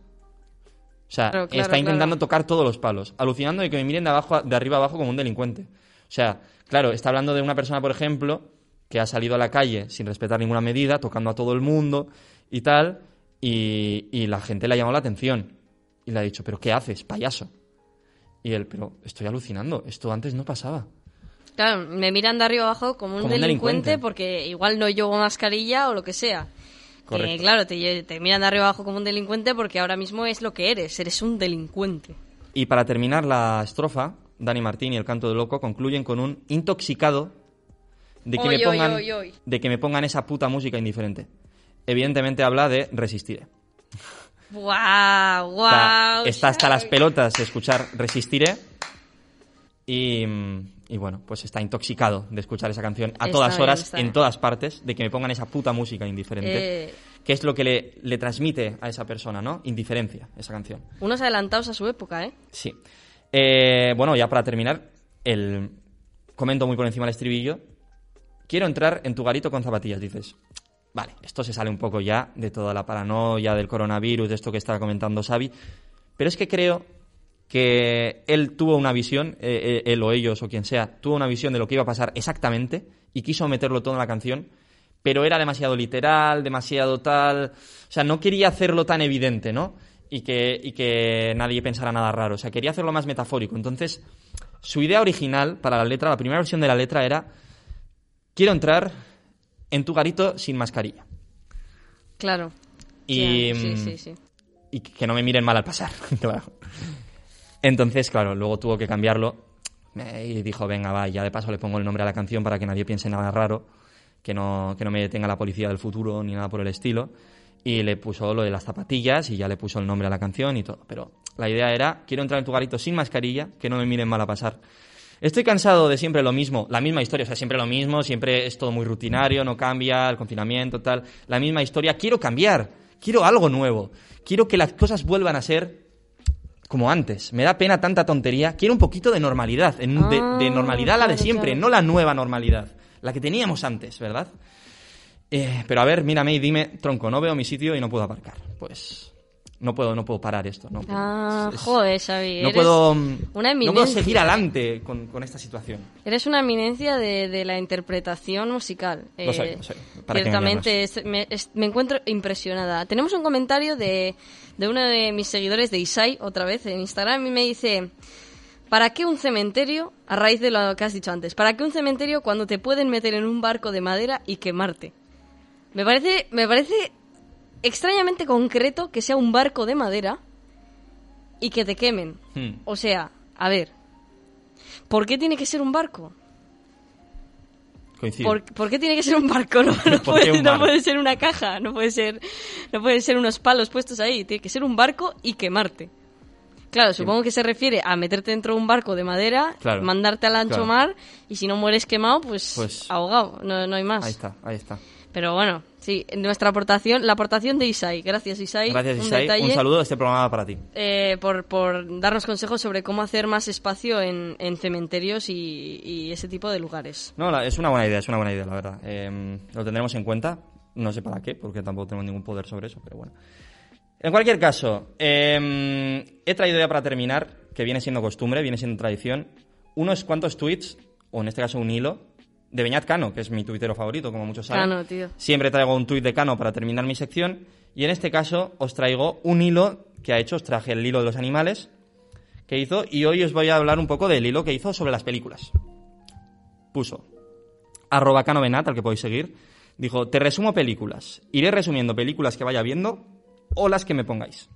O sea, Claro, claro, está intentando claro. tocar todos los palos, alucinando de que me miren de, abajo, de arriba abajo como un delincuente. O sea, claro, está hablando de una persona, por ejemplo, que ha salido a la calle sin respetar ninguna medida, tocando a todo el mundo y tal, y, y la gente le ha llamado la atención. Y le ha dicho, ¿pero qué haces, payaso? Y él, pero estoy alucinando, esto antes no pasaba. Claro, me miran de arriba abajo como un, Como delincuente, delincuente. porque igual no llevo mascarilla o lo que sea. Correcto. Que, claro, te, te miran de arriba abajo como un delincuente porque ahora mismo es lo que eres, eres un delincuente. Y para terminar la estrofa, Dani Martín y el canto del loco concluyen con un intoxicado de que, Oy, me pongan, oy, oy. de que me pongan esa puta música indiferente. Evidentemente habla de resistiré. ¡Guau! O sea, ¡Guau! está hasta las pelotas de escuchar resistiré. Y, mm, y bueno, pues está intoxicado de escuchar esa canción a Está todas bien, horas, en todas partes, de que me pongan esa puta música indiferente. Eh, Que es lo que le, le transmite a esa persona, ¿no? Indiferencia, esa canción. unos adelantados a su época, ¿eh? Sí. Eh, bueno, ya para terminar, el comento muy por encima del estribillo. Quiero entrar en tu garito con zapatillas, dices. Vale, esto se sale un poco ya de toda la paranoia del coronavirus, de esto que estaba comentando Xavi. Pero es que creo que él tuvo una visión, eh, eh, él o ellos o quien sea, tuvo una visión de lo que iba a pasar exactamente y quiso meterlo todo en la canción, pero era demasiado literal, demasiado tal. O sea, no quería hacerlo tan evidente, ¿no? Y que, y que nadie pensara nada raro. O sea, quería hacerlo más metafórico. Entonces, su idea original para la letra, la primera versión de la letra era: Quiero entrar en tu garito sin mascarilla. Claro. Y, Sí, mm, sí, sí. y que no me miren mal al pasar. claro. Entonces, claro, luego tuvo que cambiarlo y dijo, venga, va, ya de paso le pongo el nombre a la canción para que nadie piense nada raro, que no, que no me detenga la policía del futuro ni nada por el estilo. Y le puso lo de las zapatillas y ya le puso el nombre a la canción y todo. Pero la idea era, quiero entrar en tu garito sin mascarilla, que no me miren mal a pasar. Estoy cansado de siempre lo mismo, la misma historia, o sea, siempre lo mismo, siempre es todo muy rutinario, no cambia, el confinamiento, tal, la misma historia. Quiero cambiar, quiero algo nuevo, quiero que las cosas vuelvan a ser como antes. Me da pena tanta tontería, quiero un poquito de normalidad, en- de, de Ah, normalidad la de claro, siempre, claro. no la nueva normalidad, la que teníamos antes, ¿verdad? Eh, pero a ver, mírame y dime, tronco, no veo mi sitio y no puedo aparcar. Pues no puedo, no puedo parar esto, ¿no? Ah, Es- joder, Xavi. no eres puedo, una no puedo seguir adelante con, con esta situación. Eres una eminencia de, de la interpretación musical. Eh, Lo soy, lo soy. ¿Para qué Ciertamente, es- me, es- me encuentro impresionada. Tenemos un comentario de, de uno de mis seguidores de Isai, otra vez en Instagram, y me dice... ¿Para qué un cementerio, a raíz de lo que has dicho antes, para qué un cementerio cuando te pueden meter en un barco de madera y quemarte? Me parece, me parece extrañamente concreto que sea un barco de madera y que te quemen. Hmm. O sea, a ver, ¿por qué tiene que ser un barco? Coincido. ¿Por, por qué tiene que ser un barco? No, no ¿Por qué puede, un no barco? puede ser una caja, no puede ser, no pueden ser unos palos puestos ahí. Tiene que ser un barco y quemarte. Claro, supongo que se refiere a meterte dentro de un barco de madera, Claro, mandarte al ancho claro. mar y si no mueres quemado, pues, Pues- ahogado. No, no hay más. Ahí está, ahí está. Pero bueno, sí, nuestra aportación, la aportación de Isai. Gracias, Isai. Gracias, un Isai. detalle. Un saludo, este programa para ti. eh, por, por darnos consejos sobre cómo hacer más espacio en, en cementerios y, y ese tipo de lugares. No, la- es una buena idea, es una buena idea, la verdad. Eh, lo tendremos en cuenta. No sé para qué, porque tampoco tenemos ningún poder sobre eso, pero bueno. En cualquier caso, eh, he traído ya para terminar, que viene siendo costumbre, viene siendo tradición, unos cuantos tweets, o en este caso un hilo, de Beñat Cano, que es mi tuitero favorito, como muchos saben. Cano, tío. Siempre traigo un tuit de Cano para terminar mi sección, y en este caso os traigo un hilo que ha hecho, os traje el hilo de los animales que hizo, y hoy os voy a hablar un poco del hilo que hizo sobre las películas. Puso, arroba Cano Benat, al que podéis seguir, dijo, te resumo películas. Iré resumiendo películas que vaya viendo o las que me pongáis.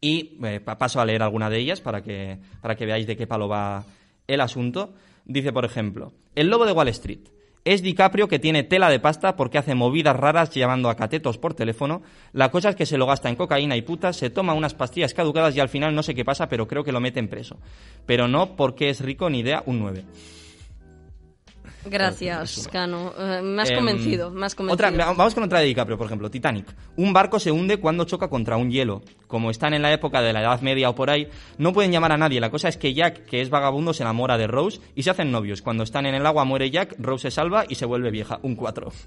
Y eh, pa- paso a leer alguna de ellas para que, para que veáis de qué palo va el asunto, dice, por ejemplo, el lobo de Wall Street. Es DiCaprio que tiene tela de pasta porque hace movidas raras llamando a catetos por teléfono. La cosa es que se lo gasta en cocaína y putas, se toma unas pastillas caducadas y al final no sé qué pasa, pero creo que lo meten preso. Pero no porque es rico ni idea un 9. Gracias, Cano. Eh, me has Em, convencido, me has convencido. Otra, vamos con otra de DiCaprio, por ejemplo, Titanic. Un barco se hunde cuando choca contra un hielo. Como están en la época de la Edad Media o por ahí, no pueden llamar a nadie. La cosa es que Jack, que es vagabundo, se enamora de Rose y se hacen novios. Cuando están en el agua muere Jack, Rose se salva y se vuelve vieja. Un 4.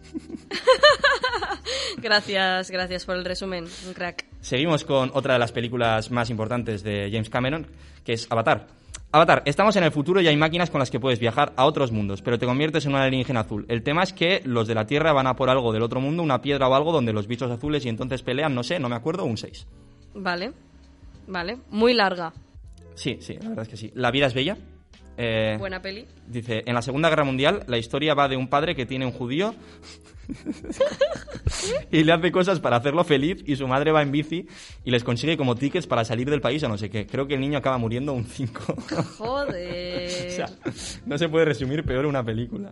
Gracias, gracias por el resumen, un crack. Seguimos con otra de las películas más importantes de James Cameron, que es Avatar. Avatar, estamos en el futuro y hay máquinas con las que puedes viajar a otros mundos, pero te conviertes en un alienígena azul. El tema es que los de la Tierra van a por algo del otro mundo, una piedra o algo donde los bichos azules y entonces pelean, no sé, no me acuerdo, un 6. Vale, vale. Muy larga. Sí, sí, la verdad es que sí. La vida es bella. Eh, Buena peli. Dice, en la Segunda Guerra Mundial la historia va de un padre que tiene un judío y le hace cosas para hacerlo feliz y su madre va en bici y les consigue como tickets para salir del país o no sé qué. Creo que el niño acaba muriendo un 5. Joder. o sea, no se puede resumir peor una película.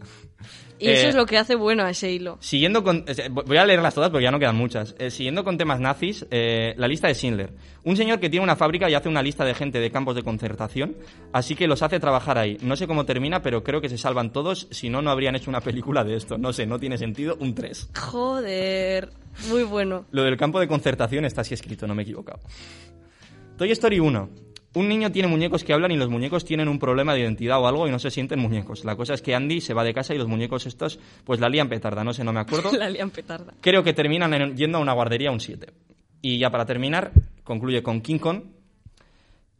y eso eh, es lo que hace bueno a ese hilo. Siguiendo con... eh, Voy a leerlas todas porque ya no quedan muchas. Eh, siguiendo con temas nazis, eh, la lista de Schindler. Un señor que tiene una fábrica y hace una lista de gente de campos de concertación, así que los hace trabajar ahí. No sé cómo termina, pero creo que se salvan todos, si no, no habrían hecho una película de esto. No sé, no tiene sentido. Un 3. Joder. Muy bueno. Lo del campo de concertación está así escrito, no me he equivocado. Toy Story 1. Un niño tiene muñecos que hablan y los muñecos tienen un problema de identidad o algo y no se sienten muñecos. La cosa es que Andy se va de casa y los muñecos estos pues la lían petarda, no sé, no me acuerdo. La lian petarda. Creo que terminan en- yendo a una guardería un 7. Y ya para terminar, concluye con King Kong.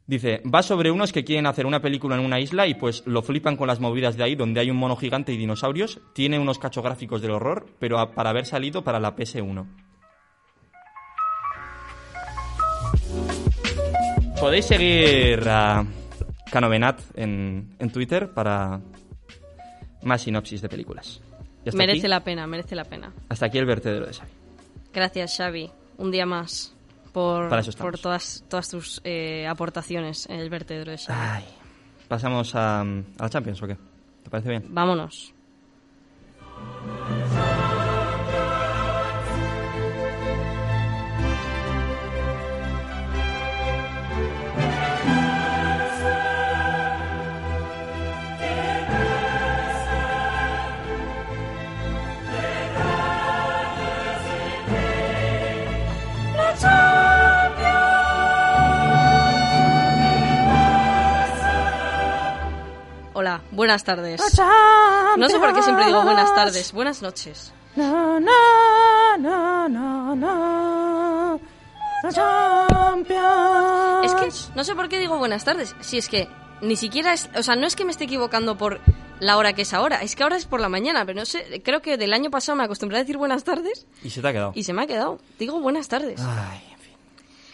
Dice, va sobre unos que quieren hacer una película en una isla y pues lo flipan con las movidas de ahí donde hay un mono gigante y dinosaurios. Tiene unos cachográficos del horror, pero a- para haber salido para la PS1. Podéis seguir a Canovenat en, en Twitter para más sinopsis de películas. Merece aquí- la pena, merece la pena. Hasta aquí el vertedero de Xavi. Gracias, Xavi. Un día más por, todas, todas tus eh, aportaciones en el vertedero de Xavi. Ay. ¿Pasamos a, a la Champions o qué? ¿Te parece bien? Vámonos. Hola, buenas tardes. No sé por qué siempre digo buenas tardes. Buenas noches. Es que no sé por qué digo buenas tardes. Si es que ni siquiera es. O sea, no es que me esté equivocando por la hora que es ahora. Es que ahora es por la mañana. Pero no sé. Creo que del año pasado me acostumbré a decir buenas tardes Y se te ha quedado. y se me ha quedado. Digo buenas tardes. Ay, en fin.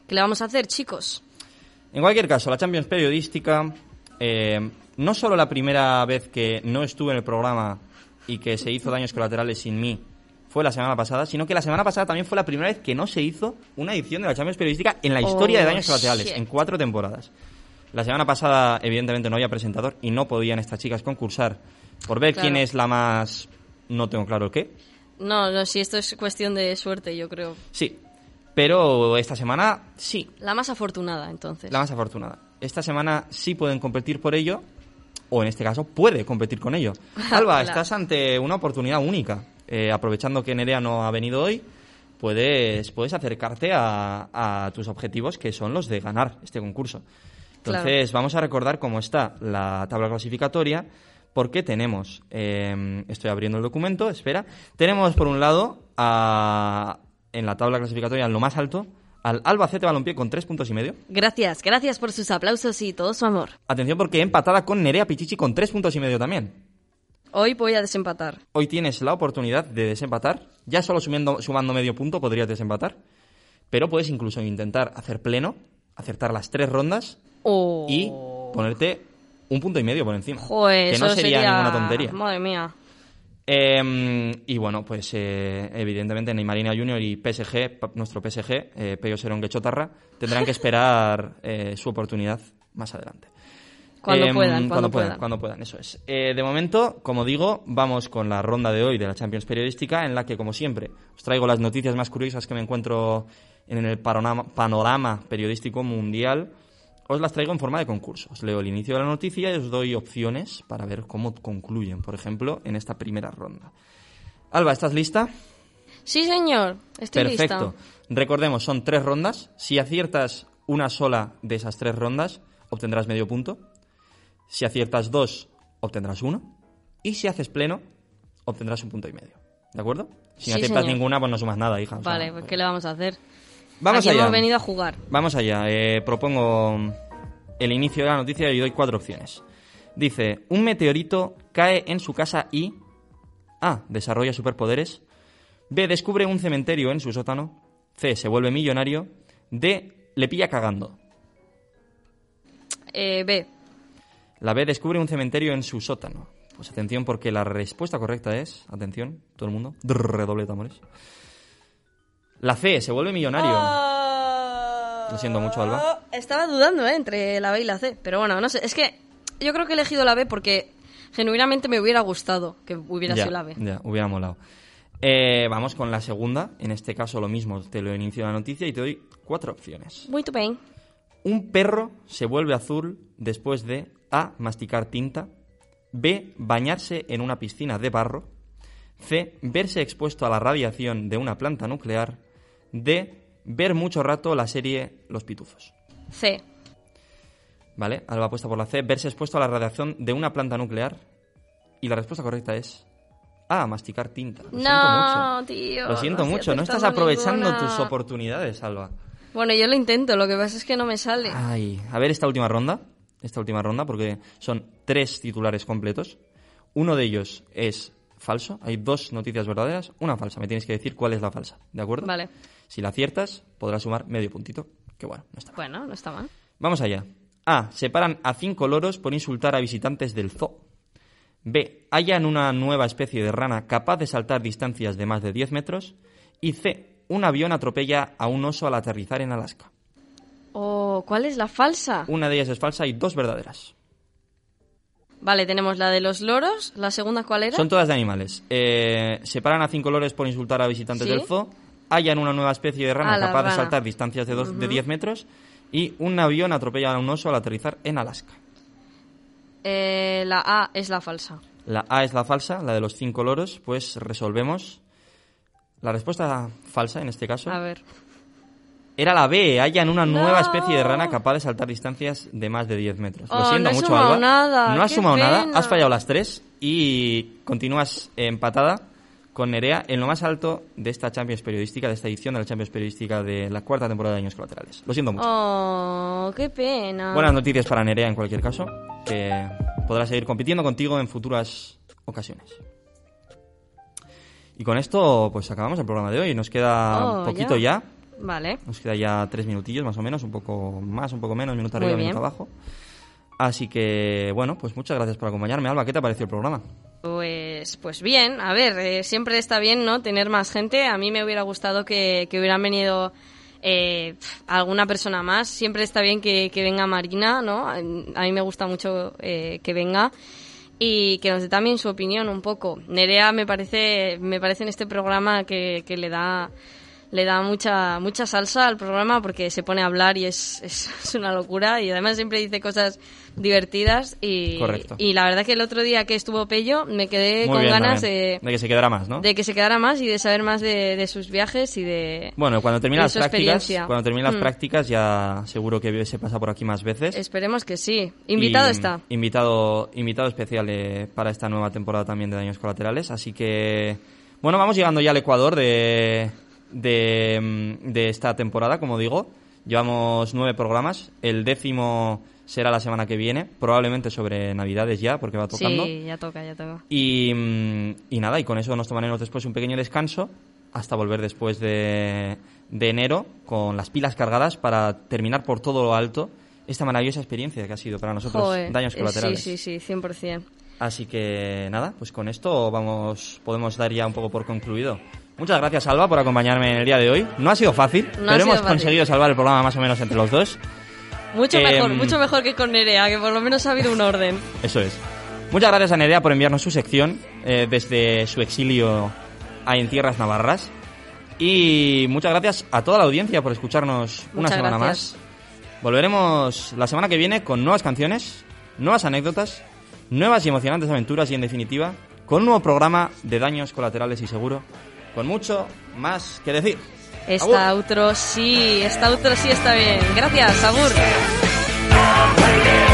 ¿Qué le vamos a hacer, chicos? En cualquier caso, la Champions periodística, eh, no solo la primera vez que no estuve en el programa y que se hizo daños colaterales sin mí fue la semana pasada, sino que la semana pasada también fue la primera vez que no se hizo una edición de la Champions periodística en la historia Oh, de daños colaterales, shit. en cuatro temporadas. La semana pasada, evidentemente, no había presentador y no podían estas chicas concursar por ver Claro. quién es la más... No tengo claro el qué. No, no, si esto es cuestión de suerte, yo creo. Sí. Pero esta semana sí, La más afortunada, entonces. la más afortunada. Esta semana sí pueden competir por ello, o en este caso puede competir con ello. Alba, estás ante una oportunidad única. Eh, aprovechando que Nerea no ha venido hoy, puedes, puedes acercarte a, a tus objetivos, que son los de ganar este concurso. Entonces, vamos a recordar cómo está la tabla clasificatoria, porque tenemos, eh, estoy abriendo el documento, espera, tenemos por un lado a- en la tabla clasificatoria, en lo más alto, al Albacete Balompié con tres puntos y medio. Gracias, gracias por sus aplausos y todo su amor. Atención porque empatada con Nerea Pichichi con tres puntos y medio también. Hoy voy a desempatar. Hoy tienes la oportunidad de desempatar. Ya solo sumiendo, sumando medio punto podrías desempatar. Pero puedes incluso intentar hacer pleno, acertar las tres rondas Oh. y ponerte un punto y medio por encima. Joder, que no eso sería, ninguna tontería. Madre mía. Eh, y bueno, pues eh, evidentemente Neymarina Junior y PSG, nuestro PSG, eh, Peyo Serón Chotarra, tendrán que esperar eh, su oportunidad más adelante. Cuando Em, puedan, cuando puedan, puedan. cuando puedan, eso es. Eh, de momento, como digo, vamos con la ronda de hoy de la Champions Periodística, en la que, como siempre, os traigo las noticias más curiosas que me encuentro en el panorama, panorama periodístico mundial. Os las traigo en forma de concurso. Os leo el inicio de la noticia y os doy opciones para ver cómo concluyen, por ejemplo, en esta primera ronda. Alba, ¿estás lista? Sí, señor. Estoy Perfecto. lista. Recordemos, son tres rondas. Si aciertas una sola de esas tres rondas, obtendrás medio punto. Si aciertas dos, obtendrás uno. Y si haces pleno, obtendrás un punto y medio. ¿De acuerdo? Si no Sí, aciertas señor. ninguna, pues no sumas nada, hija. o sea, Vale, pues ¿qué le vamos a hacer? Vamos Aquí allá. hemos venido a jugar. Vamos allá. eh, propongo el inicio de la noticia y doy cuatro opciones. Dice, un meteorito cae en su casa y... A. Desarrolla superpoderes. B. Descubre un cementerio en su sótano. C. Se vuelve millonario. D. Le pilla cagando. Eh, B. La B. Descubre un cementerio en su sótano. Pues atención porque la respuesta correcta es... Atención, todo el mundo. Redoble de tambores. La C. Se vuelve millonario. Lo siento mucho, Alba. Estaba dudando, ¿eh? Entre la B y la C. Pero bueno, no sé. Es que yo creo que he elegido la B porque genuinamente me hubiera gustado que hubiera ya, sido la B. Ya, hubiera molado. Eh, vamos con la segunda. En este caso lo mismo. Te lo inicio la noticia y te doy cuatro opciones. Muy bien. Un perro se vuelve azul después de A. Masticar tinta. B. Bañarse en una piscina de barro. C. Verse expuesto a la radiación de una planta nuclear. D. Ver mucho rato la serie Los Pitufos. C. ¿Vale? Alba apuesta por la C. Verse expuesto a la radiación de una planta nuclear. Y la respuesta correcta es A. Masticar tinta. Lo siento no, mucho. tío. Lo siento no mucho, no estás aprovechando ninguna. tus oportunidades, Alba. Bueno, yo lo intento, lo que pasa es que no me sale. Ay, a ver esta última ronda, esta última ronda, porque son tres titulares completos. Uno de ellos es falso, hay dos noticias verdaderas, una falsa. Me tienes que decir cuál es la falsa, ¿de acuerdo? Vale. Si la aciertas, podrás sumar medio puntito, que bueno, no está mal. Bueno, no está mal. Vamos allá. A. Separan a cinco loros por insultar a visitantes del zoo. B. Hallan una nueva especie de rana capaz de saltar distancias de más de 10 metros. Y C. Un avión atropella a un oso al aterrizar en Alaska. Oh, ¿cuál es la falsa? Una de ellas es falsa y dos verdaderas. Vale, tenemos la de los loros. ¿La segunda cuál era? Son todas de animales. Eh, separan a cinco loros por insultar a visitantes ¿Sí? del zoo. Hallan una nueva especie de rana capaz de saltar distancias de, dos- de 10 metros. Y un avión atropella a un oso al aterrizar en Alaska. Eh, la A es la falsa. La A es la falsa, la de los cinco loros. Pues resolvemos. La respuesta falsa, en este caso, A ver. era la B. Hallan una nueva especie de rana capaz de saltar distancias de más de 10 metros. Lo Oh, siento no mucho, sumado Alba. nada, No has qué sumado nada, has fallado las tres y continúas empatada con Nerea en lo más alto de esta Champions Periodística, de esta edición de la Champions Periodística de la cuarta temporada de Años Colaterales. Lo siento mucho. Oh, qué pena. Buenas noticias para Nerea en cualquier caso, que podrá seguir compitiendo contigo en futuras ocasiones. Y con esto, pues acabamos el programa de hoy. Nos queda Oh, poquito ya. Vale. Nos queda ya tres minutillos más o menos, un poco más, un poco menos, minuto arriba, minuto abajo. Así que, bueno, pues muchas gracias por acompañarme. Alba, ¿qué te ha parecido el programa? Pues, pues bien, a ver, eh, siempre está bien, ¿no? Tener más gente. A mí me hubiera gustado que, que hubieran venido eh, alguna persona más. Siempre está bien que, que venga Marina, ¿no? A mí me gusta mucho eh, que venga y que nos dé también su opinión un poco. Nerea me parece, me parece en este programa que, que le da le da mucha mucha salsa al programa porque se pone a hablar y es, es, es una locura y además siempre dice cosas divertidas y, Correcto. y la verdad que el otro día que estuvo Pello me quedé Muy con bien, ganas de, de que se quedara más, ¿no? de que se quedara más y de saber más de, de sus viajes y de Bueno, cuando termine las prácticas, cuando termine las Mm. prácticas ya seguro que se pasa por aquí más veces. esperemos que sí invitado Y, está Invitado, invitado especial eh, para esta nueva temporada también de Daños Colaterales. Así que, bueno, vamos llegando ya al Ecuador de, de, mm, de esta temporada, como digo. Llevamos nueve programas. El décimo será la semana que viene, probablemente sobre Navidades ya, porque va tocando. sí ya toca ya toca Y, mm, y nada, y con eso nos tomaremos después un pequeño descanso hasta volver después de, de enero con las pilas cargadas para terminar por todo lo alto esta maravillosa experiencia que ha sido para nosotros Joder, daños eh, colaterales. sí sí sí 100% Así que nada, pues con esto vamos podemos dar ya un poco por concluido. Muchas gracias Alba por acompañarme en el día de hoy. No ha sido fácil, No pero sido hemos fácil. conseguido salvar el programa más o menos entre los dos. Mucho Em, mejor, mucho mejor que con Nerea, que por lo menos ha habido un orden. Eso es. Muchas gracias a Nerea por enviarnos su sección eh, desde su exilio a en tierras navarras. Y muchas gracias a toda la audiencia por escucharnos una Muchas semana gracias. más. Volveremos la semana que viene con nuevas canciones, nuevas anécdotas, nuevas y emocionantes aventuras y en definitiva con un nuevo programa de daños colaterales y seguro, con mucho más que decir. Esta outro sí, esta outro sí está bien. Gracias, Agur. Play